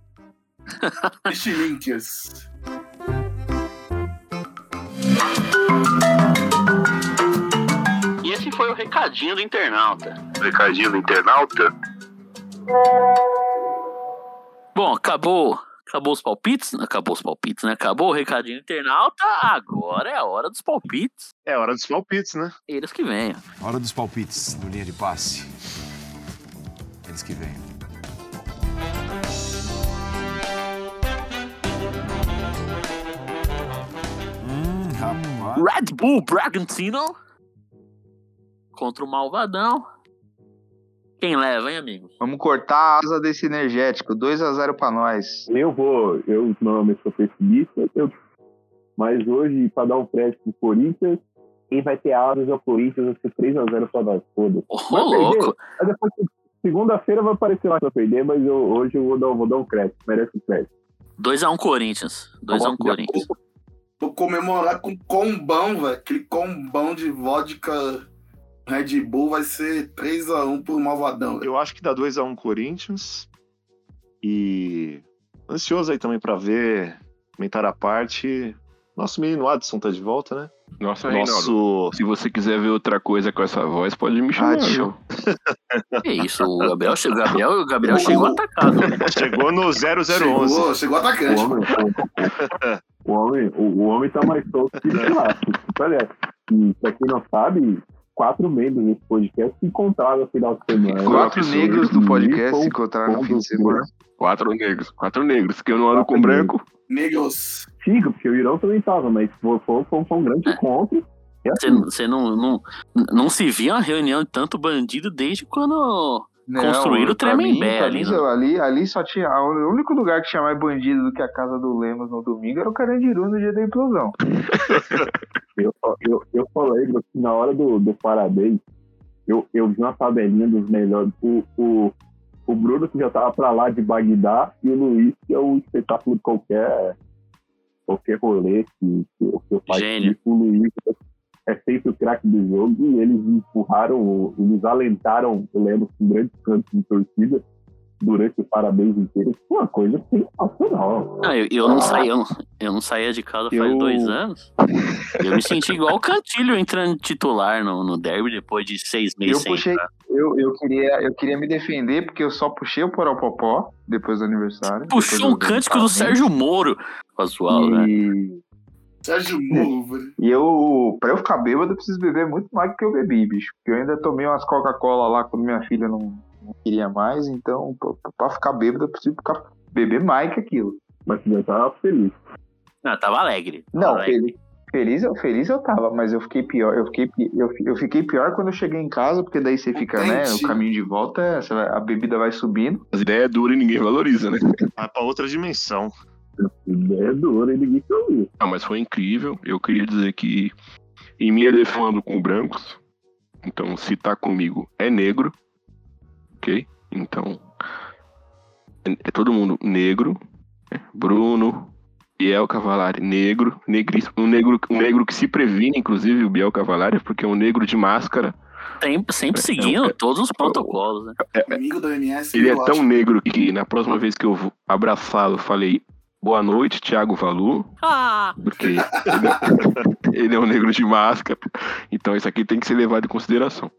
Speaker 6: Estilinkias.
Speaker 1: E recadinho do internauta.
Speaker 9: Recadinho do internauta.
Speaker 1: Bom, acabou. Acabou os palpites? Acabou os palpites, né? Acabou o recadinho internauta. Agora é a hora dos palpites.
Speaker 7: É hora dos palpites, né?
Speaker 1: Eles que venham.
Speaker 14: Hora dos palpites no linha de passe. Eles que vêm. Hum, rapaz.
Speaker 1: Red Bull Bragantino contra o Malvadão. Quem leva, hein, amigos?
Speaker 5: Vamos cortar a asa desse energético. 2x0 pra nós.
Speaker 2: Eu vou, eu normalmente sou pessimista, eu- mas hoje, pra dar um crédito pro Corinthians, quem vai ter asas é o Corinthians, vai ser 3x0 pra nós, foda-se.
Speaker 1: Ô, louco.
Speaker 2: Depois, segunda-feira vai aparecer lá pra perder, mas eu- hoje eu vou dar, vou dar um crédito, merece o crédito.
Speaker 1: 2x1 Corinthians. 2x1 Corinthians.
Speaker 6: Vou comemorar com combão, velho. Aquele combão de vodka Red Bull vai ser 3x1 pro Malvadão.
Speaker 7: Eu acho que dá 2x1 Corinthians. E ansioso aí também pra ver, comentar a parte. Nosso menino Adson tá de volta, né?
Speaker 3: Nossa,
Speaker 7: Nosso-
Speaker 3: Reinaldo, se você quiser ver outra coisa com essa voz, pode me chamar.
Speaker 1: Que isso, o Gabriel, o Gabriel, o Gabriel chegou atacado. né?
Speaker 7: Chegou no 0011.
Speaker 6: Chegou, chegou atacante.
Speaker 2: O homem, o, homem, o, o homem tá mais solto que o e pra quem não sabe, quatro membros desse podcast se encontraram no final de semana.
Speaker 5: Quatro negros do podcast se encontraram no fim de semana.
Speaker 3: Quatro negros, quatro negros, que eu não ando com branco.
Speaker 6: Negros.
Speaker 2: Chico, porque o Irão também tava, mas foi, foi, foi, foi um grande encontro. E
Speaker 1: Você
Speaker 2: assim,
Speaker 1: você não, não, não se via uma reunião de tanto bandido desde quando construíram o Tremembé ali.
Speaker 5: mim,
Speaker 1: né?
Speaker 5: ali, ali só tinha. O único lugar que tinha mais bandido do que a casa do Lemos no domingo era o Carandiru no dia da implosão.
Speaker 2: eu, eu, eu falei que na hora do, do parabéns, eu, eu vi uma tabelinha dos melhores. O, o, o Bruno, que já tava pra lá de Bagdá, e o Luiz, que é o espetáculo de qualquer, qualquer rolê que, que, eu- que eu faço.
Speaker 1: Gênio.
Speaker 2: O Luiz é sempre o craque do jogo, e eles empurraram, eles alentaram o Lemos com grandes cantos de torcida durante o parabéns inteiro. Foi uma coisa sensacional.
Speaker 1: Não, eu, eu, não saía, eu, não, eu não saía de casa faz
Speaker 5: Eu-
Speaker 1: dois anos. Eu me senti igual o Cantilho entrando titular no, no derby depois de seis meses
Speaker 5: Eu
Speaker 1: sem
Speaker 5: puxei, eu, eu, queria, eu queria me defender porque eu só puxei o Poropopó depois do aniversário.
Speaker 1: Puxou um cântico do. Sérgio Moro. Casual, né?
Speaker 5: E,
Speaker 6: Sérgio Moro,
Speaker 5: e eu, pra eu ficar bêbado, eu preciso beber muito mais do que eu bebi, bicho. Porque eu ainda tomei umas Coca-Cola lá quando minha filha não, não queria mais. Então, pra, pra ficar bêbado, eu preciso ficar, beber mais que aquilo.
Speaker 2: Mas você já tava feliz.
Speaker 1: Não, tava alegre. tava
Speaker 5: Não,
Speaker 1: alegre.
Speaker 5: feliz, feliz, eu, feliz eu tava, mas eu fiquei pior. Eu fiquei, eu, eu fiquei pior quando eu cheguei em casa, porque daí você fica, né?
Speaker 6: Entendi.
Speaker 5: O caminho de volta, é- você vai- a bebida vai subindo.
Speaker 3: As ideias é dura e ninguém valoriza, né?
Speaker 7: Vai pra outra dimensão.
Speaker 2: Ideia dura e ninguém que ouviu.
Speaker 3: Não, mas foi incrível. Eu queria dizer que em minha defesa eu ando com brancos. Então, se tá comigo, é negro. Ok? Então, é, é todo mundo negro. né? Bruno, Biel Cavalari, negro. Negríssimo. Um negro, um negro que se previne, inclusive, o Biel Cavalari, porque é um negro de máscara.
Speaker 1: Sempre, sempre
Speaker 3: É,
Speaker 1: seguindo
Speaker 3: é,
Speaker 1: todos os protocolos, né?
Speaker 6: Amigo do MS.
Speaker 3: Ele é tão negro que na próxima vez que eu abraçá-lo, falei boa noite, Thiago Valu.
Speaker 1: Ah!
Speaker 3: Porque ele, ele é um negro de máscara. Então isso aqui tem que ser levado em consideração.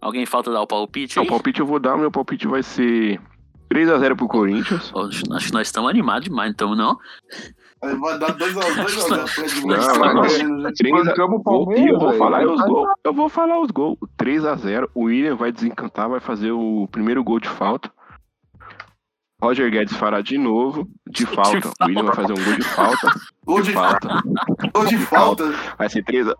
Speaker 1: Alguém falta dar o palpite
Speaker 3: Não, o palpite eu vou dar, meu palpite vai ser 3x0 pro Corinthians.
Speaker 1: Acho que nós estamos animados demais, então não.
Speaker 6: Vai dar 2x0 pra Red Bull.
Speaker 1: Não,
Speaker 6: Tá
Speaker 1: não.
Speaker 6: ganhando, já.
Speaker 3: Três a-
Speaker 5: Bancamos o
Speaker 3: Gol-
Speaker 5: Palmeiras,
Speaker 3: E eu vou falar os gols. Eu vou falar os gols. 3x0. O William vai desencantar, vai fazer o primeiro gol de falta. Roger Guedes fará de novo, de falta.
Speaker 1: falta.
Speaker 3: O William vai fazer um gol de falta.
Speaker 6: Gol de falta. Gol de falta.
Speaker 3: Vai ser 3 a...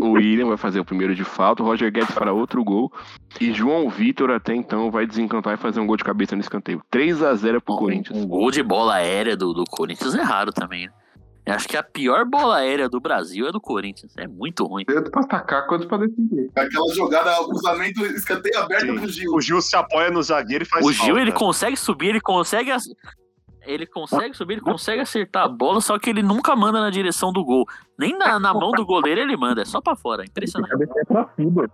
Speaker 3: O William vai fazer o primeiro de falta. O Roger Guedes fará outro gol. E João Vitor, até então, vai desencantar e fazer um gol de cabeça no escanteio. 3x0 pro Corinthians.
Speaker 1: Um gol de bola aérea do, do Corinthians é raro também. né? Eu acho que a pior bola aérea do Brasil é do Corinthians. É muito ruim.
Speaker 5: Tanto pra atacar quanto pra defender.
Speaker 6: Aquela jogada, cruzamento, escanteio aberto pro Gil.
Speaker 7: O Gil se apoia no zagueiro e faz
Speaker 1: O Gil,
Speaker 7: falta.
Speaker 1: ele consegue subir, ele consegue. ac- Ele consegue subir, ele consegue acertar a bola, só que ele nunca manda na direção do gol. Nem na, na mão do goleiro ele manda, é só pra fora. Impressionante.
Speaker 2: Cabeça é pra cima.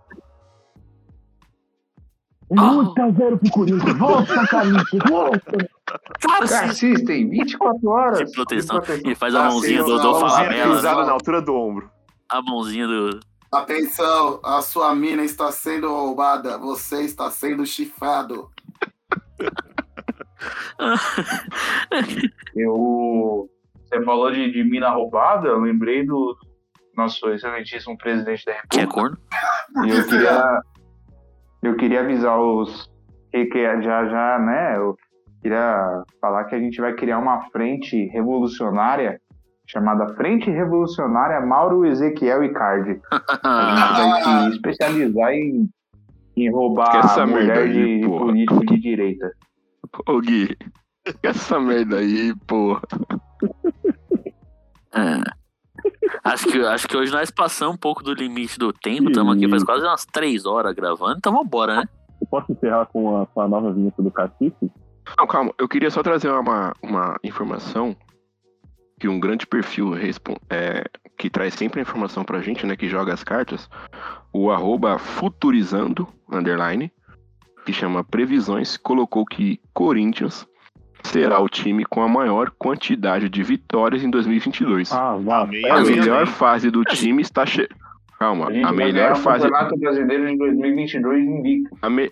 Speaker 1: Ah.
Speaker 2: 8x0 pro Corinthians. Volta, Carlinhos. Volta.
Speaker 5: Assistem 24 horas.
Speaker 1: De proteção. Ele faz a mãozinha do, do Falabella.
Speaker 7: Na altura do ombro.
Speaker 1: A mãozinha do.
Speaker 6: Atenção, a sua mina está sendo roubada. Você está sendo chifrado.
Speaker 5: Eu. Você falou de, de mina roubada, eu lembrei do nosso excelentíssimo presidente da
Speaker 1: Que é
Speaker 5: República.
Speaker 1: corno?
Speaker 5: E eu queria. Eu queria avisar os. Que, que já já, né? Eu queria falar que a gente vai criar uma frente revolucionária chamada Frente Revolucionária Mauro Ezequiel Icardi. A gente vai se especializar em, em roubar
Speaker 3: essa
Speaker 5: mulher
Speaker 3: aí,
Speaker 5: de, de
Speaker 3: porra.
Speaker 5: político de direita.
Speaker 3: Ô Gui, essa merda aí, porra.
Speaker 1: É. Acho que, acho que hoje nós passamos um pouco do limite do tempo. Estamos aqui faz quase umas três horas gravando. Então vambora, né?
Speaker 2: Eu posso encerrar com a, com a nova vinheta do Cacife?
Speaker 3: Não, calma, eu queria só trazer uma, uma informação que um grande perfil é, que traz sempre a informação pra gente, né, que joga as cartas, o arroba futurizando, underline, que chama Previsões, colocou que Corinthians será o time com a maior quantidade de vitórias em 2022.
Speaker 2: Ah.
Speaker 7: Amém,
Speaker 3: a
Speaker 7: amém,
Speaker 3: melhor
Speaker 7: amém.
Speaker 3: fase do time está che... Calma,
Speaker 5: A
Speaker 3: a melhor
Speaker 5: o
Speaker 3: fase
Speaker 5: Campeonato Brasileiro de 2022 invicto.
Speaker 3: a, me-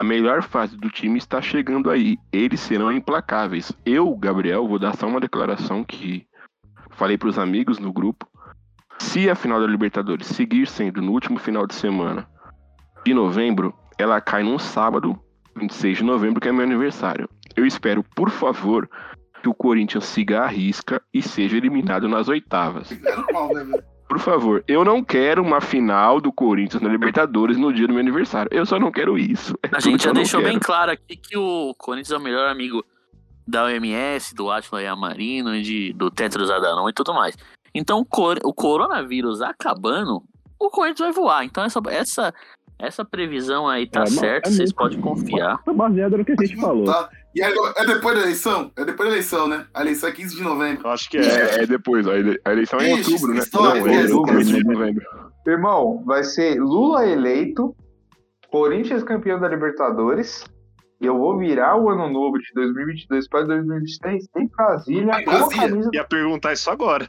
Speaker 3: a melhor fase do time está chegando aí. Eles serão implacáveis. Eu, Gabriel, vou dar só uma declaração que falei para os amigos no grupo. Se a final da Libertadores seguir sendo no último final de semana de novembro, ela cai num sábado, 26 de novembro, que é meu aniversário. Eu espero, por favor, que o Corinthians siga a risca e seja eliminado nas oitavas.
Speaker 6: Né?
Speaker 3: Por favor, eu não quero uma final do Corinthians na Libertadores no dia do meu aniversário. Eu só não quero isso. É
Speaker 1: A gente já deixou bem claro aqui que o Corinthians é o melhor amigo da OMS, do Atila Yamarino, e de, do Tetros Adhanom e tudo mais. Então, o cor- o coronavírus acabando, o Corinthians vai voar. Então, essa, essa, essa previsão aí tá
Speaker 2: É,
Speaker 1: certa,
Speaker 2: é
Speaker 1: vocês podem confiar.
Speaker 2: Tá baseado no que a gente falou.
Speaker 6: Tá. E aí, é depois da eleição? É depois da eleição, né? A eleição é 15 de novembro.
Speaker 7: Eu acho que
Speaker 3: É, é depois, a ele- a eleição é em
Speaker 6: Ixi,
Speaker 3: outubro, né?
Speaker 6: história,
Speaker 3: Não, é outubro de novembro.
Speaker 5: Irmão, vai ser Lula eleito, Corinthians campeão da Libertadores. E eu vou virar o ano novo de 2022 para 2023 em Brasília
Speaker 6: Em
Speaker 5: com a
Speaker 6: Brasília.
Speaker 5: camisa
Speaker 7: Ia perguntar isso agora.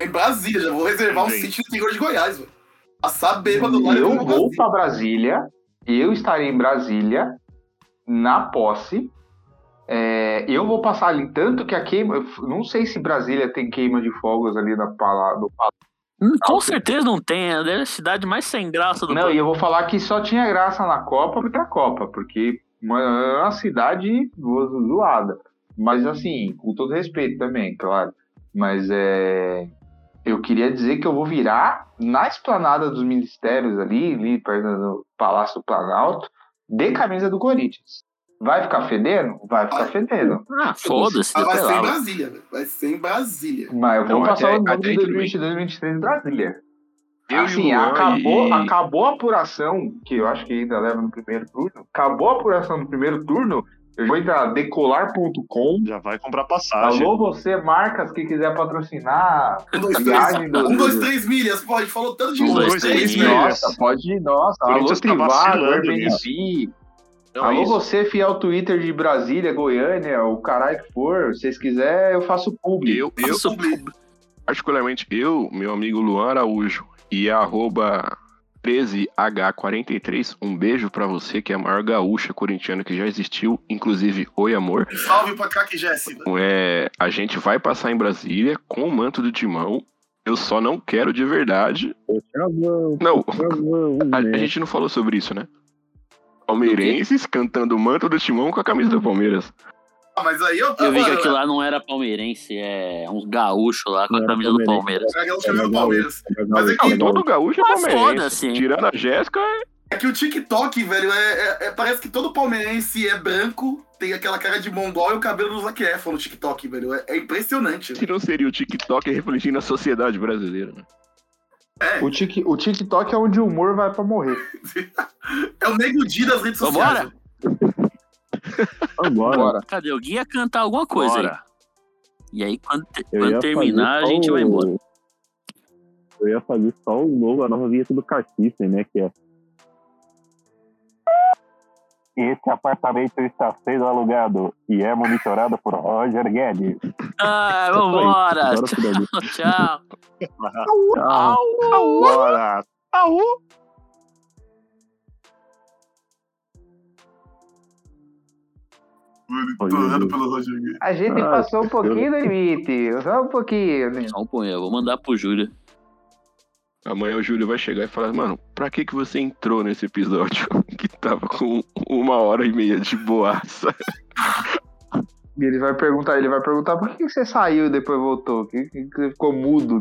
Speaker 6: Em Brasília, já vou reservar um
Speaker 7: Gente.
Speaker 6: sítio no interior de Goiás, velho. Passar bêbado lá
Speaker 5: Eu vou para Brasília, eu estarei em Brasília na posse. É, eu vou passar ali tanto que a queima, não sei se Brasília tem queima de fogos ali na pala, no palácio.
Speaker 1: Hum, Com certeza não tem, é a cidade mais sem graça do
Speaker 5: Não, e eu vou falar que só tinha graça na Copa porque a Copa, porque uma, é uma cidade zo- zoada. Mas assim, com todo respeito também, claro. Mas é. Eu queria dizer que eu vou virar na esplanada dos ministérios ali, ali perto do Palácio do Planalto, de camisa do Corinthians. Vai ficar fedendo? Vai ficar fedendo.
Speaker 1: Ah, foda-se,
Speaker 6: Ah, vai ser em. Brasília, velho. Vai ser em Brasília.
Speaker 5: Mas eu vou
Speaker 3: Não,
Speaker 5: passar
Speaker 3: até-
Speaker 5: o nome
Speaker 3: até
Speaker 5: de
Speaker 3: aí tudo
Speaker 5: 2022 2023 em Brasília.
Speaker 3: Eu
Speaker 5: assim, acabou,
Speaker 3: e-
Speaker 5: acabou a apuração, que eu acho que ainda leva no primeiro turno. Acabou a apuração no primeiro turno. Eu vou entrar decolar.com.
Speaker 7: Já vai comprar passagem.
Speaker 5: Alô, você, marcas que quiser patrocinar.
Speaker 6: Um, dois, três.
Speaker 5: do-
Speaker 6: Um, dois,
Speaker 5: do-
Speaker 6: três milhas, gente falou tanto de
Speaker 1: Um, dois,
Speaker 6: dois,
Speaker 1: três
Speaker 6: três
Speaker 1: milhas.
Speaker 5: Nossa, pode ir, nossa. Alô,
Speaker 7: tá
Speaker 5: Trivago, Airbnb.
Speaker 3: Não, é
Speaker 5: Alô,
Speaker 3: isso.
Speaker 5: você, fiel Twitter de Brasília, Goiânia, o caralho que for. Se vocês quiserem, eu faço publi.
Speaker 3: Eu, eu,
Speaker 1: Nossa,
Speaker 3: particularmente, eu, meu amigo Luan Araújo e a arroba 13H43, um beijo pra você, que é a maior gaúcha corintiana que já existiu, inclusive Oi Amor.
Speaker 6: Salve pra cá que Jéssica.
Speaker 3: É, a gente vai passar em Brasília com o manto do timão. Eu só não quero de verdade. Não, a,
Speaker 2: né?
Speaker 3: a gente não falou sobre isso, né? Palmeirenses cantando o manto do timão com a camisa do Palmeiras.
Speaker 6: Ah, mas aí eu.
Speaker 1: Eu vi que aquilo lá não era palmeirense, é um gaúcho lá com
Speaker 2: Não
Speaker 1: a camisa do. Palmeiras.
Speaker 6: é gaúcho
Speaker 2: É
Speaker 6: Palmeiras.
Speaker 2: é legal,
Speaker 6: Mas é que
Speaker 3: todo gaúcho é palmeirense. Tirando a Jéssica,
Speaker 6: É que o TikTok, velho, é, é- é- parece que todo palmeirense é branco, tem aquela cara de mongol e o cabelo do Zac Efron no TikTok, velho. É, é impressionante.
Speaker 3: se não seria o TikTok refletindo a sociedade brasileira. né?
Speaker 6: É,
Speaker 5: O, tic, o TikTok é onde o humor vai pra morrer.
Speaker 6: é o nego Di das redes sociais.
Speaker 1: Vambora?
Speaker 2: Agora,
Speaker 5: Bora.
Speaker 1: Cadê? O Gui ia cantar alguma coisa aí.
Speaker 7: Bora.
Speaker 1: E aí, quando, quando terminar, a gente vai embora.
Speaker 2: Eu ia fazer só o novo, a nova vinheta do Carcife, né? Que é. Esse apartamento está sendo alugado e é monitorado por Roger Guedes.
Speaker 1: Ah, vambora. Tchau.
Speaker 2: Tchau.
Speaker 7: Bora. Au.
Speaker 6: Monitorado pelo Roger Guedes.
Speaker 5: A gente
Speaker 2: Ah,
Speaker 5: passou um pouquinho do limite. Só um pouquinho, né?
Speaker 1: Só um punho, eu vou mandar pro Júlio.
Speaker 3: Amanhã o Júlio vai chegar e falar, mano, pra que que você entrou nesse episódio que tava com uma hora e meia de boaça?
Speaker 5: E ele vai perguntar, ele vai perguntar por que você saiu e depois voltou? Por que você ficou mudo?